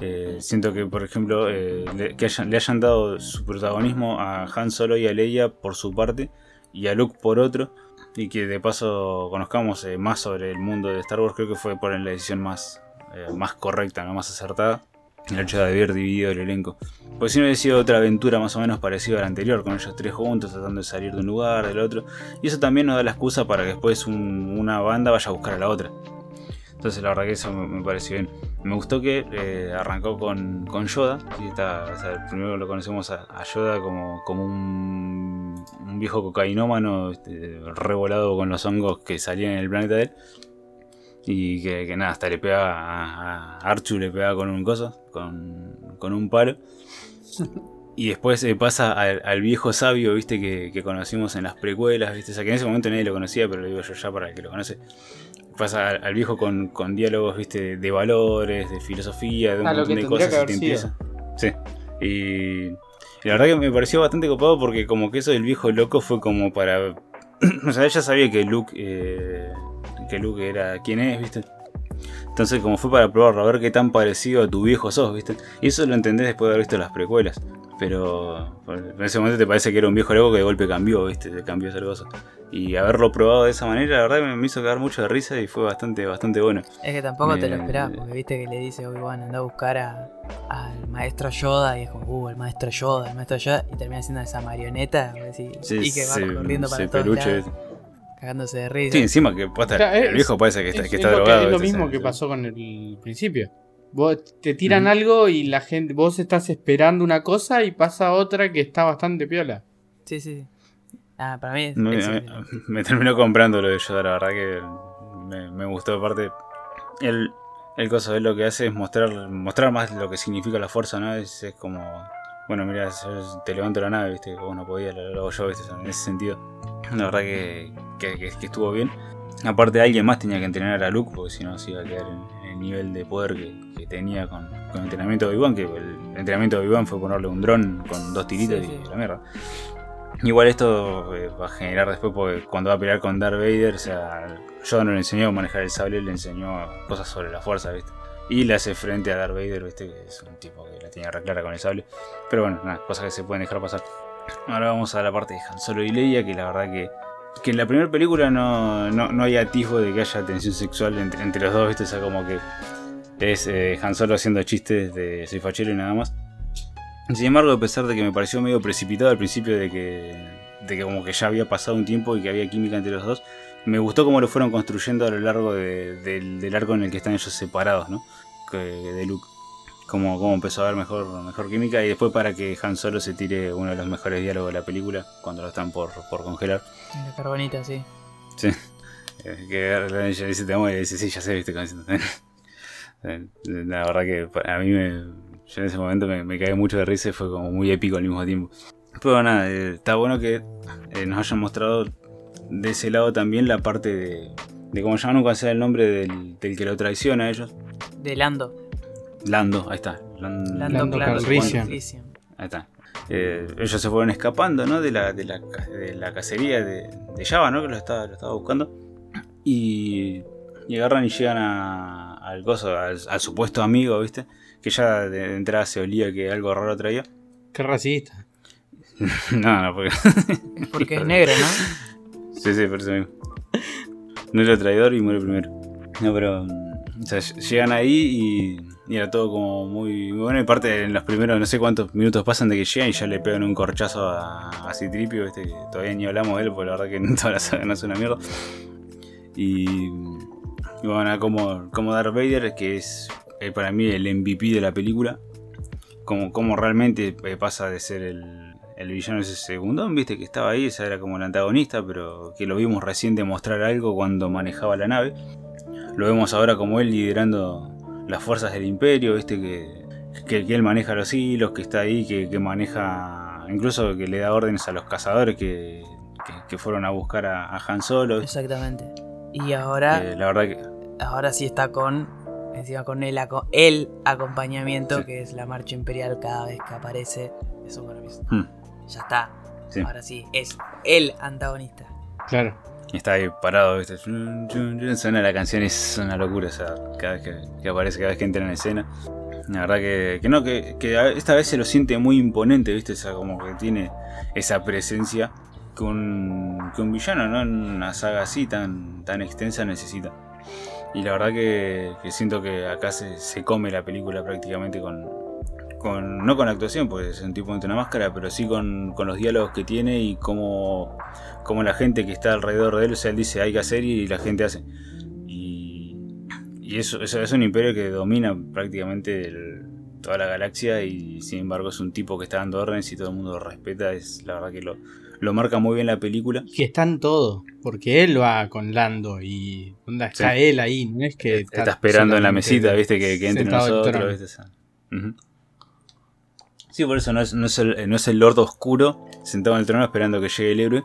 Eh, siento que, por ejemplo, eh, le, que hayan- le hayan dado su protagonismo a Han Solo y a Leia por su parte y a Luke por otro, y que de paso conozcamos eh, más sobre el mundo de Star Wars, creo que fue por la decisión más, más correcta, ¿no? más acertada, el hecho de haber dividido el elenco. Pues si no hubiera sido otra aventura más o menos parecida a la anterior, con ellos tres juntos tratando de salir de un lugar, del otro, y eso también nos da la excusa para que después un- una banda vaya a buscar a la otra. Entonces la verdad que eso me, pareció bien. Me gustó que eh, arrancó con, con Yoda. primero lo conocemos a, Yoda como, como un, un viejo cocainómano este, revolado con los hongos que salían en el planeta de él. Y que, nada, hasta le pega a, a Archu, le pega con un coso, con, con un palo. Y después eh, pasa al, al viejo sabio, viste, que, que conocimos en las precuelas, viste. O sea, que en ese momento nadie lo conocía, pero lo digo yo ya para el que lo conoce. Pasa al, al viejo con, con diálogos, viste, de valores, de filosofía, de un Ah, montón de cosas. que y. Sí. Y, la verdad que me pareció bastante copado porque como que eso del viejo loco fue como para... o sea, ella sabía que Luke, eh, que Luke era quien es, viste. Entonces como fue para probarlo, a ver qué tan parecido a tu viejo sos, viste. Y eso lo entendés después de haber visto las precuelas. Pero en ese momento te parece que era un viejo loco que de golpe cambió, viste, te cambió esa cosa. Y haberlo probado de esa manera, la verdad me, me hizo cagar mucho de risa y fue bastante, bastante bueno. Es que tampoco te lo esperás, porque viste que le dice Obi-Wan anda a buscar a- al maestro Yoda y es como, uh, el maestro Yoda, el maestro Yoda, y termina siendo esa marioneta decís, y que va se- corriendo para todos peluche, lados, cagándose de risa. Sí, encima que Claro, el es- viejo parece que está, Es, que es está lo, que- drogado. es lo mismo Sí, que sí. pasó con el principio. Vos te tiran algo y la gente, vos estás esperando una cosa y pasa otra que está bastante piola. Sí, sí. sí. Ah, para mí es me, excelente. me terminó comprando lo de Yoda, la verdad que me, me gustó. Aparte, el, el coso de lo que hace es mostrar mostrar más lo que significa la fuerza, ¿no? Es, es como, bueno, mira, te levanto la nave, ¿viste? Vos no podías, lo, lo hago yo, ¿viste? En ese sentido, la verdad que, que, que- que estuvo bien. Aparte, alguien más tenía que entrenar a Luke, porque si no se iba a quedar en, en el nivel de poder que, que tenía con, con el entrenamiento de Obi-Wan, que el entrenamiento de Obi-Wan fue ponerle un dron con dos tiritos Sí, y sí. la mierda. Igual esto eh, va a generar después porque cuando va a pelear con Darth Vader, o sea, Yoda no le enseñó a manejar el sable, le enseñó cosas sobre la fuerza, ¿viste? Y le hace frente a Darth Vader, ¿viste? Que es un tipo que la tenía re clara con el sable. Pero bueno, cosas que se pueden dejar pasar. Ahora vamos a la parte de Han Solo y Leia, que la verdad que, que en la primera película no, no, no hay atisbo de que haya tensión sexual entre, entre los dos, ¿viste? O sea, como que es eh, Han Solo haciendo chistes de soy fachero y nada más. Sin embargo, a pesar de que me pareció medio precipitado al principio de que, de que como que ya había pasado un tiempo y que había química entre los dos, me gustó cómo lo fueron construyendo a lo largo de- del, del arco en el que están ellos separados, ¿no? de Luke. Cómo, cómo empezó a haber mejor, mejor química y después para que Han Solo se tire uno de los mejores diálogos de la película cuando lo están por, por congelar. La carbonita, sí. Sí. Eh, que ella dice te amo y dice sí, ya sé, viste. La verdad que a mí me, yo en ese momento me, me caí mucho de risa y fue como muy épico al mismo tiempo. Pero nada, eh, está bueno que eh, nos hayan mostrado de ese lado también la parte de, de cómo llaman nunca sea el nombre del, que lo traiciona a ellos. De Lando. Lando, ahí está. Lando, Lando Ahí está. Eh, ellos se fueron escapando ¿no? de, la, de, la, de la cacería de, de, Java, ¿no? que lo estaba, lo estaba buscando. Y, y agarran y llegan a, al, gozo, al, supuesto amigo, ¿viste? Que ya de entrada se olía que algo raro traía. Qué racista. no, no, porque. porque es negro, ¿no? Sí, sí, por eso mismo. No era traidor y muere primero. No, pero. O sea, llegan ahí y, era todo como muy, bueno. Y parte en los primeros, no sé cuántos minutos pasan de que llegan y ya le pegan un corchazo a, a Citripio, este, que todavía ni hablamos de él, porque la verdad que toda la saga no hace una mierda. Y, y bueno, como, como Darth Vader, que es eh, para mí el MVP de la película, como, como realmente eh, pasa de ser el, el villano ese segundo, viste que estaba ahí, esa era como el antagonista, pero que lo vimos recién demostrar algo cuando manejaba la nave. Lo vemos ahora como él liderando las fuerzas del imperio, viste que, que, él maneja los hilos, que está ahí, que, maneja, incluso que le da órdenes a los cazadores que, que fueron a buscar a, Han Solo. Exactamente. Y ahora, eh, la verdad que... ahora sí está con encima con el, el acompañamiento que es la marcha imperial cada vez que aparece. Eso para mí. Hmm ya está. Ahora sí, es el antagonista. Claro. Está ahí parado, ¿viste? Suena la canción y es una locura, o sea, cada vez que, aparece, cada vez que entra en escena. La verdad que, que no, que, esta vez se lo siente muy imponente, ¿viste? O sea, como que tiene esa presencia que un, que un villano, ¿no? En una saga así tan, tan extensa necesita. Y la verdad que, siento que acá se, se come la película prácticamente con, con, no con la actuación, pues es un tipo de una máscara, pero sí con, los diálogos que tiene y cómo, cómo, la gente que está alrededor de él, o sea, él dice hay que hacer y la gente hace. Y, y eso, eso, es un imperio que domina prácticamente toda la galaxia y sin embargo es un tipo que está dando órdenes y todo el mundo lo respeta, es la verdad que lo, lo marca muy bien la película. Que está en todo, porque él va con Lando y está él ahí, no es que está, esperando en la mesita, viste, que, que entre nosotros. ¿viste? Sí, por eso no es, no es, el, no es el Lord Oscuro sentado en el trono esperando que llegue el héroe,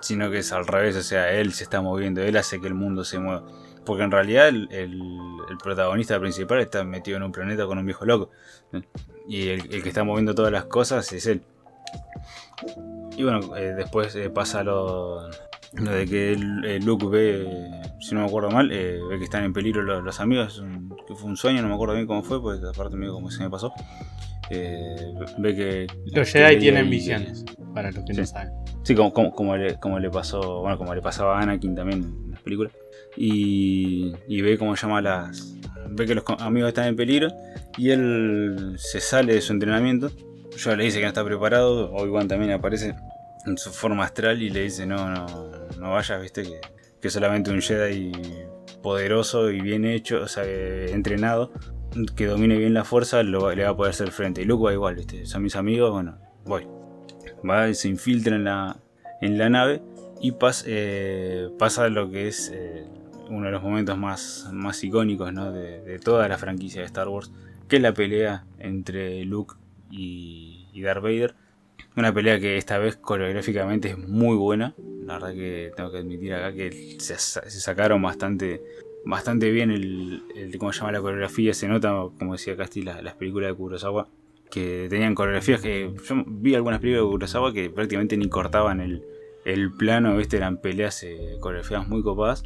sino que es al revés, o sea, él se está moviendo, él hace que el mundo se mueva. Porque en realidad el, protagonista principal está metido en un planeta con un viejo loco. Y el, que está moviendo todas las cosas es él. Y bueno, eh, después eh, pasa lo, lo, de que Luke ve, si no me acuerdo mal, eh, ve que están en peligro los, amigos. que fue un sueño, no me acuerdo bien cómo fue, porque aparte mío como se me pasó. Eh, ve que. Los Jedi tienen visiones, para los que no saben. Sí, como, como, le, como, le, pasó. Bueno, como le pasaba a Anakin también en las películas. Y, y ve cómo llama a las. Ve que los amigos están en peligro. Y él se sale de su entrenamiento. Yo le dice que no está preparado. Obi-Wan también aparece en su forma astral y le dice: No, no, no vayas, viste, que, que solamente un Jedi poderoso y bien hecho, o sea, entrenado, que domine bien la fuerza le va a poder hacer frente. Y Luke va igual, son mis amigos, bueno, voy. Va y se infiltra en la, en la nave y eh, pasa lo que es eh, uno de los momentos más, más icónicos de, toda la franquicia de Star Wars, que es la pelea entre Luke y, y Darth Vader. Una pelea que esta vez coreográficamente es muy buena. La verdad que tengo que admitir acá que se, sacaron bastante bastante bien el, cómo se llama la coreografía, se nota, como decía Casti, las, películas de Kurosawa, que tenían coreografías que yo vi algunas películas de Kurosawa que prácticamente ni cortaban el, el plano, ¿viste? eran peleas eh, coreografías muy copadas.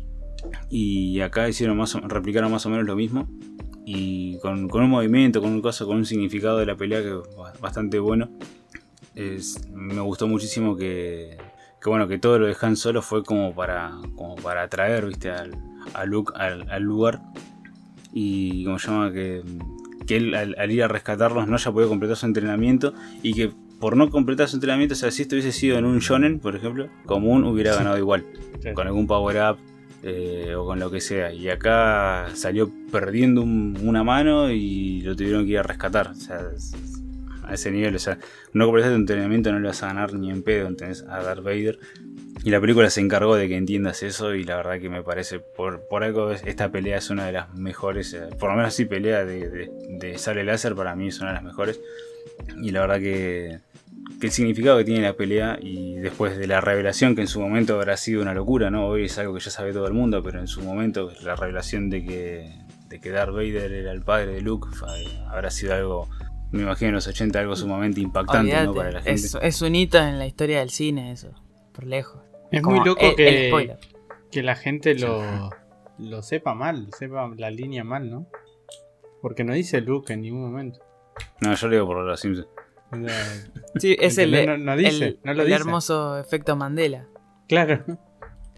Y acá hicieron más replicaron más o menos lo mismo. Y con, con un movimiento, con un caso, con un significado de la pelea que bastante bueno. Es, me gustó muchísimo que, que bueno, que todo lo de Han Solo fue como para, como para atraer, viste, al, a Luke al, lugar. Y como se llama que, que él al, ir a rescatarlos no haya podido completar su entrenamiento y que por no completar su entrenamiento, o sea, si esto hubiese sido en un shonen, por ejemplo, común hubiera ganado igual, con algún power up eh, o con lo que sea. Y acá salió perdiendo un- una mano y lo tuvieron que ir a rescatar. A ese nivel, o sea, no completaste tu entrenamiento, no le vas a ganar ni en pedo, ¿entendés? A Darth Vader. Y la película se encargó de que entiendas eso y la verdad que me parece, por, por algo, es- esta pelea es una de las mejores, eh, por lo menos sí pelea de, de, de láser para mí es una de las mejores. Y la verdad que, que el significado que tiene la pelea y después de la revelación que en su momento habrá sido una locura, ¿no? Hoy es algo que ya sabe todo el mundo, pero en su momento la revelación de que, de que Darth Vader era el padre de Luke fue- habrá sido algo, me imagino en los 80, algo sumamente impactante, Para la gente. es, es un hito en la historia del cine eso, por lejos. Es Como muy loco el- que, que la gente lo, lo sepa mal, sepa la línea mal, ¿no? Porque no dice Luke en ningún momento. No, yo lo digo por los Simpsons. Sí, es el. No- no dice, el- no lo el dice. hermoso efecto Mandela. claro.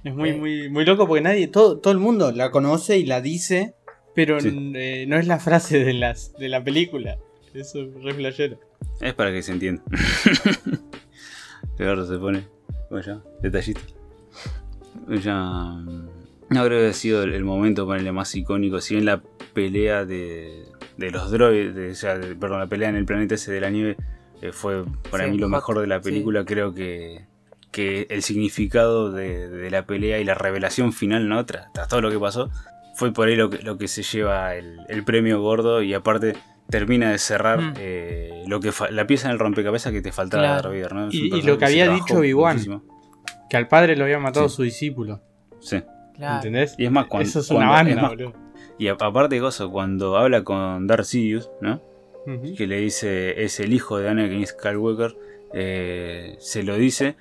Es muy, Eh. muy, muy loco porque nadie, todo, todo el mundo la conoce y la dice, pero Sí. eh, no es la frase de, las, de la película. Eso es re flashero. Es para que se entienda. Peor se pone. Detallito. Ya. No creo que ha sido el, el momento ponerle más icónico. Si bien la pelea de, de los droides, de- o sea, de- perdón, la pelea en el planeta ese de la nieve fue para Sí, mí lo hot, mejor de la sí. película. Creo que, que el significado de, de la pelea y la revelación final, ¿no? Tras, tras todo lo que pasó, fue por ahí lo que, lo que se lleva el, el premio gordo y aparte termina de cerrar Mm. eh, lo que fa- la pieza en el rompecabezas que te faltaba Claro. de ¿no? Y- lo que había dicho Obi-Wan. Que al padre lo había matado Sí. su discípulo. Sí. Claro. ¿Entendés? Y es más, cuando- Eso es una cuando- banda, es más, boludo. Y aparte de eso, cuando habla con Darth Sidious, ¿no? Que le dice es el hijo de Anakin Skywalker, eh, se lo dice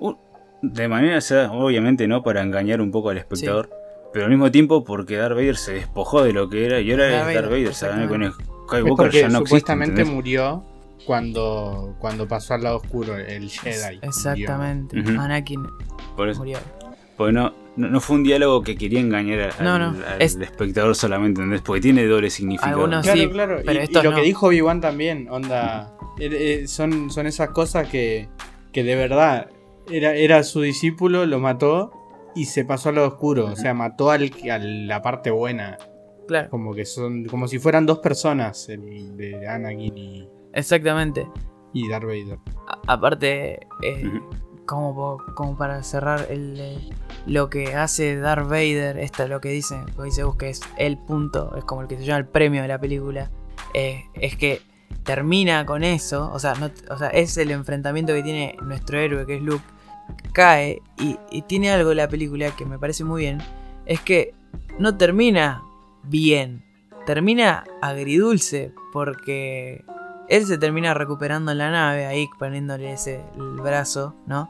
uh, de manera, o sea, obviamente no para engañar un poco al espectador, pero al mismo tiempo porque Darth Vader se despojó de lo que era y ahora Darth es Darth Vader, o sea, Anakin Skywalker ya no existe. supuestamente ¿entendés? murió cuando, cuando pasó al lado oscuro, el Jedi. Exactamente. Anakin Por eso. murió. Porque no, no, no fue un diálogo que quería engañar al, No, no, al es- espectador solamente, ¿entendés? Porque tiene doble significado. Algunos- Claro, sí, claro. Y- pero y, estos lo no. que dijo Obi-Wan también, onda. eh, eh, son, son esas cosas que, que de verdad era, era su discípulo, lo mató y se pasó al lado oscuro. O sea, mató al, a la parte buena. Claro, Como que son. Como si fueran dos personas, el de Anakin y, exactamente. y Darth Vader. A- aparte, eh. Como, como para cerrar el, eh, lo que hace Darth Vader, esto es lo que dice, lo dice que es el punto, es como el que se llama el premio de la película, eh, es que termina con eso, o sea, no, o sea, es el enfrentamiento que tiene nuestro héroe, que es Luke, cae y, y tiene algo la película que me parece muy bien, es que no termina bien, termina agridulce, porque él se termina recuperando en la nave, ahí poniéndole ese el brazo, ¿no?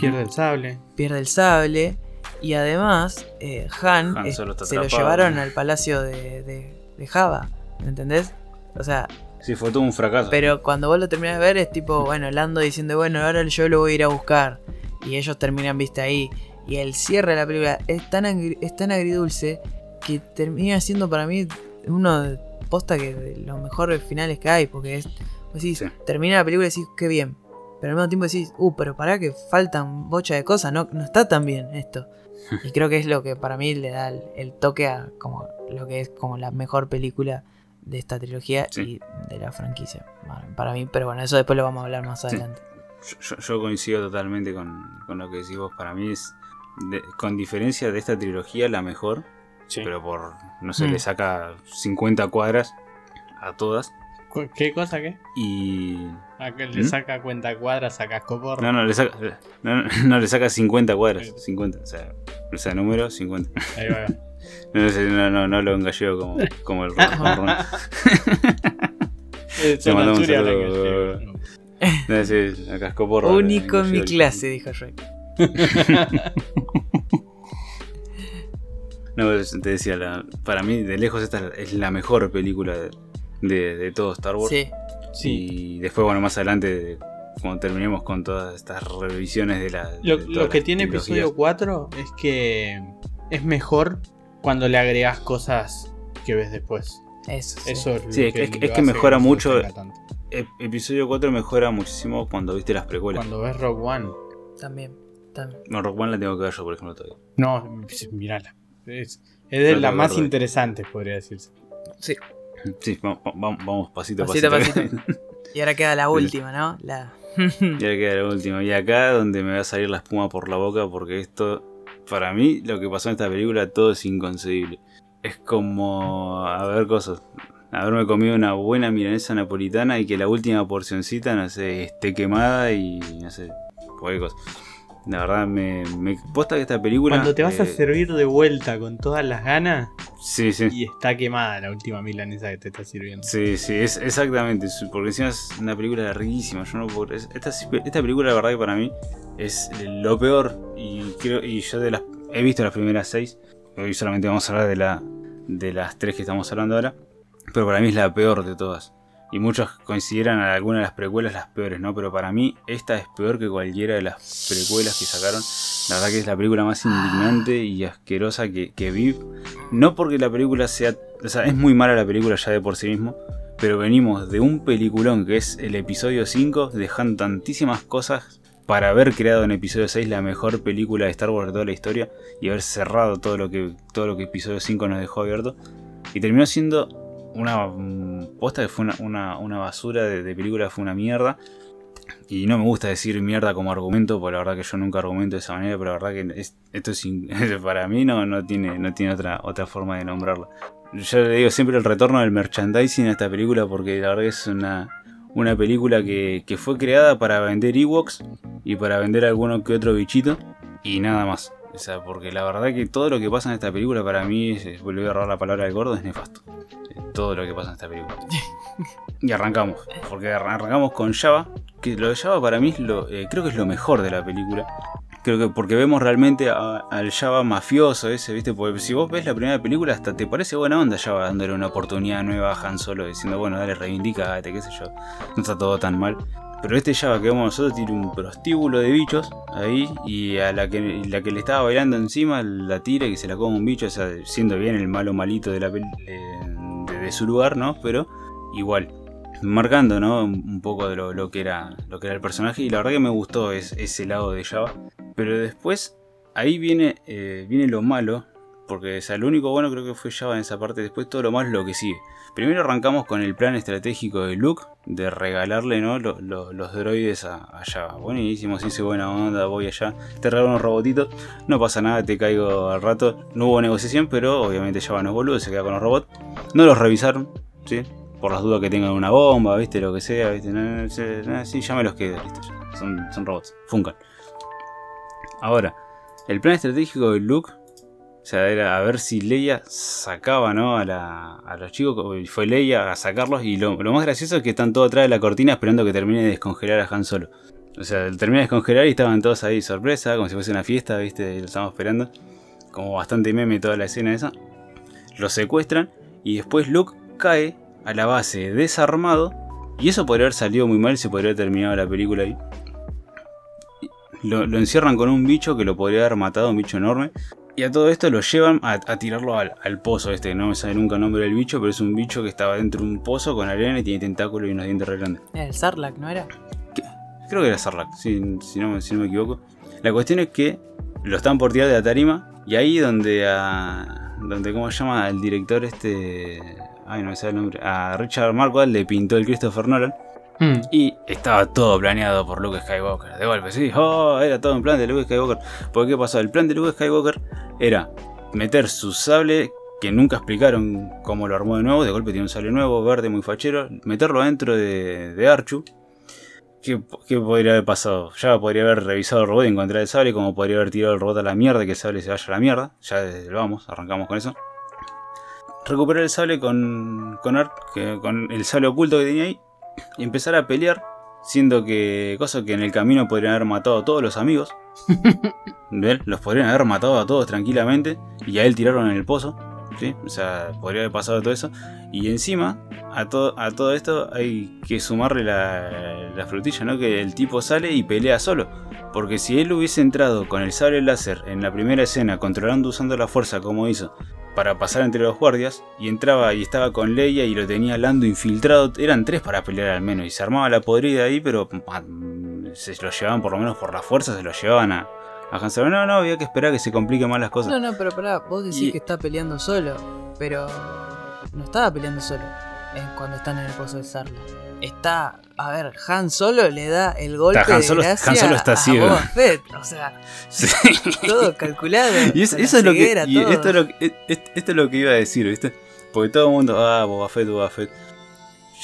Pierde el sable. Pierde el sable. Y además, eh, Han, eh, se lo llevaron al palacio de, de, de Java. ¿Entendés? O sea, Sí, fue todo un fracaso. pero cuando vos lo terminás de ver es tipo, bueno, Lando diciendo, bueno, ahora yo lo voy a ir a buscar. Y ellos terminan, viste, ahí. Y el cierre de la película es tan, agri- es tan agridulce que termina siendo para mí uno de posta que de los mejores finales que hay. Porque es, vos decís, Sí. termina la película y decís, qué bien. Pero al mismo tiempo decís, uh, pero pará que faltan bocha de cosas, no, no está tan bien esto. Y creo que es lo que para mí le da el, el toque a como lo que es como la mejor película de esta trilogía Sí. y de la franquicia. Bueno, para mí, pero bueno, eso después lo vamos a hablar más adelante. Yo, yo- yo coincido totalmente con, con lo que decís vos. Para mí es, de- con diferencia de esta trilogía, la mejor. Pero por, no sé, Mm. le saca 50 cuadras a todas. ¿Qué cosa qué? Y. ¿A que le ¿Mm? saca cuenta cuadras a Cascoporro? No, no, le saca, no, no, no, le saca 50 cuadras. 50, o sea, o sea, número 50. Ahí va. No, sé, no, no, no lo engalleo como, como el Ron-. Eh, son mandamos un saludo. No sé, a cascoporro. Único en mi clase, dijo Shrek. No, te decía, la- para mí, de lejos, esta es la mejor película de, de, de todo Star Wars. Sí, Sí. Y después, bueno, más adelante, cuando terminemos con todas estas revisiones de la. Lo, de lo todas que tiene episodio 4 es que es mejor cuando le agregas cosas que ves después. eso. sí. Eso es, lo Sí, es que- es lo que mejora no mucho- episodio 4 mejora muchísimo cuando viste las precuelas. Cuando ves Rogue One. También. También. No, Rock One la tengo que ver yo, por ejemplo, todavía. No, mirala. Es, es de te más acuerdo. interesantes, podría decirse. Sí. Sí, vamos, vamos, vamos pasito a Pasito pasito. a pasito. Y ahora queda la última, ¿no? La. Ya queda la última. Y acá donde me va a salir la espuma por la boca porque esto, para mí, lo que pasó en esta película, todo es inconcebible. Es como, a ver cosas, haberme comido una buena milanesa napolitana y que la última porcioncita, no sé, esté quemada y no sé, cualquier cosa. La verdad, me, me posta que esta película... Cuando te vas a eh, servir de vuelta con todas las ganas Sí, sí. y está quemada la última milanesa que te está sirviendo. Sí, sí, es exactamente, porque encima es una película larguísima, yo no puedo- es- esta, esta película la verdad que para mí es lo peor y creo y yo de las he visto las primeras seis, hoy solamente vamos a hablar de la de las tres que estamos hablando ahora, pero para mí es la peor de todas. Y muchos consideran a alguna de las precuelas las peores, ¿no? Pero para mí esta es peor que cualquiera de las precuelas que sacaron. La verdad que es la película más indignante y asquerosa que, que vi. No porque la película sea... O sea, es muy mala la película ya de por sí mismo. Pero venimos de un peliculón que es el episodio 5, dejando tantísimas cosas para haber creado en episodio 6 la mejor película de Star Wars de toda la historia y haber cerrado todo lo que, todo lo que episodio 5 nos dejó abierto. Y terminó siendo una mm, posta que fue una, una- basura de, película, fue una mierda. Y no me gusta decir mierda como argumento, porque la verdad que yo nunca argumento de esa manera, pero la verdad que es- esto es para mí no, no tiene, no tiene otra, otra forma de nombrarla. Yo le digo siempre el retorno del merchandising a esta película porque la verdad que es una, una película que, que fue creada para vender Ewoks y para vender alguno que otro bichito y nada más. O sea, porque la verdad que todo lo que pasa en esta película para mí, es, volví a agarrar la palabra del gordo, es nefasto. Todo lo que pasa en esta película. Y arrancamos, porque arran- arrancamos con Java, que lo de Java para mí es lo, eh, creo que es lo mejor de la película. Creo que porque vemos realmente al Java mafioso ese, ¿viste? Porque si vos ves la primera película hasta te parece buena onda Java dándole una oportunidad nueva a Han Solo, diciendo, bueno, dale, reivindicate, qué sé yo. No está todo tan mal. Pero este Java que vemos nosotros tiene un prostíbulo de bichos ahí y a la que, la que le estaba bailando encima la tira y se la come un bicho, o sea, siendo bien el malo malito de, la, de, su lugar, ¿no? Pero igual, marcando, ¿no? Un poco de lo, lo que era, lo que era el personaje y la verdad que me gustó es- ese lado de Java. Pero después, ahí viene, eh, viene lo malo, porque o sea, lo único bueno creo que fue Java en esa parte, después todo lo malo es lo que sigue. Primero arrancamos con el plan estratégico de Luke de regalarle ¿no? lo- lo- los droides a, a Java. Buenísimo, sí, hice buena onda, voy allá, te regalo unos robotitos, no pasa nada, te caigo al rato. No hubo negociación, pero obviamente Java no es boludo, se queda con los robots. No los revisaron, ¿sí? Por las dudas que tengan una bomba, ¿viste? Lo que sea, ¿viste? No, no, sí, ya me los quedo, listo. Son, son robots, funcan. Ahora, el plan estratégico de Luke, o sea, era a ver si Leia sacaba, ¿no? A, la, a los chicos, y fue Leia a sacarlos, y lo, lo más gracioso es que están todos atrás de la cortina esperando que termine de descongelar a Han Solo. O sea, termina de descongelar y estaban todos ahí sorpresa, como si fuese una fiesta, ¿viste? Lo estábamos esperando. Como bastante meme toda la escena esa. Lo secuestran y después Luke cae a la base desarmado. Y eso podría haber salido muy mal, se podría haber terminado la película ahí. Lo, lo encierran con un bicho que lo podría haber matado, un bicho enorme. Y a todo esto lo llevan a, a tirarlo al, al pozo este, no me sale nunca el nombre del bicho, pero es un bicho que estaba dentro de un pozo con arena y tiene tentáculos y unos dientes re grandes. El Sarlacc, ¿no era? Creo que era Sarlacc, si, si no, me- si no me equivoco. La cuestión es que lo están por tirar de la tarima y ahí donde a... Donde, ¿cómo se llama? El director este... Ay, no me sale el nombre. A Richard Marquardt le pintó el Christopher Nolan. Hmm. Y estaba todo planeado por Luke Skywalker. De golpe, sí. Oh, era todo un plan de Luke Skywalker. Porque ¿qué pasó? El plan de Luke Skywalker era meter su sable, que nunca explicaron cómo lo armó de nuevo. De golpe tiene un sable nuevo, verde, muy fachero. Meterlo adentro de, Archu. ¿Qué, qué podría haber pasado? Ya podría haber revisado el robot y encontrar el sable. Como podría haber tirado el robot a la mierda que el sable se vaya a la mierda. Ya desde vamos, arrancamos con eso. Recuperar el sable con, con, con el sable oculto que tenía ahí y empezar a pelear, siendo que cosa que en el camino podrían haber matado a todos los amigos. ¿Ven? Los podrían haber matado a todos tranquilamente y a él tiraron en el pozo. O sea, podría haber pasado todo eso. Y encima, a, todo a todo esto hay que sumarle la, la frutilla, ¿no? Que el tipo sale y pelea solo. Porque si él hubiese entrado con el sable láser en la primera escena, controlando usando la fuerza como hizo, para pasar entre los guardias y entraba y estaba con Leia y lo tenía Lando infiltrado. Eran tres para pelear al menos y se armaba la podrida ahí, pero se lo llevaban por lo menos por la fuerza, se lo llevaban a, a Han Solo. No, no, había que esperar a que se compliquen más las cosas. No, no, pero pará, vos decís Y- que está peleando solo, pero no estaba peleando solo eh, cuando están en el pozo de Sarla. Está, a ver, Han Solo le da el golpe Han de gracia Han Solo está a ciego. Boba Fett, o sea, Sí. todo calculado. Y es- eso es lo que. y esto, es lo que e- est- esto es lo que iba a decir, ¿viste? Porque todo el mundo, ah, Boba Fett, Boba Fett.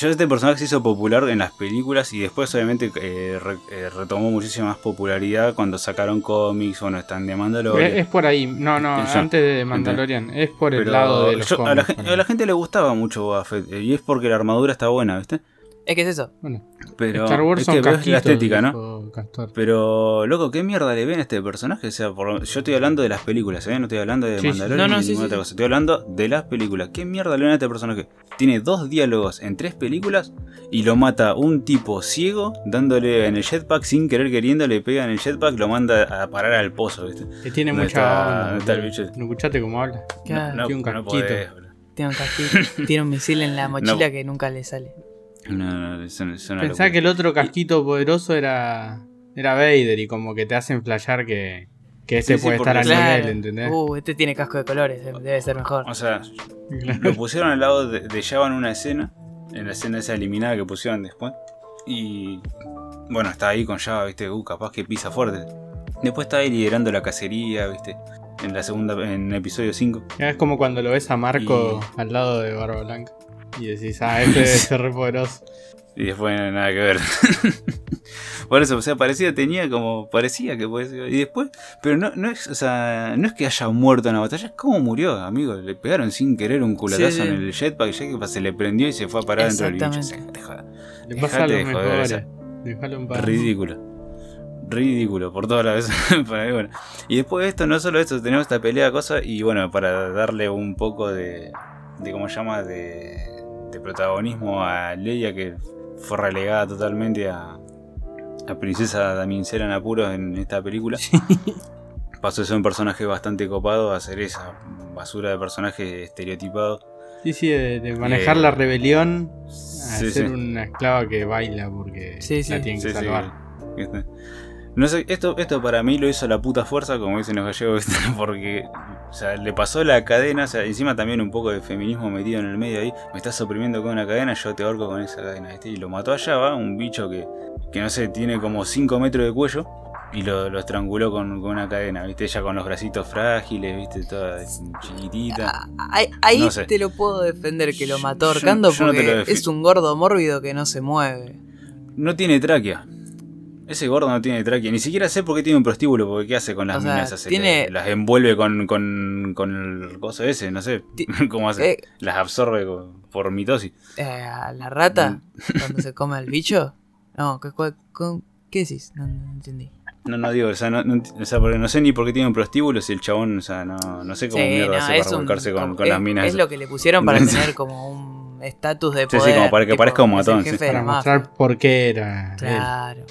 Yo este personaje se hizo popular en las películas y después obviamente eh, re- eh, retomó muchísima más popularidad cuando sacaron cómics, bueno, están de Mandalorian. Es, es por ahí. No, no, Ya, antes de Mandalorian. Es por el lado de los yo- a, la, cómics, gen- ponele. a la gente le gustaba mucho Boba Fett eh, y es porque la armadura está buena, ¿viste? Es que es eso. Bueno, Pero Star Wars es que ves la estética, ¿no? Pero, loco, ¿qué mierda le ven a este personaje? O sea, por- yo estoy hablando de las películas, ¿eh? No estoy hablando de Sí. Mandalorian No, no, ni sí, ninguna sí, otra cosa. Estoy hablando de las películas. ¿Qué mierda le ven a este personaje? Tiene dos diálogos en tres películas y lo mata un tipo ciego dándole en el jetpack sin querer queriendo, le pega en el jetpack, lo manda a parar al pozo, ¿viste? Que tiene ¿Dónde mucha está- onda. dónde está el boludo. bicho? ¿No escuchaste cómo habla? Claro, no, tiene un no casquito. podés, tiene un casquito, tiene un misil en la mochila No. que nunca le sale. No, que el otro casquito poderoso era, era Vader y como que te hacen flashear que, que este Sí, sí, puede estar al Claro. nivel, ¿entendés? Uh, este tiene casco de colores, eh, debe ser mejor. O sea, lo pusieron al lado de, de Java en una escena, en la escena esa eliminada que pusieron después. Y bueno, está ahí con Java, viste, uh, capaz que pisa fuerte. Después está ahí liderando la cacería, viste, en la segunda, en episodio 5. es como cuando lo ves a Marco al lado de Barba Blanca y decís, ah, este debe ser re poderoso. Y después nada que ver. Por eso, o sea, parecía, tenía como, parecía que puede ser. Y después, pero no, no es, o sea, no es que haya muerto en la batalla, es como murió, amigo. Le pegaron sin querer un culatazo Sí, sí. en el jetpack, y ya que se le prendió y se fue a parar dentro del bicho. Exactamente. Se- te jodas. Le pasa Dejate de joder, esa- Dejalo en paz. Ridículo. Ridículo, por todas las veces. Bueno. Y después de esto, no solo esto, tenemos esta pelea cosa. Y bueno, para darle un poco de. de ¿Cómo se llama? De, de protagonismo a Leia, que fue relegada totalmente a. a Princesa Damincela en apuros en esta película. Pasó de ser un personaje bastante copado a ser esa basura de personaje estereotipado. Sí, sí, de, de manejar Eh, la rebelión a sí, ser sí. una esclava que baila porque Sí, sí. la tienen que Sí, sí. salvar. Este, No sé, esto, esto para mí lo hizo la puta fuerza, como dicen los gallegos, porque o sea, le pasó la cadena, o sea, encima también un poco de feminismo metido en el medio ahí. Me estás oprimiendo con una cadena, yo te ahorco con esa cadena. ¿viste? Y lo mató allá, va, un bicho que, que no sé, tiene como 5 metros de cuello. Y lo, lo estranguló con, con una cadena, ¿viste? Ella con los bracitos frágiles, ¿viste? Toda chiquitita. Ah, Ahí, ahí No sé. te lo puedo defender que lo mató ahorcando yo porque es un gordo mórbido que no se mueve. No tiene tráquea. Ese gordo no tiene tráquea. Ni siquiera sé por qué tiene un prostíbulo, porque ¿qué hace con las O sea, minas? esas? Se tiene- le- las envuelve con, con, con el coso ese, no sé. Ti- ¿Cómo hace? Eh, Las absorbe por mitosis. eh, a la rata, cuando se come al bicho. No, ¿qué, cuál- con- ¿qué decís? No, no entendí. No, no digo, o sea, no, no ent- o sea, porque no sé ni por qué tiene un prostíbulo si el chabón, o sea, no, no sé cómo Sí, mierda hace para un- volcarse con, con es, las minas. Es lo que le pusieron para tener como un estatus de Sí, sí, poder. como para que tipo, parezca un matón, sí. Para mafia. mostrar por qué era. él. Claro.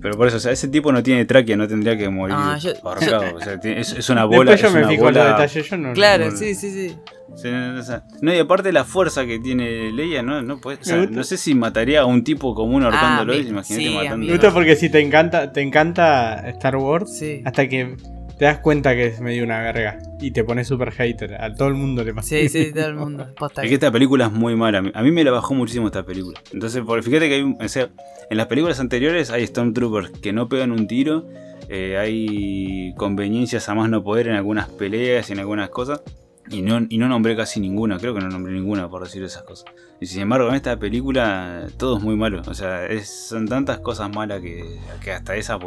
Pero por eso, o sea, ese tipo no tiene tráquea, no tendría que morir Ah, yo- ahorcado. O sea, tiene- es, es una bola. Después yo es me una fijo en los bola- detalles. Yo no, Claro, no- sí, sí, sí. Sí, no, o sea, no, y aparte la fuerza que tiene Leia, no, no puede, o sea, no sé si mataría a un tipo común ahorcándolo, Ah, imagínate sí, matando. Me gusta porque si te encanta, te encanta Star Wars, Sí. hasta que te das cuenta que es medio una verga y te pones super hater. A todo el mundo le pasa. Sí, sí, todo el mundo. Es que- esta película es muy mala. A mí me la bajó muchísimo esta película. Entonces, por, fíjate que hay, un- o sea, en las películas anteriores hay Stormtroopers que no pegan un tiro. eh, hay conveniencias a más no poder en algunas peleas y en algunas cosas. Y no, y no nombré casi ninguna, creo que no nombré ninguna por decir esas cosas. Y sin embargo, en esta película todo es muy malo. O sea, es- son tantas cosas malas que, que hasta esas.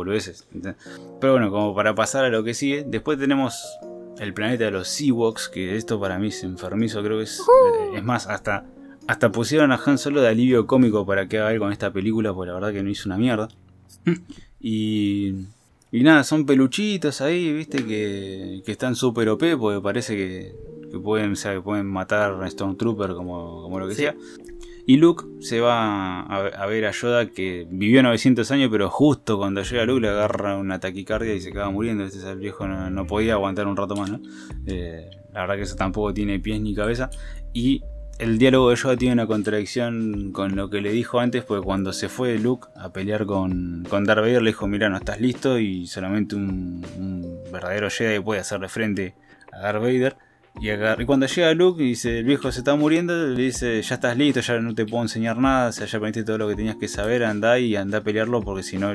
¿entendés? Pero bueno, como para pasar a lo que sigue, después tenemos el planeta de los Ewoks, que esto para mí es enfermizo, creo que es... Es más, hasta, hasta pusieron a Han Solo de alivio cómico para que haga algo con esta película, porque la verdad que no hizo una mierda. Y... Y nada, son peluchitos ahí, viste, que, que están súper OP, porque parece que, que pueden, o sea, que pueden matar a Stormtrooper como, como lo que Sí. sea. Y Luke se va a, ver a Yoda que vivió 900 años, pero justo cuando llega Luke le agarra una taquicardia y se acaba muriendo. Este el viejo no, no podía aguantar un rato más, ¿no? Eh, la verdad que eso tampoco tiene pies ni cabeza. Y el diálogo de Yoda tiene una contradicción con lo que le dijo antes, porque cuando se fue Luke a pelear con, con Darth Vader le dijo, mira, no estás listo y solamente un, verdadero Jedi puede hacerle frente a Darth Vader. Y, cuando llega Luke y dice, el viejo se está muriendo, le dice, ya estás listo, ya no te puedo enseñar nada, o sea, ya aprendiste todo lo que tenías que saber, anda y anda a pelearlo porque si no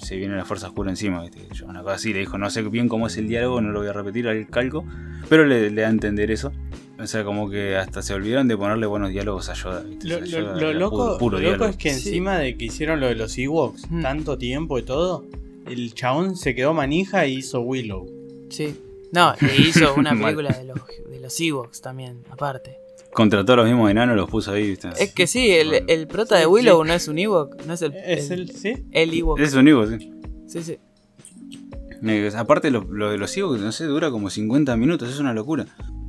se viene la fuerza oscura encima. una así, le dijo, no sé bien cómo es el diálogo, no lo voy a repetir al calco, pero le, le da a entender eso. O sea, como que hasta se olvidaron de ponerle buenos diálogos a Yoda. ¿viste? Lo, O sea, lo- Yoda lo era loco, puro, puro lo loco diálogo. es que Sí. encima de que hicieron lo de los Ewoks Mm. tanto tiempo y todo, el chabón se quedó manija y hizo Willow. Sí. No, le hizo una película de los, de los Ewoks también, aparte. Contrató a los mismos enanos, los puso ahí, ¿viste? Es que sí, el, Bueno. el prota de Willow sí. no es un Ewok, no es el, ¿Es el, el, sí? el Ewok. Es único, sí. Sí, sí. Eh, Aparte, lo, lo de los Ewoks, no sé, dura como 50 minutos, es una locura.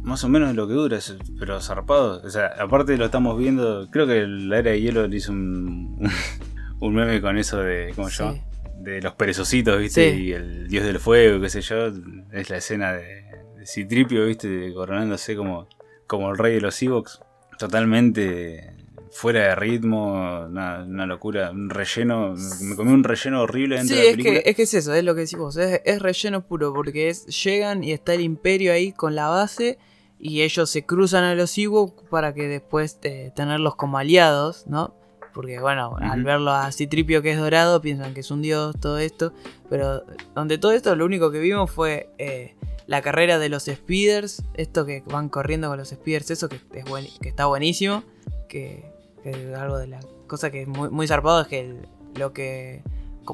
Más o menos lo que dura, es- pero zarpado. O sea, aparte lo estamos viendo, creo que la era de hielo le hizo un, un meme con eso de, ¿cómo se Sí. llama? De los perezositos, ¿viste? Sí. Y el dios del fuego, qué sé yo. Es la escena de, de Citripio, ¿viste? Coronándose como, como el rey de los Ewoks. Totalmente fuera de ritmo, una, una locura, un relleno. Me comí un relleno horrible dentro Sí, de la es película. que, es que es eso, es lo que decimos, es, es relleno puro, porque es, llegan y está el imperio ahí con la base y ellos se cruzan a los Ewok para que después eh, tenerlos como aliados, ¿no? Porque bueno, al verlo a Citripio que es dorado, piensan que es un dios, todo esto, pero donde todo esto lo único que vimos fue eh, la carrera de los speeders, esto que van corriendo con los speeders, eso que, es buen- que está buenísimo, que, que algo de la cosa que es muy, muy zarpado es que el- lo que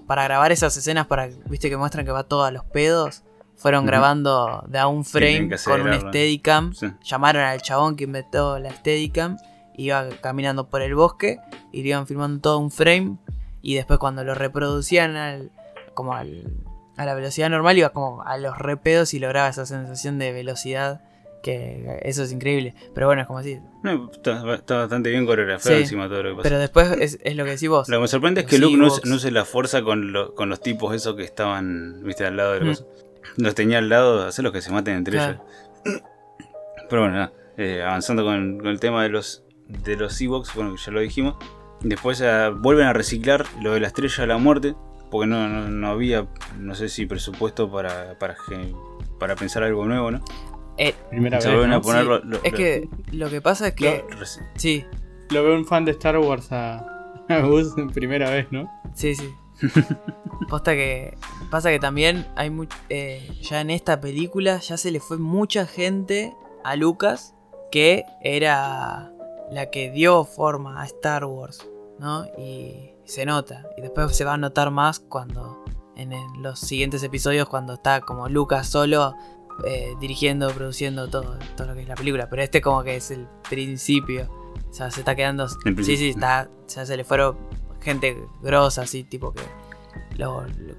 para grabar esas escenas para viste que muestran que va todo a los pedos fueron grabando de a un frame con un steadicam Sí. llamaron al chabón que inventó la steadicam iba caminando por el bosque y le iban filmando todo un frame y después cuando lo reproducían al como al, a la velocidad normal iba como a los repedos y lograba esa sensación de velocidad que eso es increíble pero bueno es como así No, está, está bastante bien coreografiado Sí, encima todo lo que pasa. pero después es, es lo que decís vos Lo que me sorprende es que Luke no, use la fuerza con, lo- con los tipos esos que estaban, viste, al lado de la Mm. cosa. Los tenía al lado, hacer los que se maten entre Claro. ellos. Pero bueno, nada, eh, avanzando con, con el tema de los de los Ewoks, bueno, que ya lo dijimos. Después eh, vuelven a reciclar lo de la estrella de la muerte, porque no, no, no había, no sé si presupuesto para, para, para pensar algo nuevo, ¿no? Eh, Primera Se vez. vuelven ¿no? a poner sí, lo- lo- es lo- que lo que pasa es que sí Lo veo un fan de Star Wars a, a Gus en primera vez, ¿no? Sí, sí. Posta que. Pasa que también hay much- eh, ya en esta película ya se le fue mucha gente a Lucas que era la que dio forma a Star Wars, ¿no? Y se nota. Y después se va a notar más cuando. En el- los siguientes episodios, cuando está como Lucas solo eh, dirigiendo, produciendo todo, todo lo que es la película. Pero este, como que es el principio. O sea, se está quedando. Sí, sí, está. Ya se le fueron gente grosa, así, tipo que. Lo, lo-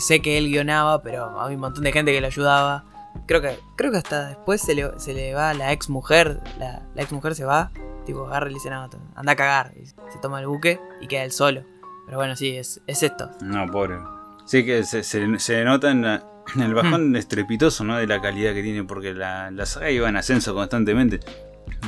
sé que él guionaba, pero había un montón de gente que lo ayudaba. Creo que, creo que hasta después se le, se le va la ex mujer. La, la ex mujer se va, tipo, agarra y le dice, no, anda a cagar. Y se toma el buque y queda él solo. Pero bueno, sí, es, es esto. No, pobre. Sí que se, se- se nota en, la- en el bajón estrepitoso, ¿no? De la calidad que tiene, porque la, la saga iba en ascenso constantemente.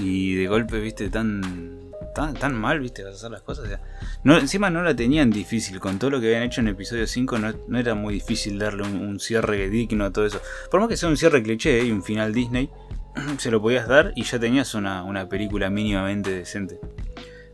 Y de golpe, viste, tan, tan, tan mal, viste, vas a hacer las cosas. o encima no la tenían difícil, con todo lo que habían hecho en episodio 5, no, no era muy difícil darle un, cierre digno a todo eso. Por más que sea un cierre cliché ¿eh? y un final Disney, se lo podías dar y ya tenías una, una película mínimamente decente.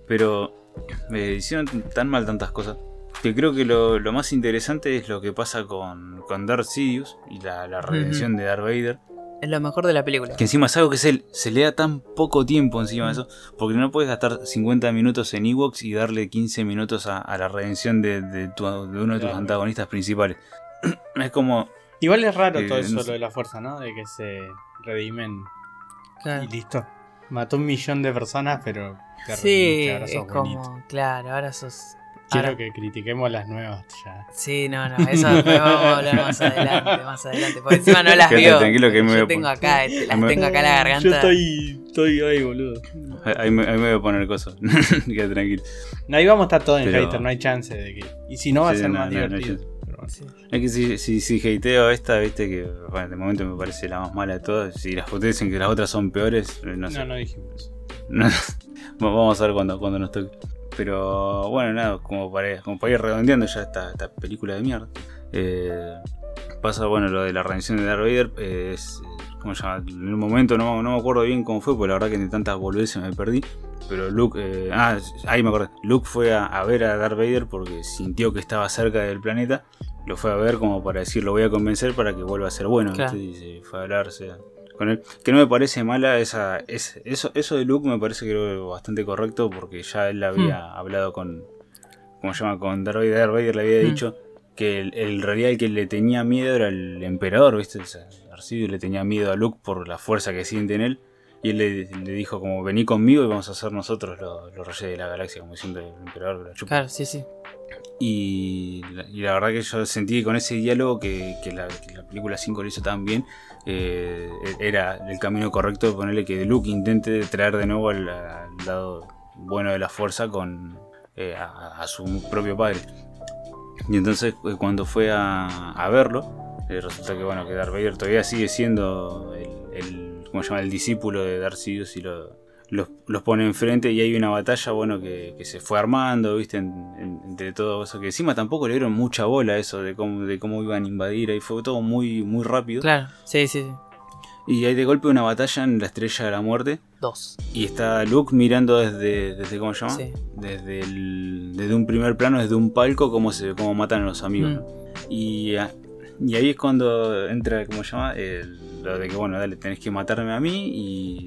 Pero eh, hicieron tan mal tantas cosas que creo que lo, lo más interesante es lo que pasa con, con Darth Sidious y la, la redención de Darth Vader. Es lo mejor de la película. Que encima es algo que se, se le da tan poco tiempo encima de eso. Porque no puedes gastar 50 minutos en Ewoks y darle 15 minutos a, a la redención de, de tu- de uno de tus Claro. antagonistas principales. es como... Igual es raro Eh, todo eso no sé. lo de la fuerza, ¿no? De que se redimen Claro. y listo. Mató un millón de personas, pero te Sí, redimiste, ahora es sos como, bonito. claro, ahora sos... Quiero ahora- que critiquemos las nuevas ya. Sí, no, no, eso después vamos a hablar más adelante, más adelante, porque encima no las Quédate vio. tranquilo que me voy Yo a tengo acá, este, las me- tengo acá en la garganta. Yo estoy, estoy ahí, boludo. Ahí me, ahí me voy a poner cosas. Quédate tranquilo. Ahí vamos a estar todos en Pero- hater, no hay chance de que. Y si no, va a ser no, más no, no hay divertido. Sí. Es que si, si, si hateo esta, viste que bueno, de momento me parece la más mala de todas. Si las ustedes dicen que las otras son peores, eh, no sé. No, no dijimos eso. No, Vamos a ver cuando, cuando nos toque. Pero bueno, nada, como para, como para ir redondeando ya esta, esta película de mierda. Eh, pasa, bueno, lo de la redención de Darth Vader, eh, es, ¿cómo se llama? En un momento no, no me acuerdo bien cómo fue, porque la verdad que de tantas boludeces me perdí. Pero Luke, eh, ah, ahí me acordé. Luke fue a, a ver a Darth Vader porque sintió que estaba cerca del planeta. Lo fue a ver como para decir, lo voy a convencer para que vuelva a ser bueno. Se fue a hablarse con él. Que no me parece mala esa, es, eso, eso de Luke me parece que era bastante correcto porque ya él había hablado con, ¿cómo se llama? Con Darth Vader. Darth Vader le había Hmm. dicho que el, el- realidad el que le tenía miedo era el emperador, ¿viste? O sea, Darth le tenía miedo a Luke por la fuerza que siente en él. Y él le, le dijo como, vení conmigo y vamos a ser nosotros los, los reyes de la galaxia, como diciendo el emperador que la chupa. Claro, sí, sí. Y, la- y la verdad que yo sentí que con ese diálogo que, que la, película 5 lo hizo tan bien, eh, era el camino correcto de ponerle que Luke intente traer de nuevo al, lado bueno de la fuerza con eh, a, su propio padre. Y entonces eh, cuando fue a, a verlo, resulta que bueno que Darth Vader todavía sigue siendo el, el- ¿cómo se llama? el discípulo de Darth Sidious y lo, los, los pone enfrente y hay una batalla bueno que, que se fue armando, viste, en- en- entre todo eso, que encima tampoco le dieron mucha bola a eso de cómo, de cómo iban a invadir, ahí fue todo muy, muy rápido. Claro, sí, sí, sí. Y hay de golpe una batalla en la estrella de la muerte. Dos. Y está Luke mirando desde, desde ¿cómo se llama? Sí. Desde, el- desde un primer plano, desde un palco, cómo, se, cómo matan a los amigos. Mm. ¿no? Y, ah, y ahí es cuando entra, ¿cómo se llama? El- lo de que, bueno, dale, tenés que matarme a mí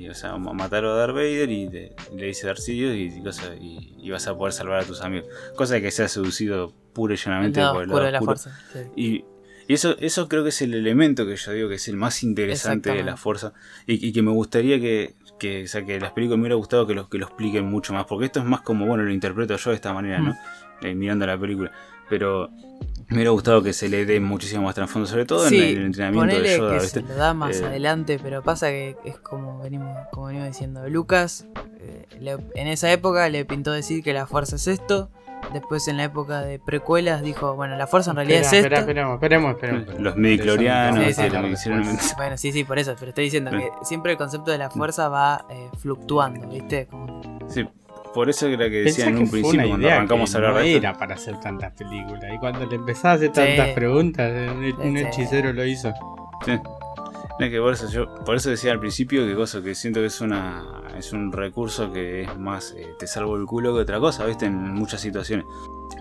y, o sea, ma- matar a Darth Vader y, te- y le dice Darth Sidious y, y cosa- y, y vas a poder salvar a tus amigos. Cosa que sea seducido pura y llanamente por el oscuro lado de la oscuro. fuerza. sí. Y, eso, eso creo que es el elemento que yo digo que es el más interesante de la fuerza. Y, y que me gustaría que, que, o sea, que las películas me hubiera gustado que lo, que lo expliquen mucho más. Porque esto es más como, bueno, lo interpreto yo de esta manera, ¿no? Eh, mirando la película. Pero me hubiera gustado que se le dé muchísimo más trasfondo, sobre todo en el entrenamiento de Yoda, que ¿viste? se lo da más Eh, adelante, pero pasa que es como venimos, como venimos diciendo. Lucas, eh, le- en esa época le pintó decir que la fuerza es esto. Después en la época de precuelas dijo, bueno, la fuerza en realidad Espera, es espera, esto. esperemos, esperemos, esperemos, esperemos. Los midichlorianos, Eso sí, sí. Bueno, sí, sí, por eso, pero estoy diciendo que siempre el concepto de la fuerza va eh, fluctuando, ¿viste? Como- Sí, por eso era que Pensá decía en un principio una cuando arrancamos que a hablar no de era para hacer tantas películas. Y cuando le empezás a hacer tantas Sí. preguntas, un, un Sí. hechicero lo hizo. Sí. No, es que por eso yo, por eso decía al principio que cosa que siento que es una es un recurso que es más eh, te salvo el culo que otra cosa, ¿viste? En muchas situaciones.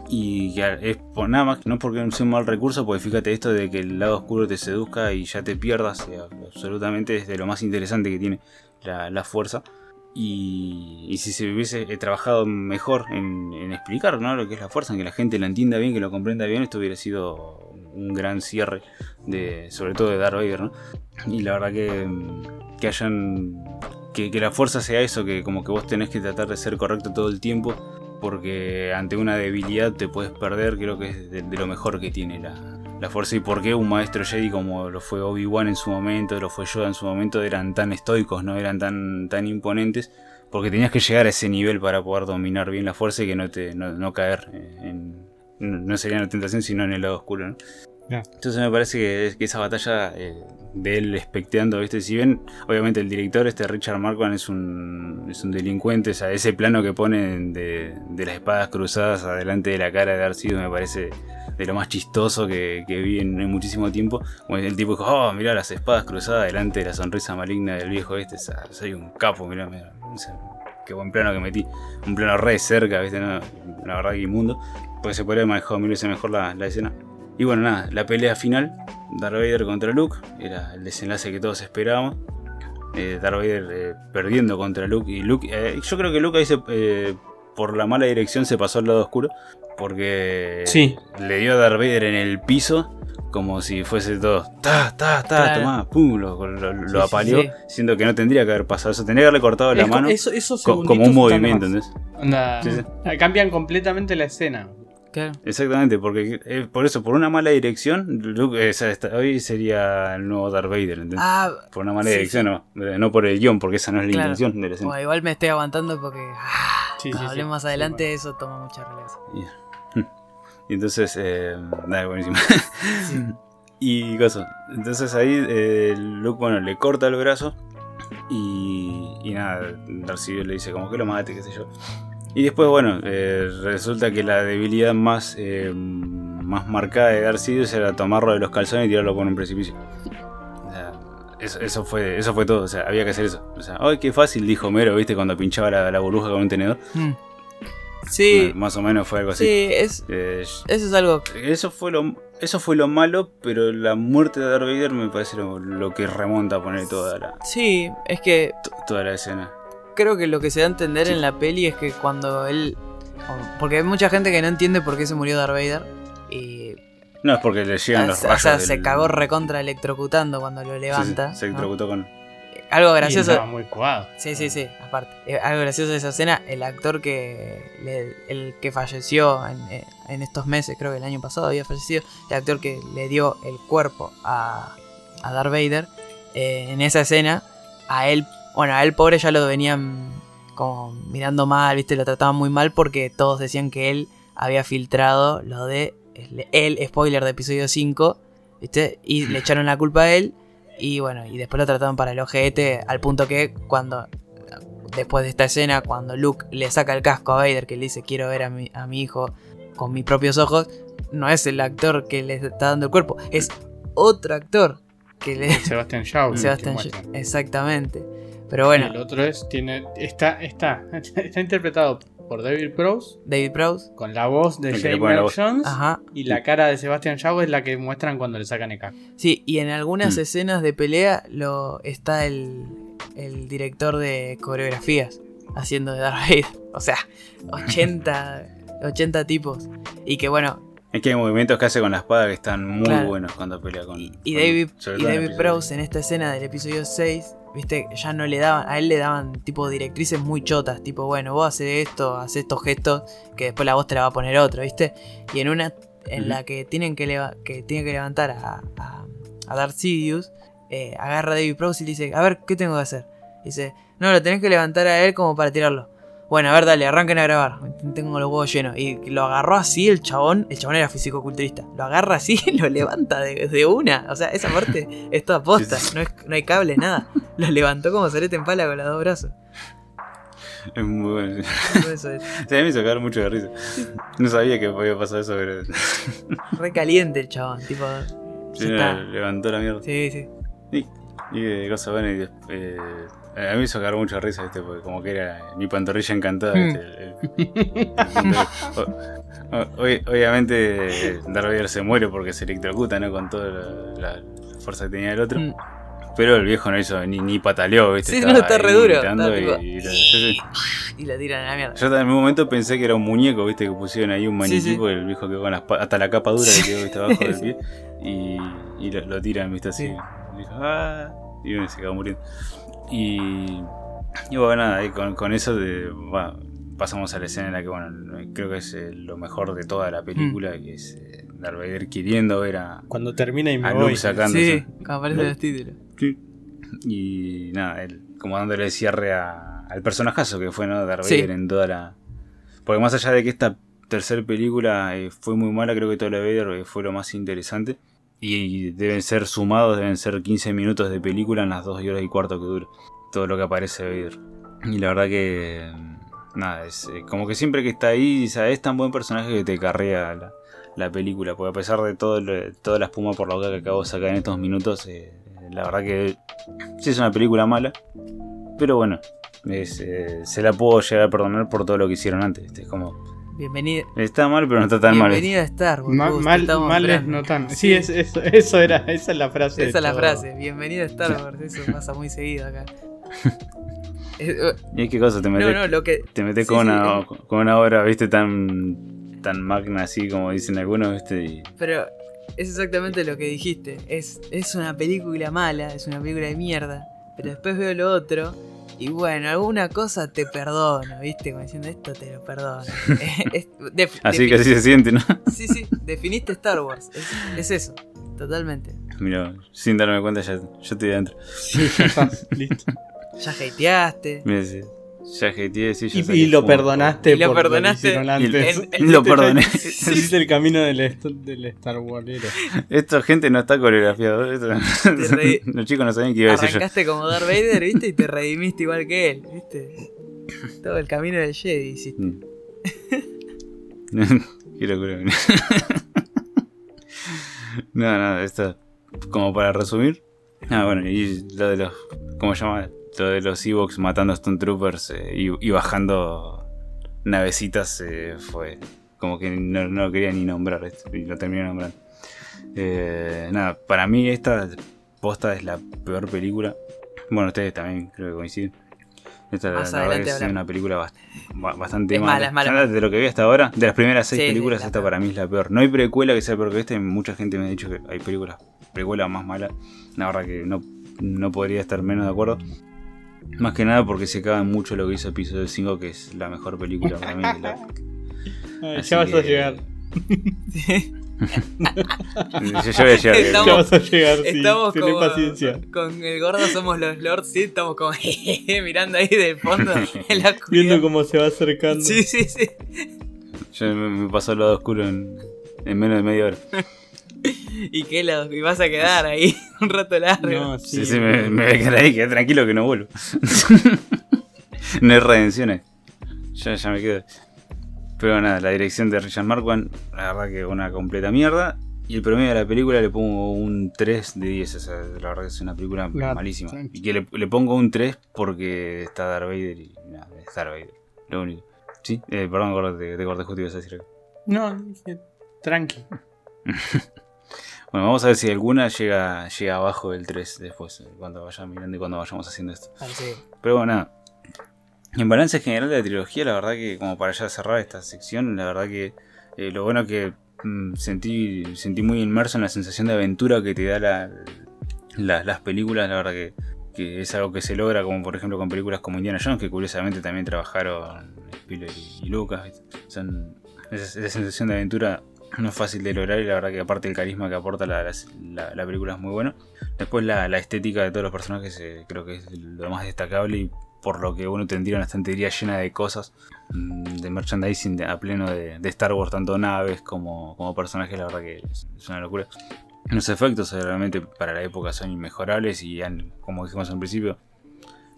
Y que es por nada más, no porque sea un mal recurso, porque fíjate esto de que el lado oscuro te seduzca y ya te pierdas, eh, absolutamente es de lo más interesante que tiene la, la fuerza. Y, si se hubiese eh, trabajado mejor en, explicar ¿no? lo que es la fuerza, en que la gente lo entienda bien, que lo comprenda bien, esto hubiera sido un gran cierre, de, sobre todo de Darth ¿no? Y la verdad que, que hayan. Que, la fuerza sea eso, que como que vos tenés que tratar de ser correcto todo el tiempo, porque ante una debilidad te puedes perder, creo que es de lo mejor que tiene la, la fuerza. Y por qué un maestro Jedi como lo fue Obi-Wan en su momento, lo fue Yoda en su momento, eran tan estoicos, no eran tan, tan imponentes. Porque tenías que llegar a ese nivel para poder dominar bien la fuerza y que no te no, caer en, no no sería en la tentación, sino en el lado oscuro. ¿no? Ya. Entonces me parece que, que esa batalla eh, de él especteando, ¿viste? Si bien, obviamente, el director, este Richard Marquand, es un, es un delincuente, o ese plano que ponen de, las espadas cruzadas adelante de la cara de Sidious me parece de lo más chistoso que, vi en, muchísimo tiempo. El tipo dijo, oh, mirá las espadas cruzadas delante de la sonrisa maligna del viejo este, o sea, soy un capo, mirá, mirá. O sea, qué buen plano que metí. Un plano re cerca, ¿viste? No, la verdad que inmundo. Porque se podría haber manejado mil veces mejor la, la escena. Y bueno, nada, la pelea final, Darth Vader contra Luke, era el desenlace que todos esperábamos. Eh, Darth Vader eh, perdiendo contra Luke. Y Luke, eh, yo creo que Luke ahí se, eh, por la mala dirección se pasó al lado oscuro. Porque Sí. le dio a Darth Vader en el piso. Como si fuese todo, ta, ta, ta, Claro. tomá, pum, lo, lo, lo Sí, apaleó, sí. siendo que no tendría que haber pasado eso, tendría que haberle cortado la Es mano eso- esos co- como un movimiento. ¿entendés? Onda, Sí, sí. Cambian completamente la escena. Claro. Exactamente, porque eh, por eso, por una mala dirección, Luke, eh, hoy sería el nuevo Darth Vader, ¿entendés? Ah, por una mala sí, dirección, No, eh, no por el guion, porque esa no es la Claro. intención de la escena. bueno, igual me estoy aguantando porque ah, Sí, sí, sí. hablemos más Sí, adelante, bueno. eso toma mucha relevancia. Y entonces, eh, dale, buenísimo. y cosa, entonces ahí eh, Luke, bueno, le corta el brazo y, y nada, Darth Sidious le dice como que lo mate, qué sé yo. Y después, bueno, eh, resulta que la debilidad más, eh, más marcada de Darth Sidious era tomarlo de los calzones y tirarlo por un precipicio. O sea, eso, eso fue, eso fue todo, o sea, había que hacer eso. O sea, ¡ay, qué fácil! Dijo Mero, ¿viste? Cuando pinchaba la, la burbuja con un tenedor. Mm. Sí, Bueno, más o menos fue algo así. sí, es, Eh, eso es algo. eso fue lo eso fue lo malo, pero la muerte de Darth Vader me parece lo, lo que remonta a poner toda la, Sí, es que to- toda la escena. Creo que lo que se da a entender Sí. en la peli es que cuando él. Porque hay mucha gente que no entiende por qué se murió Darth Vader. Y. No, es porque le llegan los o rayos sea, se cagó recontra electrocutando cuando lo Sí, sí, levanta. se ¿no? electrocutó con... Algo Y gracioso. estaba muy cuadro. Sí, sí, sí, aparte. Eh, algo gracioso de esa escena, el actor que le- el que falleció en, eh, en estos meses, creo que el año pasado había fallecido, el actor que le dio el cuerpo a, a Darth Vader, eh, en esa escena, a él, bueno, a él pobre ya lo venían como mirando mal, viste, lo trataban muy mal porque todos decían que él había filtrado lo de el, spoiler de episodio 5, viste, y le echaron la culpa a él. Y bueno, y después lo trataron para el ojete al punto que cuando, después de esta escena, cuando Luke le saca el casco a Vader, que le dice quiero ver a mi, a mi hijo con mis propios ojos, no es el actor que le está dando el cuerpo, es otro actor que le... Sebastian Shaw. Sebastian. Shaw. Exactamente. Pero bueno, El otro es, tiene, está, está, está interpretado por David Prowse David Prowse. con la voz de la Earl. Jones Ajá. y la cara de Sebastian Shaw es la que muestran cuando le sacan el casco. Sí, y en algunas Mm. escenas de pelea lo está el, el director de coreografías haciendo de Darth Vader. O sea, 80, 80 tipos. Y que bueno, Es que hay movimientos que hace con la espada que están muy Claro. buenos cuando pelea con... y con- David, y David. Prowse en esta escena del episodio 6, viste, ya no le daban, a él le daban tipo directrices muy chotas, tipo, bueno, vos haces esto, haces estos gestos, que después la voz te la va a poner otro, viste. Y en una en la que tienen que, leva- que tiene que levantar a, a, a Darth Sidious, eh, agarra a David Prowse y le dice, a ver, ¿qué tengo que hacer? Dice, no, lo tenés que levantar a él como para tirarlo. Bueno, a ver, dale, arranquen a grabar. Tengo los huevos llenos. Y lo agarró así el chabón. El chabón era fisicoculturista. Lo agarra así y lo levanta de, de una. O sea, esa parte es toda posta. No, es- no hay cable, nada. Lo levantó como solete en pala con los dos brazos. Es muy bueno. Eso es Sí, a mí me hizo cagar mucho de risa. No sabía que podía pasar eso, pero... re caliente el chabón. Tipo, Sí, no, levantó la mierda. Sí, sí. Y, y de cosas buenas. Y, des- eh, a mí me hizo cagar mucho de risa, ¿viste? Porque como que era mi pantorrilla encantada, Hmm. obviamente eh, Darth Vader se muere porque se electrocuta, ¿no? Con toda la, la fuerza que tenía el otro. Mm. Pero el viejo no hizo ni, ni pataleó, ¿viste? Sí, Estaba no, está re duro, está y- y- sí, sí. Y lo tiran a la mierda. Yo en un momento pensé que era un muñeco, viste, que pusieron ahí un maniquí porque el viejo quedó con las hasta la capa dura que quedó viste, abajo del pie y, y lo, lo tiran, viste, así. Sí. Y dijo, "Ah", y se quedó muriendo. Y, y bueno, nada, ahí con, con eso de, bueno, pasamos a la escena en la que, bueno, creo que es eh, lo mejor de toda la película, Mm. que es eh, Darth Vader queriendo ver a, Cuando termina y me a voy. Sacándose. Sí, aparecen los títulos. Sí. Y nada, él como dándole cierre a- al personajazo que fue, ¿no? Darth Sí. En toda la. Porque más allá de que esta tercera película eh, fue muy mala, creo que toda la Vader eh, fue lo más interesante. Y deben ser sumados, deben ser 15 minutos de película en las 2 horas y cuarto que dura. Todo lo que aparece Vader. Y la verdad que. mm, Nada, es eh, como que siempre que está ahí, o sea, es tan buen personaje que te carrea la, la película. Porque a pesar de todo toda la espuma por la boca que acabo de sacar en estos minutos, eh, la verdad que sí es una película mala. Pero bueno, eh, se la puedo llegar a perdonar por todo lo que hicieron antes. Es como, Bienvenido. está mal, pero no está tan mal. Bienvenido a Star Wars. Ma- mal estamos mal es esperando. no tan. Sí, es, eso, eso era, esa es la frase. Esa es la todo. frase. Bienvenido a Star Wars. Eso pasa muy seguido acá. Es- eh, ¿Y qué cosa? Te metes, no, no, lo que. te metes sí, con, sí, una, eh. con una obra, viste, tan, tan magna así como dicen algunos, viste. Y, Pero es exactamente lo que dijiste. Es, es una película mala, es una película de mierda. Pero después veo lo otro. Y bueno, alguna cosa te perdono, ¿viste? Como diciendo esto te lo perdono. Es- def- así que así se siente, ¿no? Sí, sí, definiste Star Wars. Es, es eso, totalmente. Mira, sin darme cuenta ya, yo estoy dentro. Sí, ya está, listo. Ya hateaste. Mira, sí, ya jeteé, sí, ya Y, lo perdonaste Y lo perdonaste antes. en- Lo perdoné. Hiciste el camino del, Star Warsero. Esta gente no está coreografiado. esto-. Los chicos no sabían qué iba a decir yo. Arrancaste como Darth Vader, ¿viste? Y te redimiste igual que él, ¿viste? Todo el camino del Jedi hiciste. Mm. Qué locura. No, no, esto, como para resumir. Ah, bueno, y lo de los, ¿cómo se llama? Lo de los Evox matando a Stone Troopers eh, y, y bajando navecitas eh, fue como que no, no lo quería ni nombrar esto, y lo terminé nombrando. Eh, nada, para mí esta posta es la peor película. Bueno, ustedes también creo que coinciden. Esta la, la verdad es una película bast- ba- bastante Es mala, es mala. Ya De lo que vi hasta ahora, de las primeras seis Sí, películas, la esta peor. para mí es la peor. No hay precuela que sea peor que esta y mucha gente me ha dicho que hay películas, precuelas más malas. La verdad que no, no podría estar menos de acuerdo. Más que nada porque se caga en mucho lo que hizo episodio 5, que es la mejor película para mí. la- Ay, ya vas a llegar. Yo, yo voy a llegar. Estamos- Ya vas a llegar, sí. Estamos Tené como, paciencia. con el gordo somos los lords, sí, estamos como mirando ahí del fondo en la. Viendo cómo se va acercando. Sí, sí, sí. Yo me, me pasó el lado oscuro en, en menos de media hora. Y que lo, y vas a quedar ahí un rato largo. No, Sí, sí. sí, me, me voy a quedar ahí, quedé tranquilo que no vuelvo. no hay redenciones. Ya, ya me quedo. Pero nada, la dirección de Richard Marquand, la verdad que una completa mierda. Y el promedio de la película le pongo un 3 de 10. O sea, la verdad que es una película malísima. tranqui. Y que le, le pongo un 3 porque está Darth Vader y nada, es Darth Vader. Lo único. Sí, eh, perdón, te, te corté justo ibas a decir algo. No, dije, tranqui. Bueno, vamos a ver si alguna llega, llega abajo del 3 después, eh, cuando vaya mirando y cuando vayamos haciendo esto. Ah, sí. Pero bueno, nada. En balance general de la trilogía, la verdad que como para ya cerrar esta sección, la verdad que eh, lo bueno que mm, sentí, sentí muy inmerso en la sensación de aventura que te da la, la- las películas, la verdad que, que es algo que se logra como por ejemplo con películas como Indiana Jones, que curiosamente también trabajaron Spielberg y, Lucas. Son, esa, esa sensación de aventura no es fácil de lograr y la verdad que aparte el carisma que aporta la, la- la- la película es muy bueno. Después la, la estética de todos los personajes eh, creo que es lo más destacable y por lo que uno tendría una estantería llena de cosas, mm, de merchandising a pleno de, de Star Wars, tanto naves como, como personajes, la verdad que es, es una locura. Los efectos eh, realmente para la época son inmejorables y han, como dijimos al principio,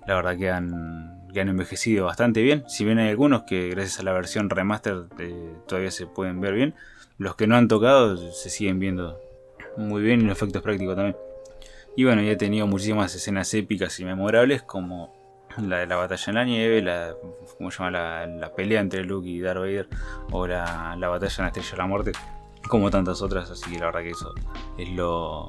la verdad que han, que han envejecido bastante bien. Si bien hay algunos que gracias a la versión remaster eh, todavía se pueden ver bien, los que no han tocado se siguen viendo muy bien y los efectos prácticos también. Y bueno, ya he tenido muchísimas escenas épicas y memorables como la de la batalla en la nieve, la, ¿cómo se llama? La, la pelea entre Luke y Darth Vader o la, la batalla en la Estrella de la Muerte, como tantas otras, así que la verdad que eso es lo,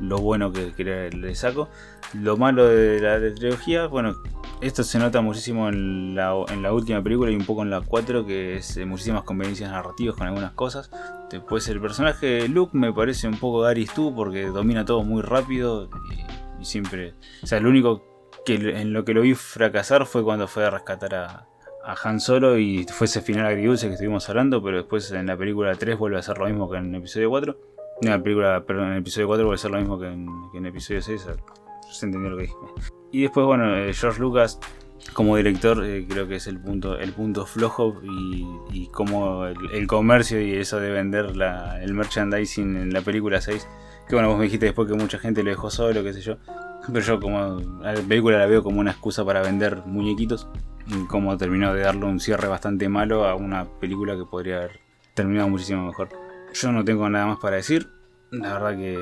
lo bueno que, que le, saco. Lo malo de la, de la trilogía, bueno, esto se nota muchísimo en la, en la última película y un poco en la 4, que es eh, muchísimas conveniencias narrativas con algunas cosas. Después el personaje de Luke me parece un poco Gary Stu porque domina todo muy rápido y, y siempre... O sea, lo único que en lo que lo vi fracasar fue cuando fue a rescatar a, a Han Solo y fue ese final agridulce que estuvimos hablando, pero después en la película 3 vuelve a ser lo mismo que en el episodio 4. No, la película, perdón, en el episodio 4 vuelve a ser lo mismo que en, episodio 6. o sea, se entendió lo que dije. Y después, bueno, eh, George Lucas como director eh, creo que es el punto, el punto flojo y, y como el, el comercio y eso de vender la- el merchandising en la película 6. Que bueno, vos me dijiste después que mucha gente lo dejó solo, qué sé yo. Pero yo como la película la veo como una excusa para vender muñequitos. Como terminó de darle un cierre bastante malo a una película que podría haber terminado muchísimo mejor. Yo no tengo nada más para decir. La verdad que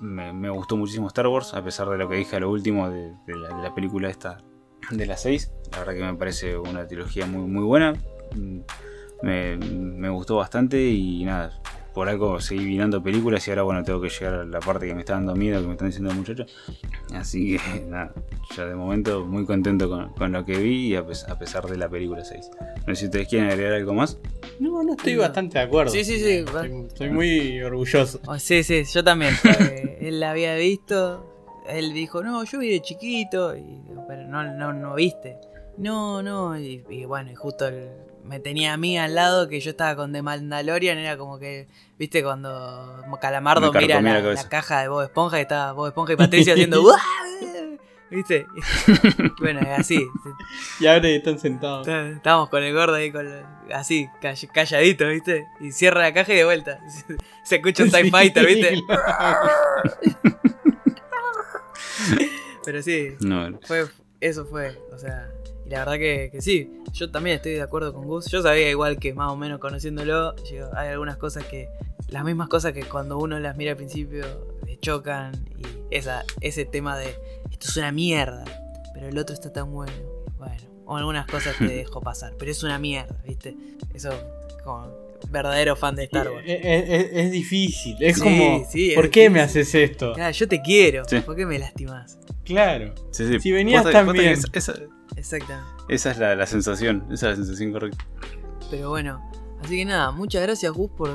me, gustó muchísimo Star Wars, a pesar de lo que dije a lo último de, de la, de la película esta de las 6. La verdad que me parece una trilogía muy, muy buena. Mm, Me, me gustó bastante y nada. Por algo seguí mirando películas y ahora bueno tengo que llegar a la parte que me está dando miedo, que me están diciendo muchachos. Así que nada, ya de momento muy contento con, con lo que vi y a, pes- a pesar de la película 6. No sé si ustedes quieren agregar algo más. No, no estoy No. bastante de acuerdo. Sí, sí, sí. Estoy, estoy muy orgulloso. Oh, sí, sí, yo también. él la había visto. Él dijo, no, yo vi de chiquito. Y, pero no, no, no viste. No, no. Y, y bueno, y justo el- me tenía a mí al lado que yo estaba con The Mandalorian. Era como que, viste, cuando Calamardo mira la, la cabeza. la caja de Bob Esponja y estaba Bob Esponja y Patricia haciendo. "Uah", ¿Viste? bueno, así. Y ahora están sentados. Está- Estábamos con el gordo ahí, con la- así, call- calladito, ¿viste? Y cierra la caja y de vuelta. Se escucha un TIE Sí. Fighter, ¿viste? Pero sí, No, fue, eso fue, o sea, y la verdad que, que sí, yo también estoy de acuerdo con Gus. Yo sabía igual que más o menos conociéndolo, yo- hay algunas cosas que, las mismas cosas que cuando uno las mira al principio le chocan y esa, ese tema de esto es una mierda, pero el otro está tan bueno. Bueno, o algunas cosas te dejo pasar, pero es una mierda, ¿viste? Eso como verdadero fan de Star Wars. Es, es- es difícil, es Sí, como, sí, es ¿por qué me haces esto? Claro, yo te quiero, Sí. ¿por qué me lastimás? Claro. Sí, sí. Si venías tan posta que bien. Esa, esa- Exactamente. esa es la, la sensación, esa es la sensación correcta. Pero bueno, así que nada, muchas gracias Gus por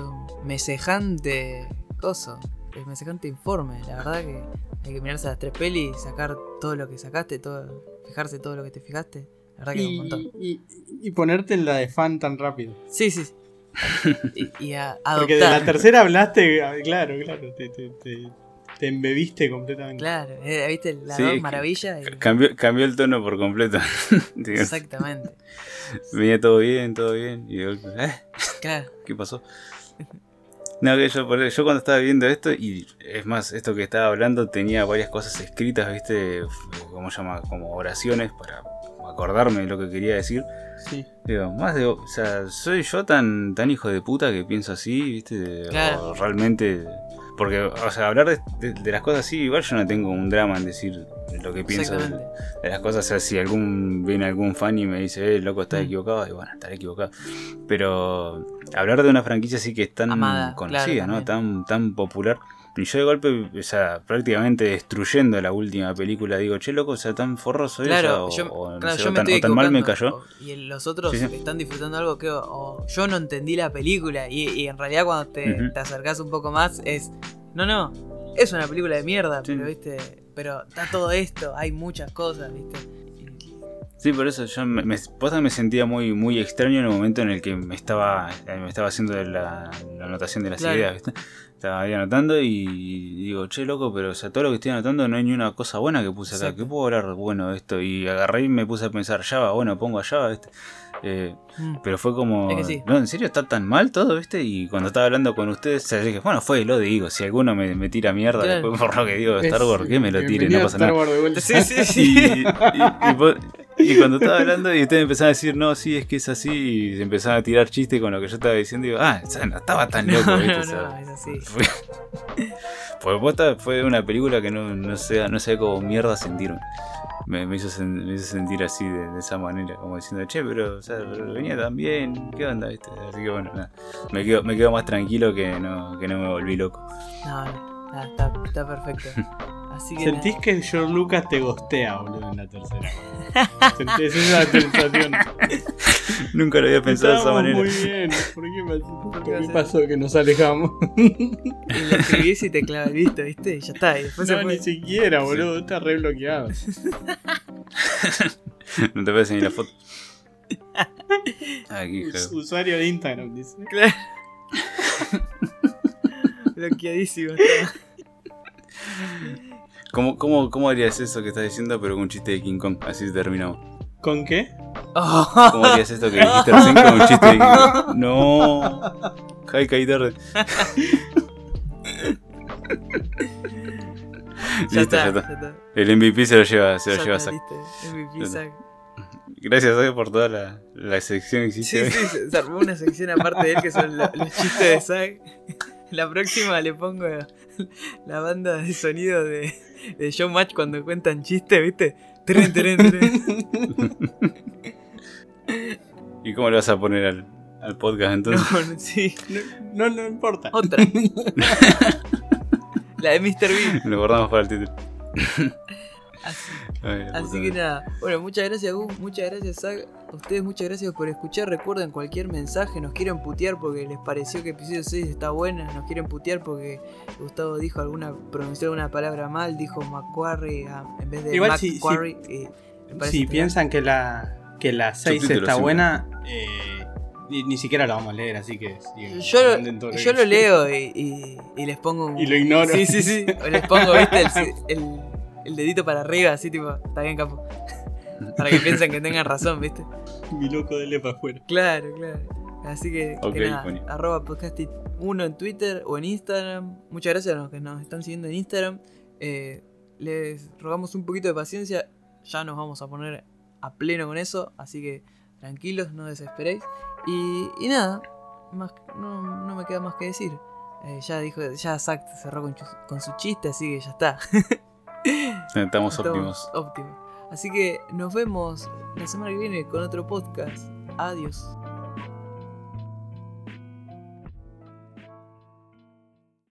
mesejante coso, el mesejante informe. La verdad que hay que mirarse las tres pelis, sacar todo lo que sacaste, todo, fijarse todo lo que te fijaste. La verdad que es un Y, montón. y- y ponerte en la de fan tan rápido. Sí, sí. sí. y, y a- Porque de la adoptar. tercera hablaste, ah, claro, claro, te, te, te, te embebiste completamente. Claro, eh, viste la Sí, maravilla. y- Cambió, cambió el tono por completo. Exactamente. Venía todo bien, todo bien. Y golpe, ¿eh? Claro. ¿Qué pasó? No, que yo, por- yo cuando estaba viendo esto, y es más, esto que estaba hablando tenía varias cosas escritas, ¿viste? ¿Cómo se llama? Como oraciones para acordarme de lo que quería decir. Sí. Digo, más de. O sea, ¿soy yo tan, tan hijo de puta que pienso así, viste? Claro. O realmente. Porque, o sea, hablar de, de- de las cosas así, igual yo no tengo un drama en decir lo que pienso de, las cosas. O sea, si algún viene algún fan y me dice, eh, loco, estás Mm. equivocado, y bueno, estaré equivocado. Pero hablar de una franquicia así que es tan Amada, conocida, claro, ¿no? Tan, tan popular. Y yo de golpe, o sea, prácticamente destruyendo la última película, digo, che, loco, o sea, tan forroso Claro, yo, o, o no claro, sé, yo o tan, estoy o tan mal me cayó. Y los otros Sí, sí. están disfrutando algo que o yo no entendí la película. Y, y en realidad cuando te, Ujú. te acercás un poco más es. No, no. Es una película de mierda, Sí. pero viste. Pero está todo esto, hay muchas cosas, viste. Sí, por eso yo me, me, me sentía muy, muy extraño en el momento en el que me estaba, me estaba haciendo la, la anotación de las Claro. ideas, ¿viste? Estaba ahí anotando y digo, che, loco, pero o sea, todo lo que estoy anotando no hay ni una cosa buena que puse acá. Exacto. ¿Qué puedo hablar bueno de esto? Y agarré y me puse a pensar, Java, bueno, pongo a Java, ¿viste? Eh, Mm. pero fue como, Es que sí. no, ¿en serio está tan mal todo, viste? Y cuando estaba hablando con ustedes, o sea, dije, bueno, fue, lo digo, si alguno me, me tira mierda Claro. después por lo que digo de Star Wars, que me lo tire, no pasa Star nada. Wars de vuelta. Sí, sí, Y, sí. y- y po- y cuando estaba hablando y ustedes empezaban a decir, no, sí, es que es así, y empezaban a tirar chistes con lo que yo estaba diciendo, digo, ah, o sea, no estaba tan loco, no, ¿viste? no, O sea, es así. fue, pues posta fue una película que no, no sé, no sé cómo mierda sentirme. Me, me hizo, sen- me hizo sentir así de, de esa manera, como diciendo, che, pero o sea, venía tan bien, ¿qué onda? ¿viste? Así que bueno, nada, me quedo, me quedo más tranquilo que no, que no me volví loco. No, no, está, está perfecto. Así que. Sentís que George Lucas te gostea, boludo, en la tercera. Sentís esa sensación. Nunca lo había pensado de esa Estábamos manera. muy bien. ¿Por qué pasó, ¿Por qué pasó que nos alejamos? Y lo escribís y te clava el visto, ¿viste? Y ya está. Y después se No, fue. ni siquiera, boludo. Está re bloqueado. No te puedes ni la foto. Aquí, usuario de Instagram, dice. Claro. Bloqueadísimo. ¿Cómo, cómo, ¿Cómo harías eso que estás diciendo, pero con un chiste de King Kong? Así terminamos. ¿Con qué? ¿Cómo harías esto que dijiste recién con un chiste de King Kong? No. Jai, caí tarde. ya, Listo, está, ya ya está. El MVP se lo lleva, se lo lleva Zack. MVP. Zack. Gracias, Zack, por toda la, la sección que Sí, hiciste. sí, se, se armó una sección aparte de él que son lo- los chistes de Zack. La próxima le pongo la banda de sonido de, de Showmatch cuando cuentan chistes, ¿viste? Tren, tren, tren. ¿Y cómo le vas a poner al, al podcast entonces? No, no, sí. No, no importa. Otra. La de Mr. Bean. Lo guardamos para el título. Así, Ay, que nada. Bueno, muchas gracias, Gus. Muchas gracias, Zach. A ustedes, muchas gracias por escuchar. Recuerden cualquier mensaje. Nos quieren putear porque les pareció que episodio 6 está buena. Nos quieren putear porque Gustavo dijo alguna, pronunció alguna palabra mal. Dijo Macquarie ah, en vez de Igual si- me parece Si piensan que la, que la 6 Subtítulos está buena, eh, ni, ni siquiera la vamos a leer, así que. Yo, lo, yo lo leo y, y- y les pongo un. Y lo ignoro. Sí, sí, sí. Les pongo, viste, el, el- el dedito para arriba, así tipo, está bien, capo. Para que piensen que tengan razón, viste. Mi loco de para afuera. Claro, claro. Así que, nada, arroba podcastit 1 en Twitter o en Instagram. Muchas gracias a los que nos están siguiendo en Instagram. Eh, les rogamos un poquito de paciencia. Ya nos vamos a poner a pleno con eso. Así que tranquilos, no desesperéis. Y, y nada, más, no, no me queda más que decir. Eh, ya dijo, ya Zack cerró con su chiste, así que ya está. Estamos óptimos. óptimos. Así que nos vemos la semana que viene con otro podcast. Adiós.